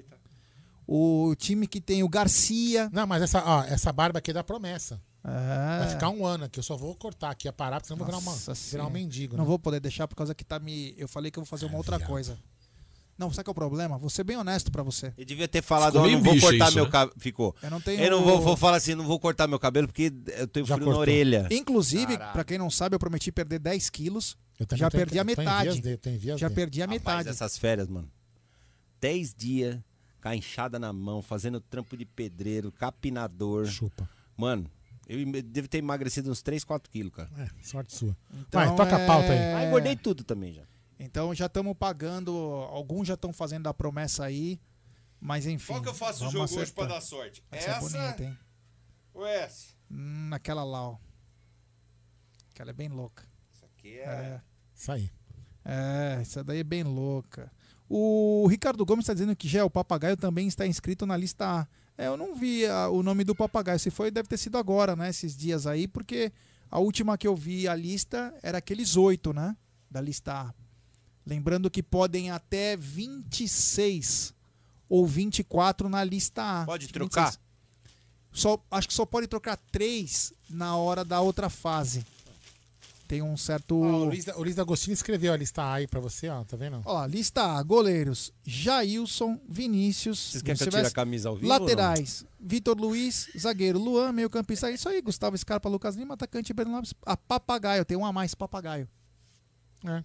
O time que tem o Garcia. Não, mas essa, ó, essa barba aqui é da promessa. É. Vai ficar um ano aqui. Eu só vou cortar aqui a parar, porque senão eu vou virar, uma, virar um mendigo. Não né? vou poder deixar por causa que tá me. Eu falei que eu vou fazer uma outra viado. coisa. Não, sabe qual é o problema? Vou ser bem honesto pra você. Eu devia ter falado, ó, meio não vou cortar isso, meu né? cabelo. Ficou. Eu não tenho. Eu não vou, vou falar assim, não vou cortar meu cabelo porque eu tenho Já frio na orelha. Inclusive, Caralho. pra quem não sabe, eu prometi perder 10 quilos. Eu Já tô em- perdi a metade. Já perdi a metade. essas férias, mano. 10 dias, com a enxada na mão, fazendo trampo de pedreiro, capinador. Chupa. Mano, eu devo ter emagrecido uns 3, 4 quilos, cara. É, sorte sua. Então, vai, toca é- a pauta aí. Ah, engordei tudo também já. Então já estamos pagando. Alguns já estão fazendo a promessa aí. Mas enfim. Qual que eu faço o jogo hoje pra acertar. dar sorte? Vai ser Essa bonita, hein? ou essa? Hum, aquela lá, ó. Aquela é bem louca. Essa aqui é... É. Isso aí. É, essa daí é bem louca. O Ricardo Gomes está dizendo que já o papagaio também está inscrito na lista A. É, eu não vi a- o nome do papagaio. Se foi, deve ter sido agora, né? Esses dias aí, porque a última que eu vi a lista era aqueles oito, né? Da lista A. Lembrando que podem até 26 ou 24 na lista A. Pode trocar? 26. Só, acho que só pode trocar três na hora da outra fase. Tem um certo. Ó, o, Luiz, o Luiz Agostinho escreveu a lista A aí pra você, ó. Tá vendo? Ó, lista A, goleiros, Jailson, Vinícius, Vocês querem que eu tire a camisa ao vivo? laterais, Vitor Luiz, zagueiro, Luan, meio campista, é isso aí, Gustavo Scarpa, Lucas Lima, atacante, Breno Lopes, a papagaio, tem um a mais, papagaio. É.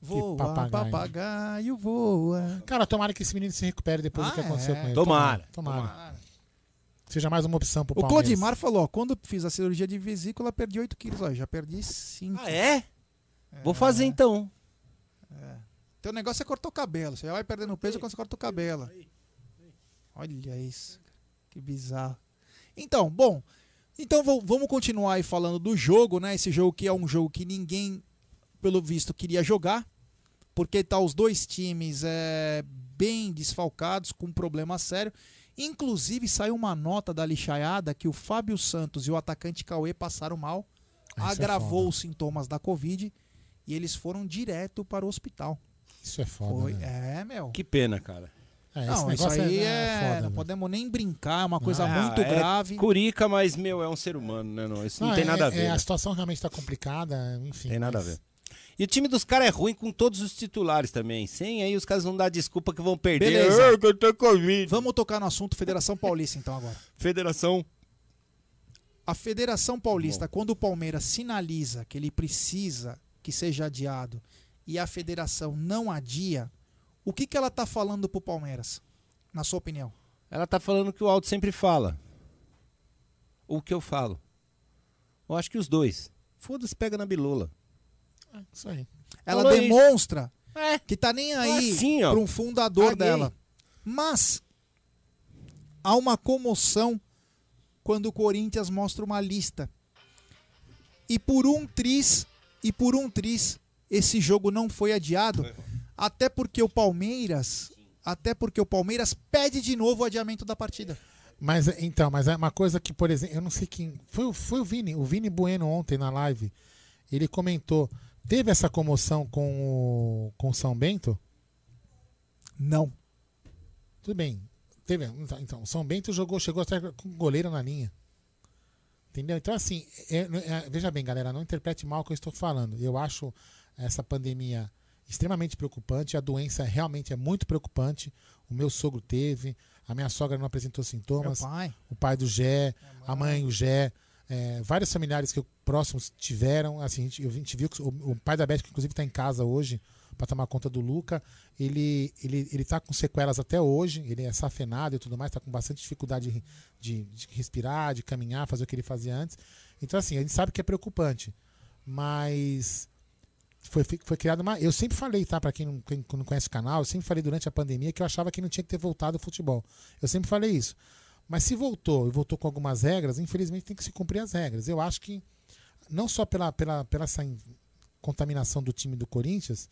Voa, papagaio. papagaio. voa. Cara, tomara que esse menino se recupere depois do que Ah, aconteceu é. com ele. Tomara, Tomara. Seja mais uma opção pro O Palmeiras. Clodimar falou, ó, quando fiz a cirurgia de vesícula, perdi 8 quilos, ó, já perdi 5. Ah, é? Vou fazer então. Teu negócio é cortar o cabelo, você já vai perdendo peso quando você corta o cabelo. Olha isso, que bizarro. Então, bom, então vamos continuar aí falando do jogo, né? Esse jogo que é um jogo que ninguém, pelo visto, queria jogar, porque tá os dois times é, bem desfalcados, com um problema sério. Inclusive saiu uma nota da lixaiada que o Fábio Santos e o atacante Cauê passaram mal, Isso é agravou foda. os sintomas da Covid e eles foram direto para o hospital. Isso é foda, Foi- né? É, meu. Que pena, cara. É, não, isso aí é- é, é foda, não podemos nem brincar, é uma coisa Ah, muito é grave. Curica, mas, meu, é um ser humano, né? Não, isso não, tem é- nada a ver. é, né? a situação realmente tá complicada, enfim. Tem nada a mas- ver. E o time dos caras é ruim com todos os titulares também. Sem aí os caras vão dar desculpa que vão perder. Beleza. Ah, que eu tô Covid. Vamos tocar no assunto Federação Paulista então agora. Federação. A Federação Paulista, quando o Palmeiras sinaliza que ele precisa que seja adiado e a federação não adia, o que, que ela tá falando pro Palmeiras, na sua opinião? Ela tá falando que o Aldo sempre fala. O que eu falo. Eu acho que os dois. Foda-se, pega na bilula. Isso aí. Ela Falou demonstra que tá nem aí Assim, para um fundador Caguei. dela. Mas há uma comoção quando o Corinthians mostra uma lista. E por um tris, e por um tris, esse jogo não foi adiado, até porque o Palmeiras, até porque o Palmeiras pede de novo o adiamento da partida. Mas então, mas é uma coisa que, por exemplo, eu não sei quem. Foi, foi o Vini, o Vini Bueno ontem na live. Ele comentou. Teve essa comoção com o, com São Bento? Não. Tudo bem. Teve. Então, o São Bento jogou, chegou até com goleiro na linha. Entendeu? Então, assim, é- é- veja bem, galera, não interprete mal o que eu estou falando. Eu acho essa pandemia extremamente preocupante. A doença realmente é muito preocupante. O meu sogro teve, a minha sogra não apresentou sintomas. Pai. O pai do Gé, a mãe, o Gé. É, vários familiares que eu, próximos tiveram. Assim, a gente, a gente viu que o, o pai da Beth, que inclusive está em casa hoje para tomar conta do Luca, ele, ele, ele tá com sequelas até hoje, ele é safenado e tudo mais, tá com bastante dificuldade de, de, de respirar, de caminhar, fazer o que ele fazia antes. Então, assim, a gente sabe que é preocupante, mas foi, foi criada uma. Eu sempre falei, tá? Para quem não, quem não conhece o canal, eu sempre falei durante a pandemia que eu achava que não tinha que ter voltado o futebol. Eu sempre falei isso. Mas se voltou e voltou com algumas regras, infelizmente tem que se cumprir as regras. Eu acho que, não só pela, pela, pela essa in- contaminação do time do Corinthians,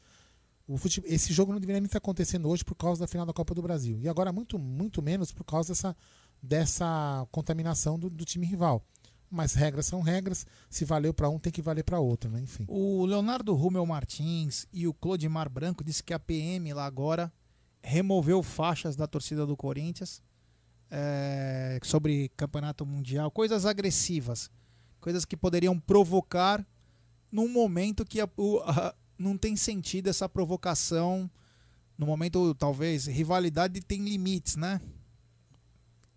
o fute- esse jogo não deveria nem estar acontecendo hoje por causa da final da Copa do Brasil. E agora, muito, muito menos por causa dessa, dessa contaminação do, do time rival. Mas regras são regras. Se valeu para um, tem que valer para outro, né? Enfim. O Leonardo Rumel Martins e o Clodimar Branco disse que a PM lá agora removeu faixas da torcida do Corinthians é, sobre campeonato mundial, coisas agressivas, coisas que poderiam provocar num momento que a- o- a- não tem sentido essa provocação. No momento, talvez, rivalidade tem limites, né?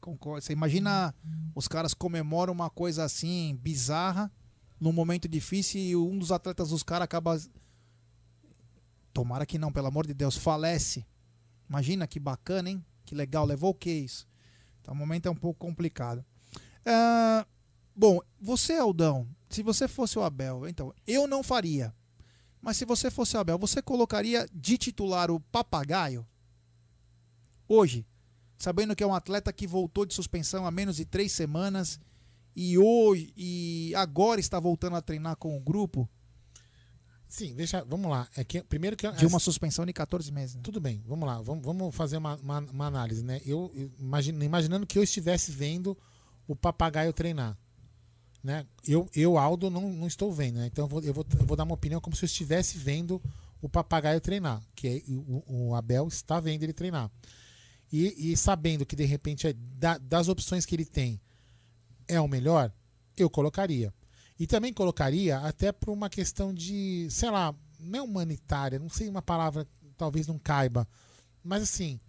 Concordo. Você imagina os caras comemoram uma coisa assim bizarra num momento difícil e um dos atletas dos caras acaba. Tomara que não, pelo amor de Deus, falece. Imagina que bacana, hein? Que legal, levou o que isso? O momento é um pouco complicado. Ah, bom, você, Aldão, se você fosse o Abel, então, eu não faria. Mas se você fosse o Abel, você colocaria de titular o papagaio? Hoje, sabendo que é um atleta que voltou de suspensão há menos de três semanas e hoje e agora está voltando a treinar com o grupo Sim, deixa, vamos lá. É que, primeiro que de uma suspensão de 14 meses. né? Tudo bem, vamos lá, vamos, vamos fazer uma, uma, uma análise, né? Eu, eu imagino, imaginando que eu estivesse vendo o papagaio treinar, né? Eu, eu Aldo, não, não estou vendo, né? Então eu vou, eu, vou, eu vou dar uma opinião como se eu estivesse vendo o papagaio treinar, que é, o, o Abel está vendo ele treinar. E, e sabendo que de repente é da- das opções que ele tem é o melhor, eu colocaria. E também colocaria até por uma questão de, sei lá, não é humanitária, não sei uma palavra talvez não caiba, mas assim,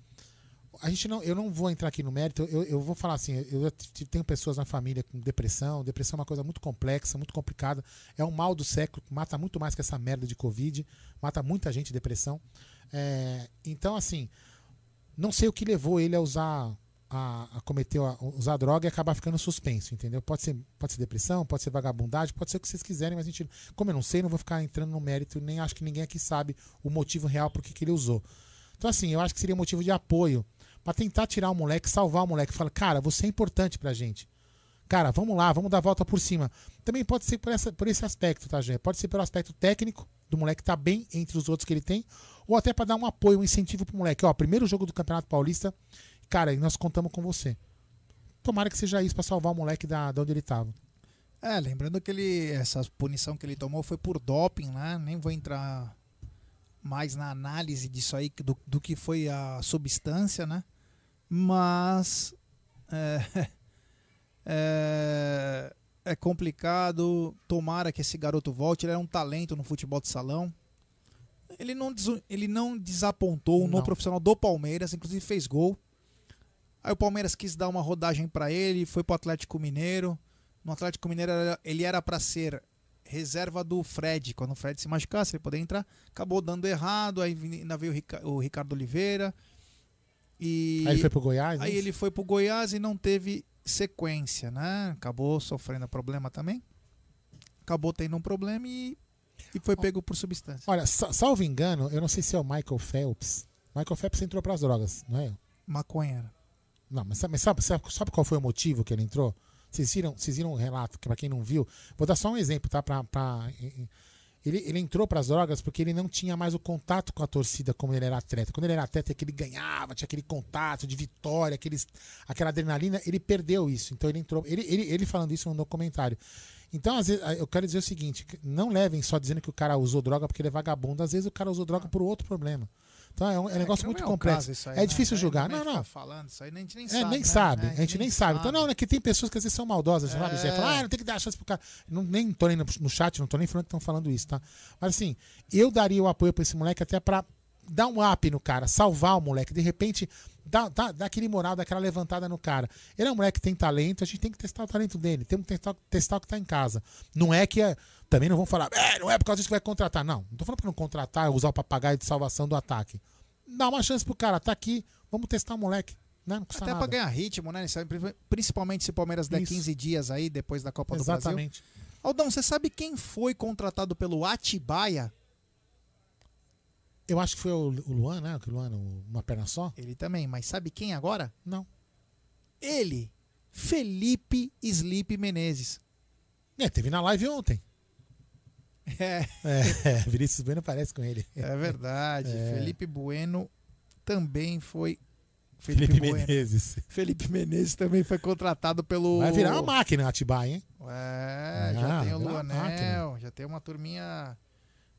a gente não, eu não vou entrar aqui no mérito, eu, eu vou falar assim, eu tenho pessoas na família com depressão, depressão é uma coisa muito complexa, muito complicada, é um mal do século, mata muito mais que essa merda de Covid, mata muita gente depressão. É, então, assim, não sei o que levou ele a usar a, a cometer a usar droga e acabar ficando suspenso, entendeu? Pode ser, pode ser depressão, pode ser vagabundagem, pode ser o que vocês quiserem, mas a gente, como eu não sei, não vou ficar entrando no mérito, nem acho que ninguém aqui sabe o motivo real por que ele usou. Então assim, eu acho que seria motivo de apoio para tentar tirar o moleque, salvar o moleque, falar, cara, você é importante pra gente. Cara, vamos lá, vamos dar a volta por cima. Também pode ser por, essa, por esse aspecto, tá, Gé? Pode ser pelo aspecto técnico, do moleque tá bem entre os outros que ele tem, ou até para dar um apoio, um incentivo pro moleque. Ó, primeiro jogo do Campeonato Paulista, cara, nós contamos com você. Tomara que seja isso para salvar o moleque da, da onde ele tava. É, lembrando que ele essa punição que ele tomou foi por doping, né? Nem vou entrar mais na análise disso aí do, do que foi a substância, né? Mas é, é, é complicado. Tomara que esse garoto volte. Ele era um talento no futebol de salão. Ele não, ele não desapontou no Não. profissional do Palmeiras, inclusive fez gol. Aí o Palmeiras quis dar uma rodagem pra ele, foi pro Atlético Mineiro. No Atlético Mineiro ele era pra ser reserva do Fred. Quando o Fred se machucasse, ele poder entrar. Acabou dando errado, aí ainda veio o Rica- o Ricardo Oliveira. E Aí ele foi pro Goiás, é Aí isso? ele foi pro Goiás e não teve sequência, né? Acabou sofrendo problema também. Acabou tendo um problema e, e foi pego por substância. Olha, sa- salvo engano, eu não sei se é o Michael Phelps. Michael Phelps entrou pras drogas, não é? Maconha. Não, mas sabe, sabe, sabe, qual foi o motivo que ele entrou? Vocês viram, vocês viram um relato, que pra quem não viu, vou dar só um exemplo, tá? Pra, pra- ele, ele entrou pras drogas porque ele não tinha mais o contato com a torcida como ele era atleta. Quando ele era atleta, que ele ganhava, tinha aquele contato de vitória, aqueles, aquela adrenalina, ele perdeu isso. Então ele entrou. Ele, ele, ele falando isso no documentário. Então, às vezes, eu quero dizer o seguinte: não levem só dizendo que o cara usou droga porque ele é vagabundo. Às vezes o cara usou droga por outro problema. Então é um, é um negócio não muito é o complexo. aí, é né? difícil Aí julgar. Não, não. falando isso aí, a gente nem É, sabe. nem né? sabe. É, a gente nem sabe. Então, não, é que tem pessoas que às vezes são maldosas, sabe? É. Fala, ah, não tem que dar chance pro cara. Não, nem tô nem no, chat, não tô nem falando que estão falando isso, tá? Mas assim, eu daria o apoio pra esse moleque até pra dar um up no cara, salvar o moleque. De repente, dar, dar, dar aquele moral, dar aquela levantada no cara. Ele é um moleque que tem talento, a gente tem que testar o talento dele. Temos que testar, testar o que tá em casa. Não é que é. Também não vão falar, é, não é por causa disso que vai contratar. Não, não tô falando pra não contratar, usar o papagaio de salvação do ataque. Dá uma chance pro cara, tá aqui, vamos testar o moleque. Né? Não custa Até nada. pra ganhar ritmo, né? Principalmente se o Palmeiras der Isso. 15 dias aí depois da Copa Exatamente. do Brasil. Aldão, você sabe quem foi contratado pelo Atibaia? Eu acho que foi o Luan, né? O Luan, uma perna só. Ele também, mas sabe quem agora? Não. Ele, Felipe Sleep Menezes. É, teve na live ontem. É. É, Vinícius Bueno parece com ele. É verdade. É. Felipe Bueno também foi. Felipe Menezes. Felipe Menezes também foi contratado pelo. Vai virar uma máquina Atibaia, hein? É, já Ah, tem o Luanel, já tem uma turminha.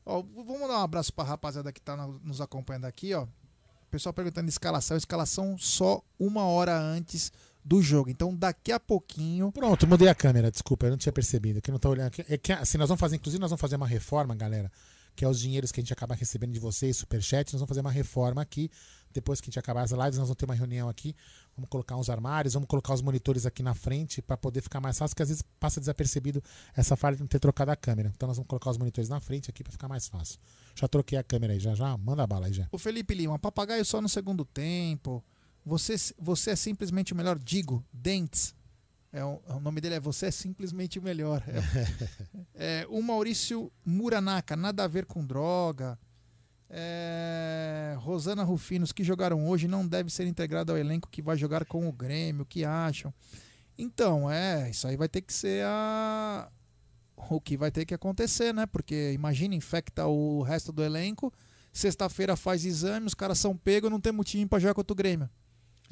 Ó, vamos dar um abraço pra rapaziada que tá nos acompanhando aqui, ó. O pessoal perguntando escalação, escalação só uma hora antes do jogo. Então daqui a pouquinho. Pronto, mudei a câmera, desculpa, eu não tinha percebido. Que não tô olhando aqui. É que assim, nós vamos fazer, inclusive, nós vamos fazer uma reforma, galera. Que é os dinheiros que a gente acaba recebendo de vocês, superchat. Nós vamos fazer uma reforma aqui. Depois que a gente acabar as lives, nós vamos ter uma reunião aqui. Vamos colocar uns armários, vamos colocar os monitores aqui na frente para poder ficar mais fácil, porque às vezes passa desapercebido essa falha de não ter trocado a câmera. Então nós vamos colocar os monitores na frente aqui para ficar mais fácil. Já troquei a câmera aí, já já. Manda a bala aí já. O Felipe Lima, papagaio só no segundo tempo. Você, você é simplesmente o melhor. Digo, Dentes. É o, o nome dele é Você é simplesmente o melhor. É, é, o Maurício Muranaka, nada a ver com droga. É, Rosana Rufinos, que jogaram hoje, não deve ser integrado ao elenco que vai jogar com o Grêmio. O que acham? Então, é, isso aí vai ter que ser a. O que vai ter que acontecer, né? Porque imagina, infecta o resto do elenco. Sexta-feira faz exame, os caras são pegos, não tem time pra jogar contra o Grêmio.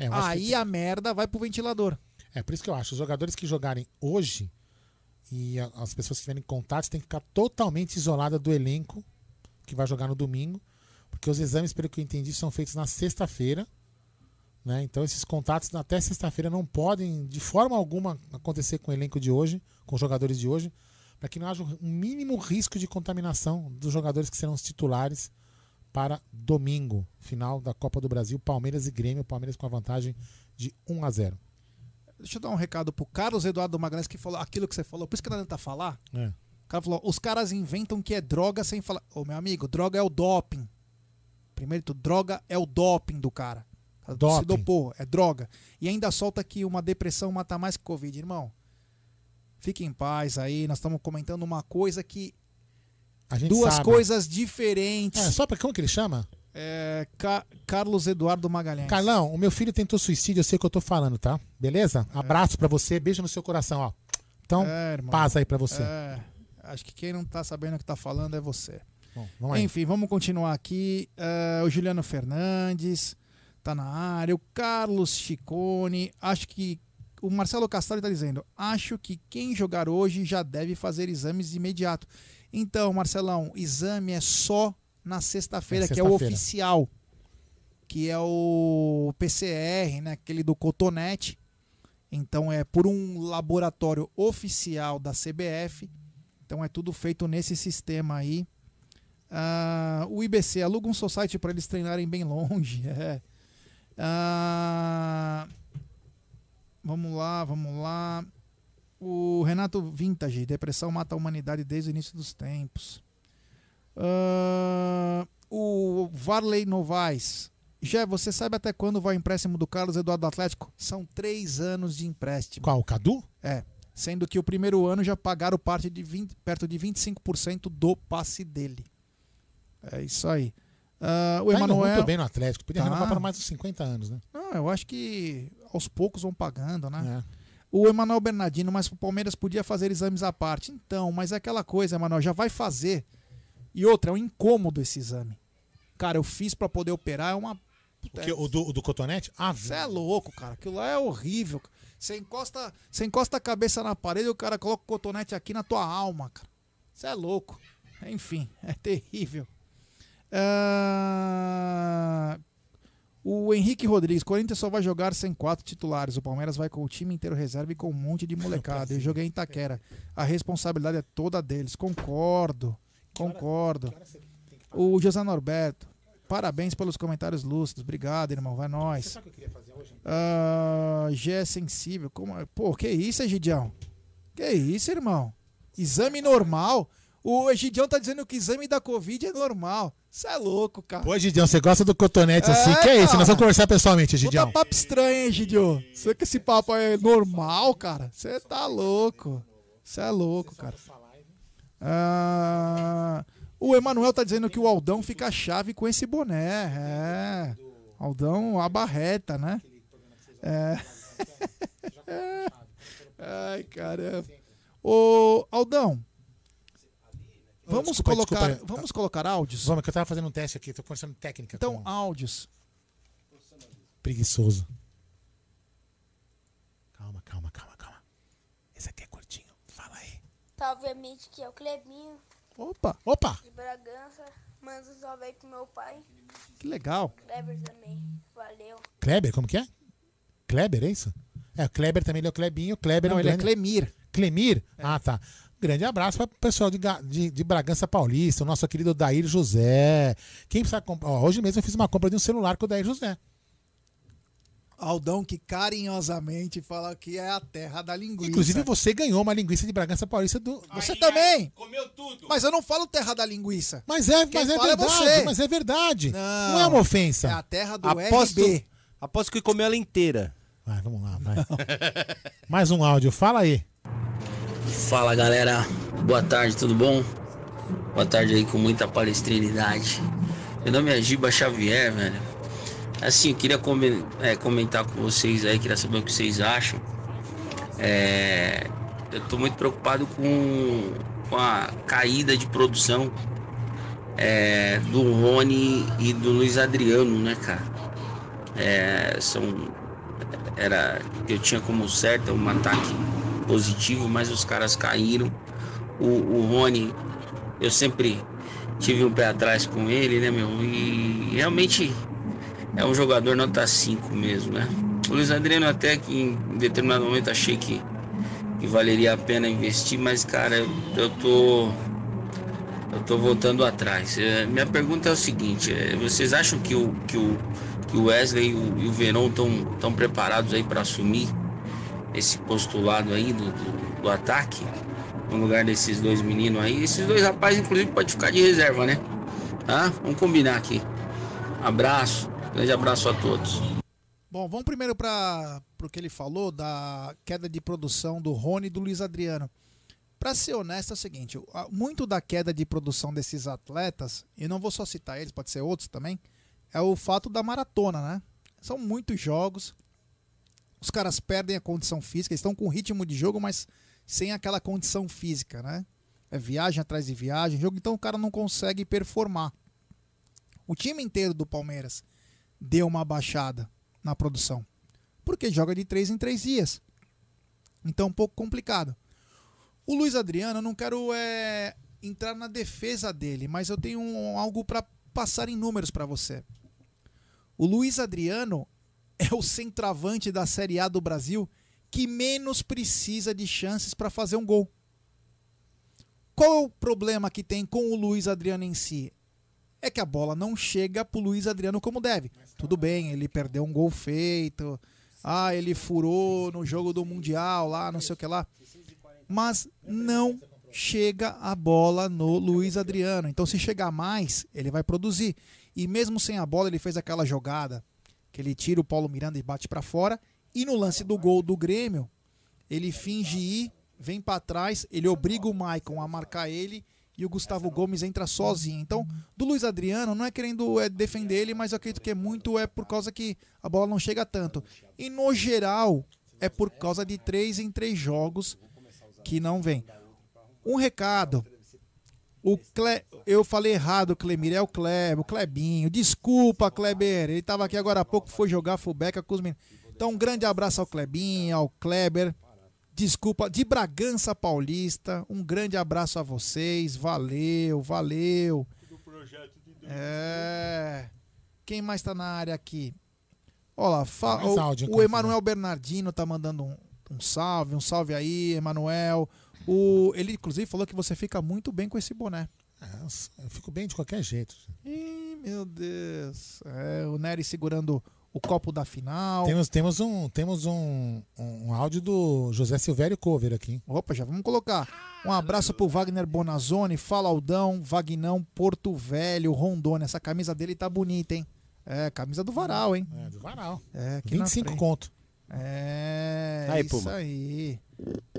É, que Aí tem- a merda vai pro ventilador. É por isso que eu acho, os jogadores que jogarem hoje e as pessoas que tiverem contatos têm que ficar totalmente isoladas do elenco que vai jogar no domingo, porque os exames, pelo que eu entendi, são feitos na sexta-feira. Né? Então esses contatos até sexta-feira não podem de forma alguma acontecer com o elenco de hoje, com os jogadores de hoje, para que não haja um mínimo risco de contaminação dos jogadores que serão os titulares para domingo, final da Copa do Brasil, Palmeiras e Grêmio, Palmeiras com a vantagem de 1 a 0. Deixa eu dar um recado pro Carlos Eduardo Magalhães que falou aquilo que você falou. Por isso que não adianta falar. É. O cara falou: os caras inventam que é droga sem falar. Ô, meu amigo, droga é o doping. Primeiro, tudo, droga é o doping do cara. Se Doping. dopou, é droga. E ainda solta que uma depressão mata mais que Covid. Irmão, fique em paz aí. Nós estamos comentando uma coisa que. Duas sabe. coisas diferentes. É, só pra como que ele chama? É, Ca- Carlos Eduardo Magalhães. Carlão, o meu filho tentou suicídio, eu sei o que eu tô falando, tá? Beleza? Abraço pra você, beijo no seu coração, ó. Então, É, irmão. paz aí pra você. É, acho que quem não tá sabendo o que tá falando é você. Bom, vamos. Enfim, vamos continuar aqui. É, o Juliano Fernandes tá na área. O Carlos Chicone. Acho que. O Marcelo Castaldi tá dizendo: Acho que quem jogar hoje já deve fazer exames de imediato. Então, Marcelão, exame é só na sexta-feira, É que é o oficial. Que é o PCR, né? Aquele do cotonete. Então é por um laboratório oficial da CBF. Então é tudo feito nesse sistema aí. Ah, o IBC aluga um society para eles treinarem bem longe. É. Ah, vamos lá, vamos lá. O Renato Vintage, depressão mata a humanidade desde o início dos tempos. Ah, o Varley Novaes. Já, você sabe até quando vai o empréstimo do Carlos Eduardo do Atlético? São três anos de empréstimo. Qual, o Cadu? É. Sendo que o primeiro ano já pagaram parte de 20, perto de 25% do passe dele. É isso aí. Ah, o Tá Emanuel. muito bem no Atlético. Podia Tá. renovar para mais uns 50 anos, né? Não, eu acho que aos poucos vão pagando, né? É. O Emanuel Bernardino, mas o Palmeiras podia fazer exames à parte. Então, mas é aquela coisa, Emanuel, já vai fazer. E outra, é um incômodo esse exame. Cara, eu fiz pra poder operar, é uma. O, que, o, do, o do cotonete? Ah, Você é louco, cara. Aquilo lá é horrível. Você encosta, você encosta a cabeça na parede e o cara coloca o cotonete aqui na tua alma, cara. Você é louco. Enfim, é terrível. Ah, O Henrique Rodrigues, Corinthians só vai jogar sem quatro titulares. O Palmeiras vai com o time inteiro reserva e com um monte de molecada. Eu joguei em Itaquera. A responsabilidade é toda deles. Concordo. Concordo. O José Norberto. Parabéns pelos comentários lúcidos. Obrigado, irmão. Vai nós. Sabe o que eu queria fazer hoje? Ah, G é sensível. Como... é? Pô, que isso, Egidião? Que isso, irmão? Exame normal? O Egidião tá dizendo que exame da Covid é normal. Você é louco, cara. Pô, Gidião, você gosta do cotonete É, assim? Que é isso? Nós vamos conversar pessoalmente, Gidião. Puta papo estranho, hein, Gidio? Você que esse papo é normal, cara? Você tá louco. Você é louco, cara. Ah, o Emanuel tá dizendo que o Aldão fica chave com esse boné. É. Aldão abarreta, né? É. Ai, caramba. Ô, Aldão. Vamos Desculpa, colocar, desculpa. vamos colocar áudios? Vamos, que eu tava fazendo um teste aqui, tô conversando técnica. Então, com- áudios. Preguiçoso. Calma, calma, calma, calma. Esse aqui é curtinho. Fala aí. Tá, obviamente, que é o Clebinho Opa, opa. de Bragança. Manda um salve aí pro meu pai. Que legal. Kleber também. Valeu. Kleber, como que é? Kleber, é isso? É, o Kleber também, ele é o Klebinho. Kleber Não, um ele é grande- Clemir. Clemir? Ah, tá. Grande abraço para o pessoal de, de, de Bragança Paulista, o nosso querido Dair José. Quem precisa comprar? ó, hoje mesmo eu fiz uma compra de um celular com o Dair José. Aldão que carinhosamente fala que é a terra da linguiça. Inclusive, você ganhou uma linguiça de Bragança Paulista do. Você também. Comeu tudo. Mas eu não falo terra da linguiça. Mas é, Quem mas é é verdade. você. mas é verdade. Não, Não. é uma ofensa. É a terra do Aposto, RB. aposto que comeu ela inteira. Vai, vamos lá, vai. Mais um áudio, fala aí. Fala galera, boa tarde, tudo bom? Boa tarde aí com muita palestrinidade. Meu nome é Giba Xavier, velho. Assim, eu queria é, comentar com vocês aí, queria saber o que vocês acham. É, eu tô muito preocupado com, com a caída de produção é, do Rony e do Luiz Adriano, né, cara? É, são era eu tinha como certo um ataque positivo, mas os caras caíram. O, o Rony, eu sempre tive um pé atrás com ele, né, meu? E realmente é um jogador nota 5 mesmo, né? O Luiz Adriano até que em determinado momento achei que, que valeria a pena investir, mas cara, eu, eu tô eu tô voltando atrás. É, minha pergunta é o seguinte: é, vocês acham que o, que o, que o Wesley e o, e o Verão estão tão preparados aí para assumir esse postulado aí do, do, do ataque no lugar desses dois meninos aí? Esses dois rapazes, inclusive, pode ficar de reserva, né? Tá? Vamos combinar aqui. Abraço, grande abraço a todos. Bom, vamos primeiro para o que ele falou da queda de produção do Rony e do Luiz Adriano. Para ser honesto, é o seguinte: muito da queda de produção desses atletas, e não vou só citar eles, pode ser outros também, é o fato da maratona, né? São muitos jogos. Os caras perdem a condição física, estão com ritmo de jogo, mas sem aquela condição física, né? É viagem atrás de viagem, jogo, então o cara não consegue performar. O time inteiro do Palmeiras deu uma baixada na produção, porque joga de três em três dias. Então um pouco complicado. O Luiz Adriano, eu não quero é, entrar na defesa dele, mas eu tenho um- algo para passar em números para você. O Luiz Adriano é o centroavante da Série A do Brasil que menos precisa de chances para fazer um gol. Qual é o problema que tem com o Luiz Adriano em si? É que a bola não chega pro Luiz Adriano como deve. Tudo bem, ele perdeu um gol feito. Ah, ele furou no jogo do Mundial lá, não sei o que lá. Mas não chega a bola no Luiz Adriano. Então, se chegar mais, ele vai produzir. E mesmo sem a bola, ele fez aquela jogada que ele tira o Paulo Miranda e bate para fora. E no lance do gol do Grêmio, ele finge ir, vem para trás, ele obriga o Maicon a marcar ele e o Gustavo Gomes entra sozinho. Então, do Luiz Adriano, não é querendo é, defender ele, mas eu acredito que é muito é por causa que a bola não chega tanto. E no geral, é por causa de três em três jogos que não vem. Um recado. O Cle... Eu falei errado, Clemir, é o Kleber, o Klebinho. Desculpa, Kleber. Ele estava aqui agora há pouco, foi jogar fullback com os meninos. Então, um grande abraço ao Klebinho, ao Kleber. Desculpa, de Bragança Paulista. Um grande abraço a vocês. Valeu, valeu. É. Quem mais tá na área aqui? Olha lá, fa- o, o Emanuel Bernardino tá mandando um, um salve, um salve aí, Emanuel. O, ele, inclusive, falou que você fica muito bem com esse boné. É, eu fico bem de qualquer jeito. Ih, meu Deus. É, o Nery segurando o copo da final. Temos, temos, um, temos um, um áudio do José Silvério Cover aqui. Opa, já vamos colocar. Um abraço pro Wagner Bonazzoni, Fala Aldão, Vagnão, Porto Velho, Rondônia. Essa camisa dele tá bonita, hein? É, camisa do Varal, hein? É, do Varal. É, aqui na 25 frente. conto. É, Aí, isso Puma. aí.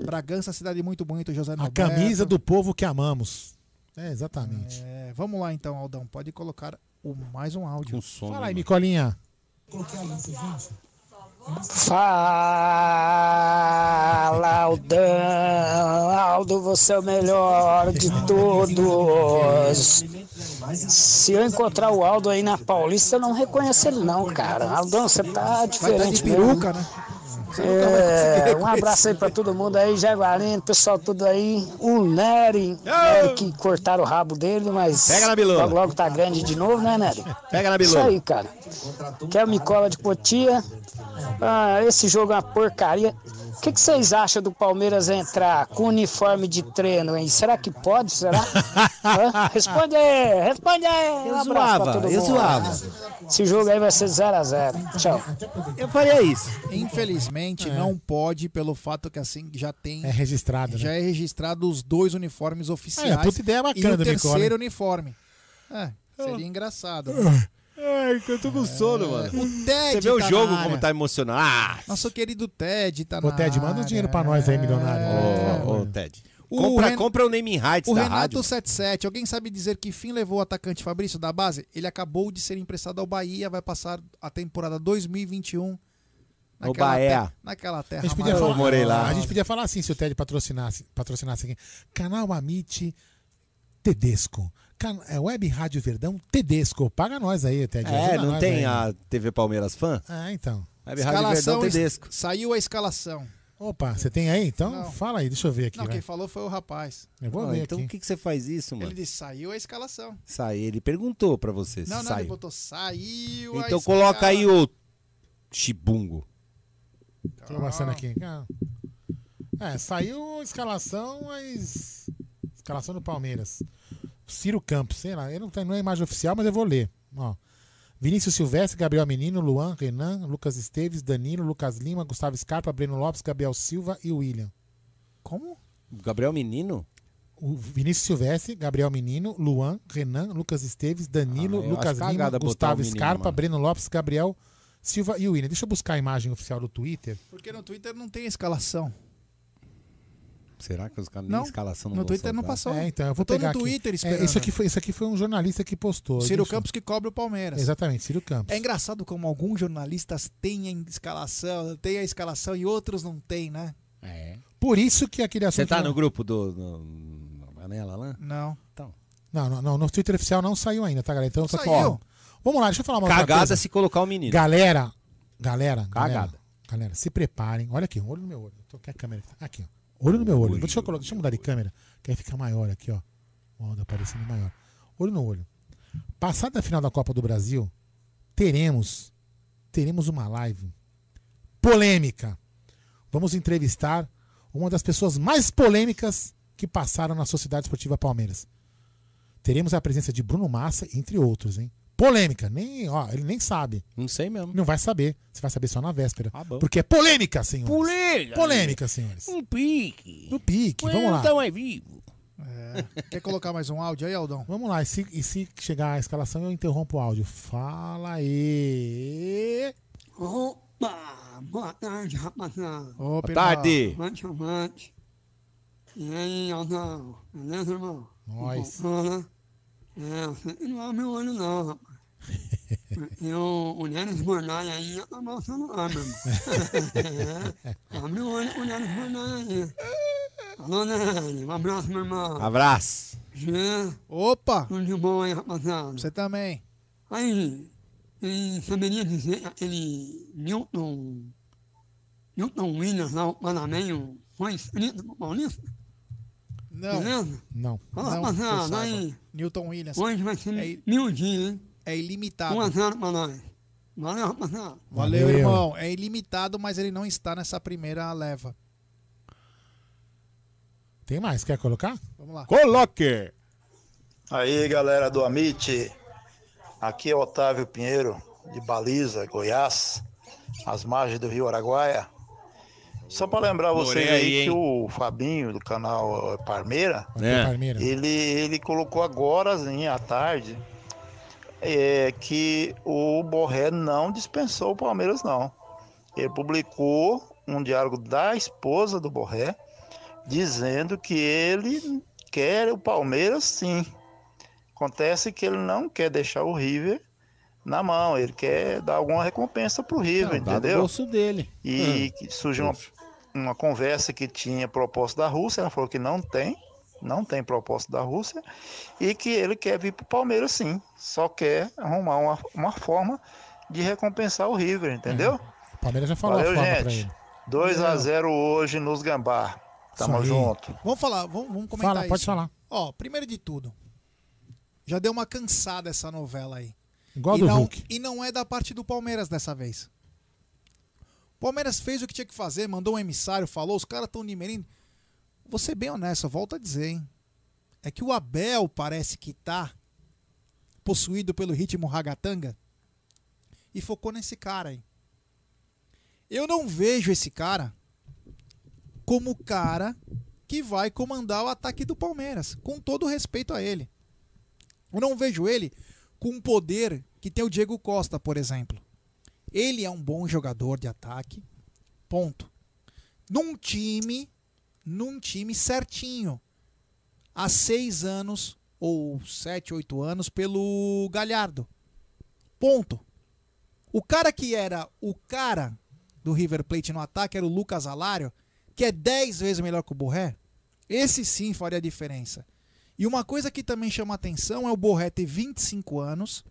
Bragança, cidade muito bonita, José A camisa do povo que amamos. É, exatamente. É, vamos lá então, Aldão. Pode colocar o, mais um áudio. Fala aí, Micolinha. Fala, Aldão. Aldo, você é o melhor de todos. Se eu encontrar o Aldo aí na Paulista, eu não reconheço ele não, cara. Aldão, você tá diferente de peruca, mesmo. né? É, um abraço aí pra todo mundo aí, Jaguarino, pessoal tudo aí. O Nery, Nery que cortaram o rabo dele, mas Pega na bilona. logo logo tá grande de novo, né, Nery? Pega na Isso bilona. aí, cara. Quer Micola de Cotia? Ah, esse jogo é uma porcaria. O que, que vocês acham do Palmeiras entrar com uniforme de treino, hein? Será que pode? Será? Responde aí, responde aí. Um Eu abraço zoava, eu mundo. zoava. Esse jogo aí vai ser 0x0. Tchau. Eu faria isso. Infelizmente, É. não pode, pelo fato que assim já tem. É registrado, Já né? é registrado os dois uniformes oficiais. É, puta ideia bacana e o Nicole, terceiro hein? uniforme. É, seria engraçado. né? Ai, que eu tô com sono, mano. O Ted Você vê o tá jogo na como área. tá emocionado. Ah! Nosso querido Ted tá Ô, na Ted, manda um dinheiro pra nós aí, milionário. Ô, ô, Ted. O Compra, Ren- compra o naming rights O da Renato rádio. 77, alguém sabe dizer que fim levou o atacante Fabrício da base? Ele acabou de ser emprestado ao Bahia, vai passar a temporada 2021 naquela Bahia. te- naquela terra. A gente, podia falar, morei lá. a gente podia falar assim se o Ted patrocinasse, patrocinasse aqui. Canal Amit Tedesco. Can- é, Web Rádio Verdão Tedesco. Paga nós aí, Ted. É, não tem aí. a TV Palmeiras fã? Ah, então. Web Rádio Verdão Tedesco. saiu a escalação. Opa, você tem aí? Então Não. fala aí, deixa eu ver aqui. Não, vai. quem falou foi o rapaz. Eu vou Ah, ver então aqui. por que, que você faz isso, mano? Ele disse, saiu a escalação. Sai, ele perguntou pra você se Não, não, saiu. ele botou, saiu a Então coloca aí o chibungo. Tô passando aqui. É, saiu a escalação, mas. Escalação do Palmeiras. Ciro Campos, sei lá, eu não, tenho, não é imagem oficial, mas eu vou ler. Ó. Vinícius Silvestre, Gabriel Menino, Luan, Renan, Lucas Esteves, Danilo, Lucas Lima, Gustavo Scarpa, Breno Lopes, Gabriel Silva e William. Como? Gabriel Menino? O Vinícius Silvestre, Gabriel Menino, Luan, Renan, Lucas Esteves, Danilo, Ah, Lucas Lima, Gustavo menino, Scarpa, mano. Breno Lopes, Gabriel Silva e William. Deixa eu buscar a imagem oficial do Twitter. Porque no Twitter não tem escalação. Será que os caras Não, nem escalação não no Twitter não passou. É, então eu vou Eu tô no pegar aqui. Twitter É, isso, aqui foi, isso aqui foi um jornalista que postou. Ciro Campos que cobre o Palmeiras. Exatamente, Ciro Campos. É engraçado como alguns jornalistas têm a escalação, têm a escalação e outros não têm, né? É. Por isso que aquele assunto... Você tá no grupo do. No, na panela lá? Não. Então. Não, não, não, no Twitter oficial não saiu ainda, tá, galera? Então, só que, Saiu. vamos lá, deixa eu falar uma outra Cagada coisa. se colocar o menino. Galera, galera, Cagada. galera, galera, se preparem. Olha aqui, um olho no meu olho. Tô, quer a câmera? Aqui, ó. Olho no meu olho. Deixa eu, colocar, deixa eu mudar de câmera, que aí fica maior aqui, ó. O áudio aparecendo maior. Olho no olho. Passada a final da Copa do Brasil, teremos teremos uma live polêmica. Vamos entrevistar uma das pessoas mais polêmicas que passaram na Sociedade Esportiva Palmeiras. Teremos a presença de Bruno Massa, entre outros, hein? Polêmica, nem, ó, ele nem sabe. Não sei mesmo. Não vai saber. Você vai saber só na véspera. Ah, bom. Porque é polêmica, senhores. Polêmica. Polêmica, senhores. Um pique. No pique, vamos lá. Então é vivo. É. Quer colocar mais um áudio aí, Aldão? Vamos lá, e se, e se chegar a escalação, eu interrompo o áudio. Fala aí. Opa! Boa tarde, rapaziada. Boa tarde. Mate amante. E aí, Aldão? Beleza, irmão? Nós. Né? É, que não abre o olho não, rapaz. E o, o Neres Bornai aí já tá mostrando lá, meu irmão. é, abre o olho com o Neres Bornai aí. Alô, Neres, um abraço, meu irmão. Abraço. Jean. Opa! Tudo de bom aí, rapaziada. Você também. Aí, e saberia dizer aquele Newton, Newton Williams lá, o Panamenho, foi inscrito pro Paulista? Não. Não. Fala, Não, saiba. aí. Newton Williams. Hoje vai ser É, mil dias, hein? é ilimitado. 1x0 pra nós. Valeu, rapaziada. Valeu, Valeu. irmão. É ilimitado, mas ele não está nessa primeira leva. Tem mais? Quer colocar? Vamos lá. Coloque. Aí, galera do Amit. Aqui é Otávio Pinheiro, de Baliza, Goiás, às margens do Rio Araguaia. Só para lembrar vocês Morei aí, aí, que o Fabinho, do canal eh, Parmeira, É. Palmeiras. ele, ele colocou agora à tarde é, que o Borré não dispensou o Palmeiras, não. Ele publicou um diálogo da esposa do Borré, dizendo que ele quer o Palmeiras sim. Acontece que ele não quer deixar o River na mão, ele quer dar alguma recompensa pro River, Não, do entendeu? bolso dele. E Hum. que surgiu uma, uma conversa que tinha proposta da Rússia, ela falou que não tem, não tem proposta da Rússia, e que ele quer vir pro Palmeiras sim, só quer arrumar uma, uma forma de recompensar o River, entendeu? O Palmeiras já falou Valeu, a forma pra gente. ele. 2 a 0 hoje nos Gambá. Tamo aí. junto. Vamos falar, vamos, vamos comentar Fala, pode isso. falar. Ó, primeiro de tudo, já deu uma cansada essa novela aí. Igual e do não, Hulk. E não é da parte do Palmeiras dessa vez. Palmeiras fez o que tinha que fazer, mandou um emissário, falou, os caras estão nimerindo. Vou ser bem honesto, volto a dizer, hein? É que o Abel parece que tá possuído pelo ritmo ragatanga e focou nesse cara aí. Eu não vejo esse cara como o cara que vai comandar o ataque do Palmeiras, com todo respeito a ele. Eu não vejo ele com um poder que tem o Diego Costa, por exemplo. Ele é um bom jogador de ataque, ponto. Num time, num time certinho, há seis anos ou sete, oito anos pelo Galhardo, ponto. O cara que era o cara do River Plate no ataque era o Lucas Alário, que é dez vezes melhor que o Borré. Esse sim faria a diferença. E uma coisa que também chama atenção é o Borré ter 25 anos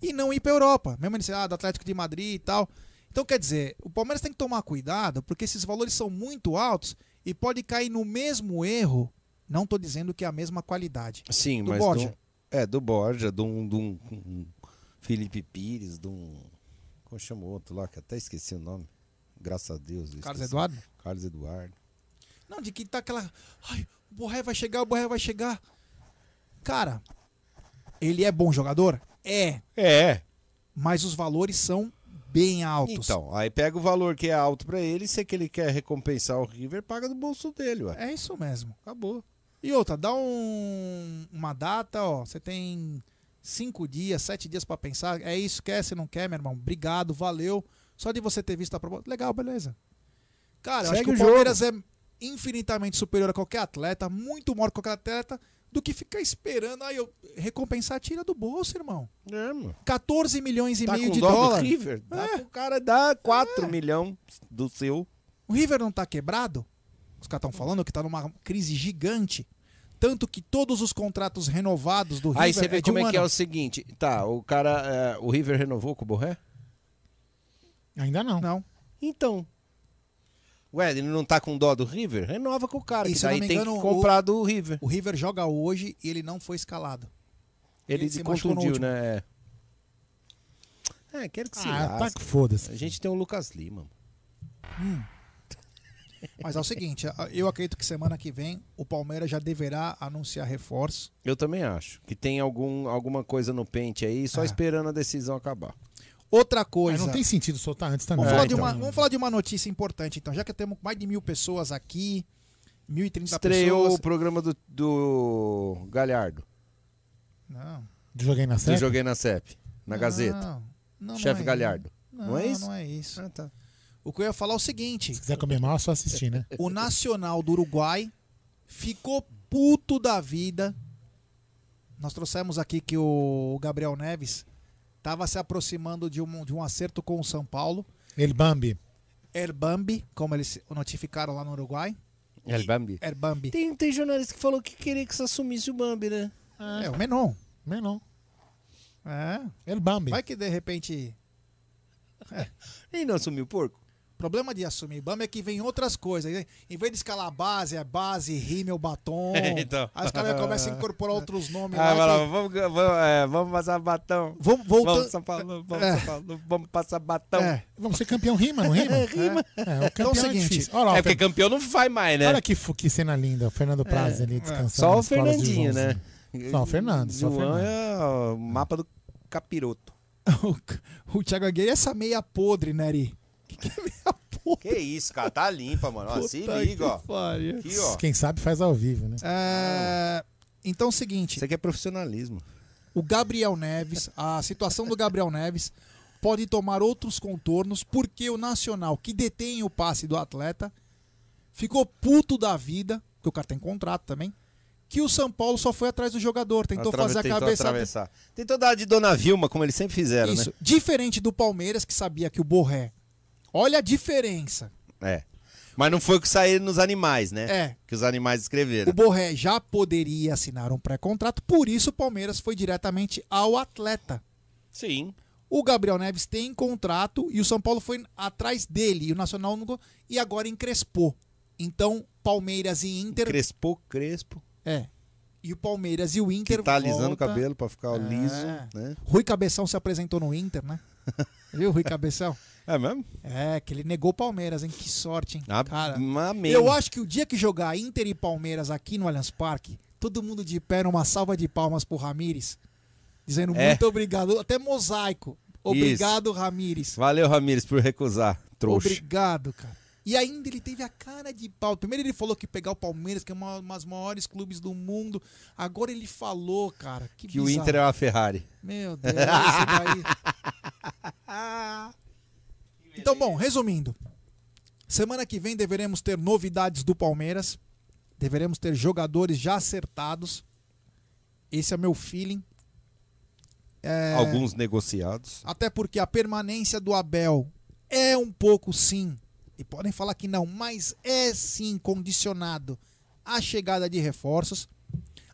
e não ir para Europa. Mesmo ele ah, do Atlético de Madrid e tal. Então, quer dizer, o Palmeiras tem que tomar cuidado, porque esses valores são muito altos e pode cair no mesmo erro. Não estou dizendo que é a mesma qualidade. Sim, do mas. Borja. Do, é, do Borja, de um, de um- Felipe Pires, de um. Como chama o outro lá, que até esqueci o nome. Graças a Deus. eu Carlos. Eduardo? Carlos Eduardo. Não, de que tá aquela. Ai, o Borré vai chegar, o Borré vai chegar. Cara, ele é bom jogador? É. É. Mas os valores são bem altos. Então, aí pega o valor que é alto pra ele, se é que ele quer recompensar o River, paga do bolso dele, ué. É isso mesmo. Acabou. E outra, dá um, uma data, ó. Você tem cinco dias, sete dias pra pensar. É isso, quer, se não quer, meu irmão. Obrigado, valeu. Só de você ter visto a proposta. Legal, beleza. Cara, eu acho Segue que o o jogo. Palmeiras é, infinitamente superior a qualquer atleta, muito maior que qualquer atleta, do que ficar esperando aí eu recompensar tira do bolso, irmão. É, mano. 14 milhões e Tá meio com de dó do dólares. River? Dá pro cara dar 4 milhões do seu. O River não tá quebrado? Os caras estão falando que tá numa crise gigante. Tanto que todos os contratos renovados do River Aí você vê é de como um é que é ano. o seguinte. Tá, o cara. é, o River renovou com o Borré? Ainda não. Não. Então. Ué, ele não tá com dó do River? Renova com o cara, E que se daí tem engano, que comprar o- do River. O River joga hoje e ele não foi escalado. Ele, se machucou no contundiu, né? É, quero que se Ah, tá que foda-se. A gente tem o Lucas Lima. Hum. Mas é o seguinte, eu acredito que semana que vem o Palmeiras já deverá anunciar reforço. Eu também acho. Que tem algum, alguma coisa no pente aí, só É. esperando a decisão acabar. Outra coisa. Mas não tem sentido soltar antes também. Vamos, falar É, de então. uma, vamos falar de uma notícia importante, então. Já que temos mais de mil pessoas aqui, 1.030 Estreou pessoas. o programa do, do Galhardo. Não. Do Joguei na Do CEP? Joguei na CEP. Na Não, Gazeta. não, não Chefe é Galhardo. Não, Não, é isso? Não é isso. Ah, tá. O que eu ia falar é o seguinte: Se quiser comer mal, é só assistir, né? o Nacional do Uruguai ficou puto da vida. Nós trouxemos aqui que o Gabriel Neves estava se aproximando de um, de um acerto com o São Paulo. El Bambi. Erbambi, como eles notificaram lá no Uruguai. El Bambi. Erbambi. Tem, tem jornalista que falou que queria que você assumisse o Bambi, né? É, o Menon. Menon. É. El Bambi. Vai que de repente. E não assumiu o porco? Problema de assumir Bambi é que vem outras coisas. né? Em vez de escalar a base, é base, rímel, batom. Então. Aí os caras começam a incorporar outros nomes Ah, lá. que- vamos, vamos, é, vamos passar batão. Vamos, voltando- Vamos, São Paulo, vamos, É. São Paulo, vamos passar batão. É. Vamos ser campeão rima, não rima? É, rima. É, o Então campeão é o é, seguinte. Olha lá, É porque Fer- campeão não vai mais, né? Olha que, que cena linda, o Fernando Praz ali descansando. Só o Fernandinho, né? Só o Fernando, só o Fernando. é o mapa do capiroto. o, o Thiago Aguirre é essa meia podre, né, Ari? Que isso, cara, tá limpa, mano. Ó, se Puta liga, que ó. pariu. Aqui, ó. Quem sabe faz ao vivo, né? É, Então é o seguinte. Isso aqui é profissionalismo. O Gabriel Neves, a situação do Gabriel Neves pode tomar outros contornos porque o Nacional, que detém o passe do atleta, ficou puto da vida, porque o cara tem contrato também, que o São Paulo só foi atrás do jogador, tentou Atrave- fazer a tentou cabeça. atravessar. Tentou dar de Dona Vilma, como eles sempre fizeram, Isso. Diferente do Palmeiras, que sabia que o Borré. Olha a diferença. É. Mas não foi o que saiu nos animais, né? É. Que os animais escreveram. O Borré já poderia assinar um pré-contrato, por isso o Palmeiras foi diretamente ao atleta. Sim. O Gabriel Neves tem contrato e o São Paulo foi atrás dele e o Nacional não... e agora encrespou. Então, Palmeiras e Inter. Crespou, crespo. É. E o Palmeiras e o Inter. Que tá alisando volta- o cabelo pra ficar É. liso, né? Rui Cabeção se apresentou no Inter, né? Viu, Rui Cabeção? É mesmo? É, que ele negou Palmeiras, hein? Que sorte, hein? Ah, Cara, amém. eu acho que o dia que jogar Inter e Palmeiras aqui no Allianz Parque, todo mundo de pé numa salva de palmas pro Ramires, dizendo É. muito obrigado, até mosaico. Obrigado, Ramires. Valeu, Ramires, por recusar, trouxa. Obrigado, cara. E ainda ele teve a cara de pau. Primeiro ele falou que pegar o Palmeiras, que é uma das maiores clubes do mundo. Agora ele falou, cara, que, Que o. Inter é uma Ferrari. Meu Deus, esse daí. Então, bom, resumindo. Semana que vem deveremos ter novidades do Palmeiras. Deveremos ter jogadores já acertados. Esse é meu feeling. É, Alguns negociados. Até porque a permanência do Abel é um pouco sim. E podem falar que não, mas é sim condicionado à chegada de reforços.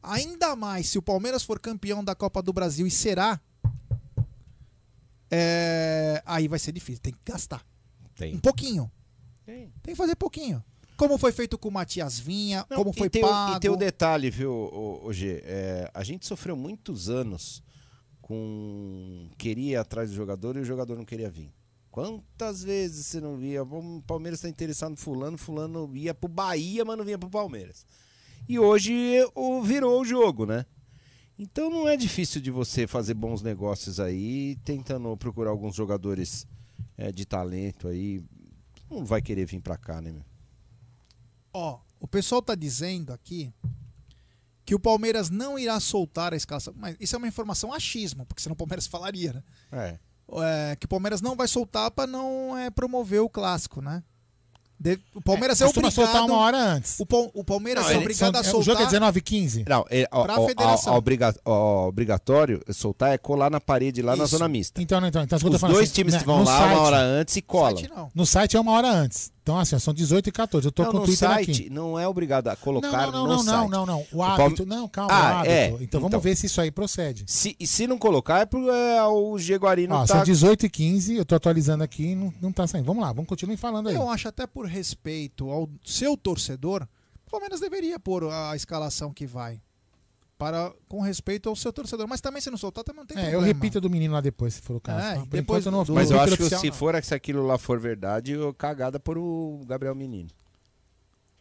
Ainda mais se o Palmeiras for campeão da Copa do Brasil e será. É, Aí vai ser difícil, tem que gastar. Tem. Um pouquinho. Tem. Tem que fazer pouquinho. Como foi feito com o Matias Vinha, Não, como e foi tem, o- pago. E tem o detalhe, viu, G? É, a gente sofreu muitos anos com. Queria ir atrás do jogador e o jogador não queria vir. Quantas vezes você não via? O Palmeiras está interessado no Fulano, Fulano ia pro Bahia, mas não vinha pro Palmeiras. E hoje o, virou o jogo, né? Então não é difícil de você fazer bons negócios aí, tentando procurar alguns jogadores é, de talento aí. Não vai querer vir pra cá, né, meu? Ó, o pessoal tá dizendo aqui que o Palmeiras não irá soltar a escalação. Mas isso é uma informação achismo, porque senão o Palmeiras falaria, né? É. É, que o Palmeiras não vai soltar para não é, promover o clássico, né? De- o Palmeiras é, Costuma obrigado. soltar uma hora antes. O, o Palmeiras Não, é obrigado são- a é, o soltar. jogo é 19 e 15. Não, é, ó, Pra ó, federação. ó, obriga- ó, obrigatório soltar é colar na parede lá na Isso. zona mista. Então, não, então, então, isso que eu tô Os falando dois assim, times né, que vão lá site- uma hora antes e colam. Site não. No site é uma hora antes. Então, assim, são 18 e 14. Eu tô Não, com o no Twitter site aqui. não é obrigado a colocar Não, não, no não, não, site. não, não. O Palme- hábito. Não, calma, Ah, o hábito. é. Então, vamos Então. ver se isso aí procede. Se, e se não colocar, é pro é, o Jaguarino Ó, tá... são 18 e 15, eu tô atualizando aqui e não, não tá saindo. Vamos lá, vamos continuar falando aí. Eu acho até por respeito ao seu torcedor, o Palmeiras deveria pôr a escalação que vai. Para, com respeito ao seu torcedor. Mas também se não soltar, também não tem É, eu problema. repito a do menino lá depois, se for o caso. É? Por depois enquanto, eu não do- Mas eu acho que oficial, se não. for se aquilo lá for verdade, eu cagada por o Gabriel Menino.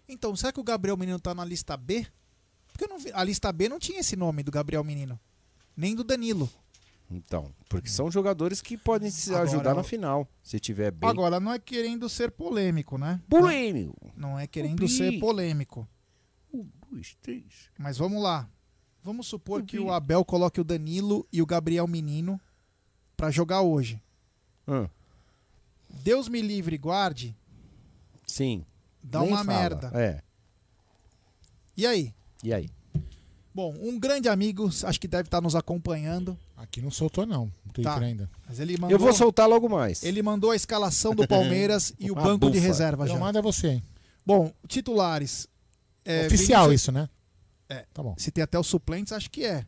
Então, será que o Gabriel Menino tá na lista B? Porque eu não vi- a lista B não tinha esse nome do Gabriel Menino. Nem do Danilo. Então, porque são jogadores que podem se Agora, ajudar eu- na final, se tiver bem. Agora, não é querendo ser polêmico, né? Polêmico. Não é querendo ser polêmico. Um, dois, três. Mas vamos lá. Vamos supor que o Abel coloque o Danilo e o Gabriel Menino pra jogar hoje. Hum, Deus me livre e guarde. sim. Dá Nem uma fala. merda. É. E aí? E aí? Bom, um grande amigo, acho que deve estar nos acompanhando. Aqui não soltou, não. No Twitter Tá. ainda. Mas ele mandou, Eu vou soltar logo mais. Ele mandou a escalação do Palmeiras e o banco de bufa. reserva Então já. manda você, hein? Bom, titulares. é, Oficial Vinícius- isso, né? É. Tá bom. Se tem até os suplentes, acho que é.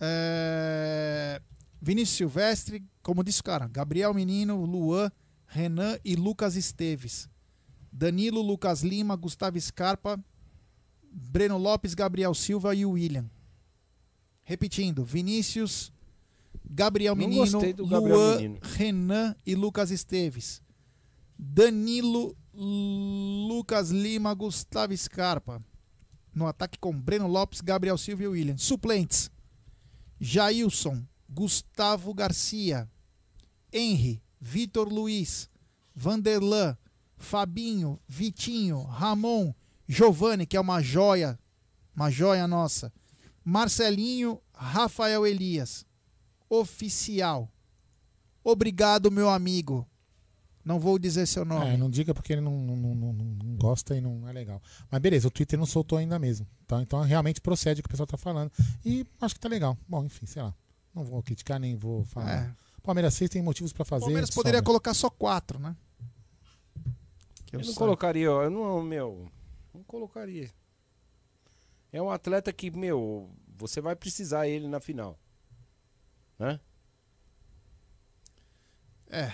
É, Vinícius Silvestre, como disse o cara, Gabriel Menino, Luan, Renan e Lucas Esteves. Danilo, Lucas Lima, Gustavo Scarpa, Breno Lopes, Gabriel Silva e William. Repetindo, Vinícius, Gabriel Não Menino, Gabriel Luan, Menino. Renan e Lucas Esteves. Danilo, Lucas Lima, Gustavo Scarpa. No ataque com Breno Lopes, Gabriel Silva e William. Suplentes: Jailson, Gustavo Garcia, Henry, Vitor Luiz, Vanderlan, Fabinho, Vitinho, Ramon, Giovanni, que é uma joia, uma joia nossa. Marcelinho, Rafael Elias. Oficial. Obrigado, meu amigo. Não vou dizer seu nome. É, não diga porque ele não, não, não, não- não gosta e não é legal. Mas beleza, o Twitter não soltou ainda mesmo. Então, então realmente procede o que o pessoal tá falando. E acho que tá legal. Bom, enfim, sei lá. Não vou criticar nem vou falar. É. Palmeiras 6 tem motivos pra O fazer. Palmeiras poderia sobra. colocar só quatro, né? Que Eu não saiba. colocaria, ó, eu não, meu, não colocaria. É um atleta que, meu, você vai precisar ele na final. Né? É.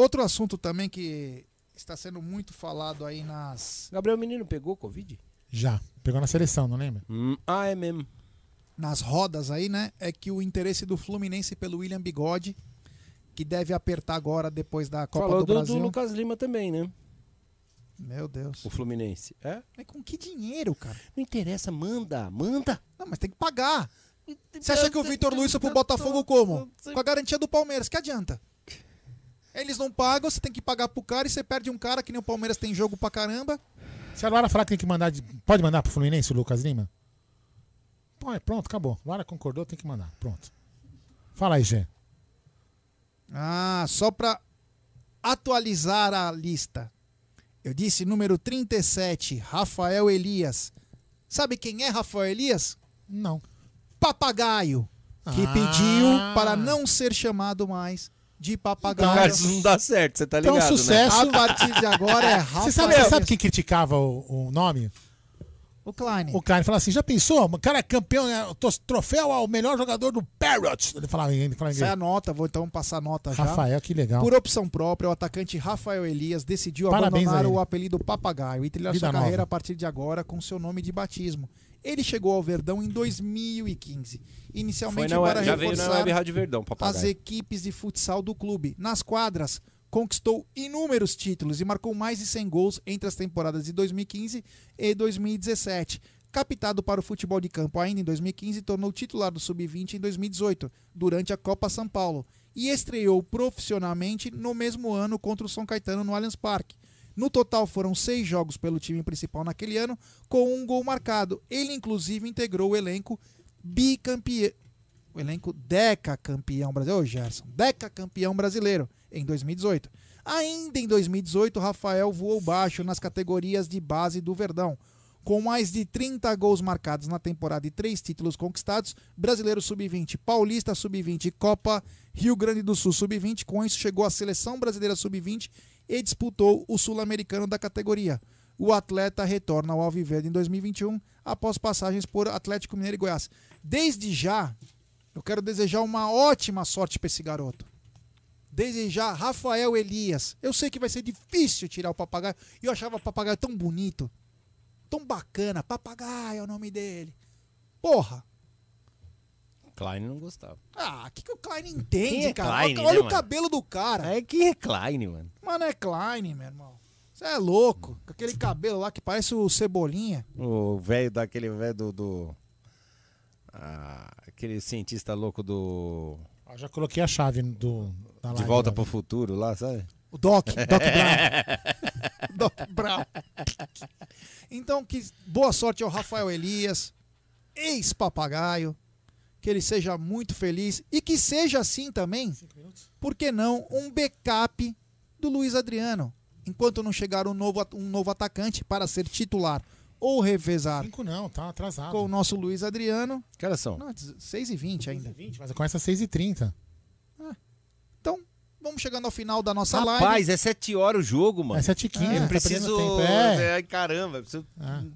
Outro assunto também que está sendo muito falado aí nas, Gabriel Menino pegou Covid? Já. Pegou na seleção, não lembra? Hum, ah, é mesmo. nas rodas aí, né? É que o interesse do Fluminense pelo William Bigode, que deve apertar agora depois da Copa Falou do do, Brasil. do Lucas Lima também, né? Meu Deus. O Fluminense. É? Mas com que dinheiro, cara? Não interessa, manda, manda. Não, mas tem que pagar. Você acha que o Vitor Luiz foi pro Botafogo como? Com a garantia do Palmeiras. Que adianta? Eles não pagam, você tem que pagar pro cara e você perde um cara que nem o Palmeiras tem jogo pra caramba. Se a Lara falar que tem que mandar. de- Pode mandar pro Fluminense o Lucas Lima? Pô, é, pronto, acabou. Lara concordou, tem que mandar. Pronto. Fala aí, Gê. Ah, só pra atualizar a lista. Eu disse número 37, Rafael Elias. Sabe quem é Rafael Elias? Não. Papagaio. Que Ah. pediu para não ser chamado mais de papagaio. Cara, isso não dá certo, você tá Então, ligado, sucesso. A partir de agora é Rafael Você sabe, você sabe quem criticava o, o nome? O Klein. O Klein falava assim: já pensou? O cara é campeão, é, tos- troféu ao melhor jogador do Parrot. Ele falava, ele falava em Essa é a inglês. nota, vou então passar a nota já. Rafael, que legal. Por opção própria, o atacante Rafael Elias decidiu Parabéns abandonar o apelido Papagaio e trilhar Vida sua nova. carreira a partir de agora com seu nome de batismo. Ele chegou ao Verdão em 2015, Foi inicialmente na, para já veio na reforçar Web Rádio Verdão, as equipes de futsal do clube. Nas quadras, conquistou inúmeros títulos e marcou mais de 100 gols entre as temporadas de 2015 e 2017. Captado para o futebol de campo ainda em 2015, tornou titular do Sub-20 em 2018, durante a Copa São Paulo, e estreou profissionalmente no mesmo ano contra o São Caetano no Allianz Parque. No total foram seis jogos pelo time principal naquele ano, com um gol marcado. Ele, inclusive, integrou o elenco bicampeão o elenco Deca campeão brasileiro. Ô, Gerson, Deca campeão brasileiro em 2018. Ainda em 2018, Rafael voou baixo nas categorias de base do Verdão. Com mais de 30 gols marcados na temporada e três títulos conquistados, Brasileiro Sub-20, Paulista Sub-20 e Copa Rio Grande do Sul Sub-20. Com isso, chegou à Seleção Brasileira Sub-20 e disputou o Sul-Americano da categoria. O atleta retorna ao Alviverde em 2021, após passagens por Atlético Mineiro e Goiás. Desde já, eu quero desejar uma ótima sorte para esse garoto. Desde já, Rafael Elias. Eu sei que vai ser difícil tirar o papagaio. E eu achava o papagaio tão bonito. Tão bacana. Papagaio é o nome dele. Porra. Klein não gostava. Ah, o que, que o Klein entende, é cara? Klein, olha né, olha o mano? cabelo do cara. É que é Klein, mano. Mano, é Klein, meu irmão. Você é louco. Com aquele cabelo lá que parece o Cebolinha. O velho daquele velho do. do- ah, aquele cientista louco do. Ó, já coloquei a chave do, da De volta lá. pro futuro lá, sabe? O Doc, Doc Brown. Doc Brown. Então, que boa sorte ao Rafael Elias, ex-papagaio. Que ele seja muito feliz e que seja assim também, por que não, um backup do Luiz Adriano. Enquanto não chegar um novo, um novo atacante para ser titular ou revezar Cinco não, tá atrasado. com o nosso Luiz Adriano. Que horas são? Não, 6 e 20 ainda. Mas começa às 6h30. Então, vamos chegando ao final da nossa Rapaz, live. é 7 horas o jogo, mano. É 7h15, Eu tá preciso. tempo, é. Ai, caramba, eu preciso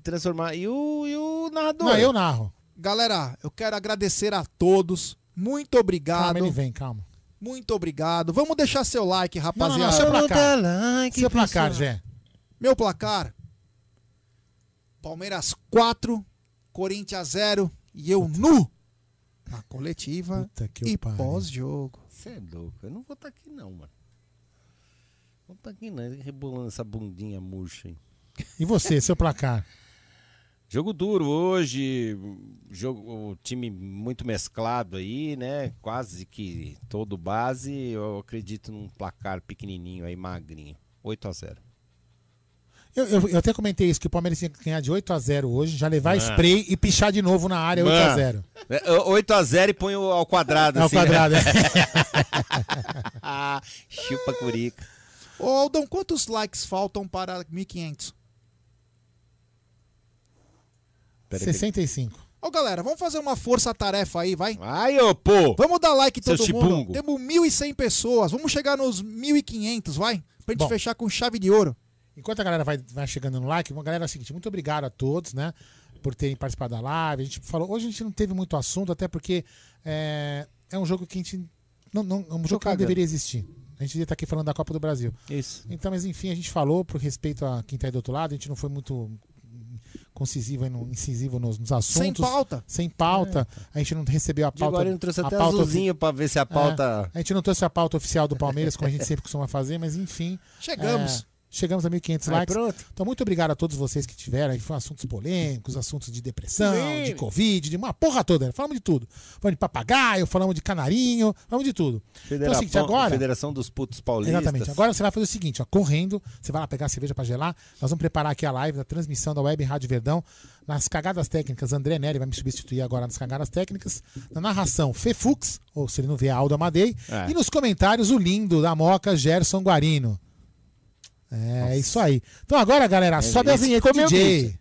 transformar. E o, e o narrador? Não, eu narro. Galera, eu quero agradecer a todos. Muito obrigado. Calma, ele vem, calma. Muito obrigado. Vamos deixar seu like, Não, rapaziada. não, não, seu placar. like, seu placar. Zé. Meu placar. Palmeiras 4, Corinthians 0 e eu nu na coletiva que e pós-jogo. Você é louco. Eu não vou estar aqui, não, mano. Não tá aqui, não. Rebolando essa bundinha murcha aí. E você, seu placar? Jogo duro hoje, jogo, o time muito mesclado aí, né? Quase que todo base. Eu acredito num placar pequenininho aí, magrinho. 8 a 0 Eu, eu, eu até comentei isso, que o Palmeiras tinha que ganhar de 8 a 0 hoje, já levar Mano. spray e pichar de novo na área 8 a 0 É, 8 a 0 e põe o ao quadrado. Ao assim, quadrado, né? é. Chupa curica. Ô Aldão, quantos likes faltam para 1500? Pera aí, 65. Ô galera, vamos fazer uma força-tarefa aí, vai? Ai, ô, pô! Vamos dar like Seu todo chibungo. mundo. Temos 1.100 pessoas. Vamos chegar nos 1.500, vai? Pra gente Bom. fechar com chave de ouro. Enquanto a galera vai, vai chegando no like, galera, é o seguinte, muito obrigado a todos, né? Por terem participado da live. A gente falou, hoje a gente não teve muito assunto, até porque é, é um jogo que a gente. Não, não, é um jogo que não deveria existir. A gente devia estar aqui falando da Copa do Brasil. Isso. Então, mas enfim, a gente falou por respeito a quem tá aí do outro lado, a gente não foi muito concisivo e no- incisivo nos, nos assuntos. Sem pauta. Sem pauta. A gente não recebeu a pauta. agora ele trouxe a até pauta azulzinho pra ver se a pauta. É, a gente não trouxe a pauta oficial do Palmeiras, como a gente sempre costuma fazer, mas enfim. Chegamos. Chegamos a 1.500 Aí, likes. pronto. Então, muito obrigado a todos vocês que tiveram. Aí foram assuntos polêmicos, assuntos de depressão, Sim. de Covid, de uma porra toda. Falamos de tudo. Falamos de papagaio, falamos de canarinho, falamos de tudo. Então, é o seguinte, agora. Federação dos Putos Paulistas. Exatamente. Agora você vai fazer o seguinte, ó, correndo, você vai lá pegar a cerveja pra gelar. Nós vamos preparar aqui a live da transmissão da Web Rádio Verdão. Nas cagadas técnicas, André Neri vai me substituir agora nas cagadas técnicas. Na narração, Fefux, ou se ele não vê, Aldo Amadei. É. E nos comentários, o lindo da Moca, Gerson Guarino. É isso aí. Então agora, galera, sobe a Esse vinheta, DJ.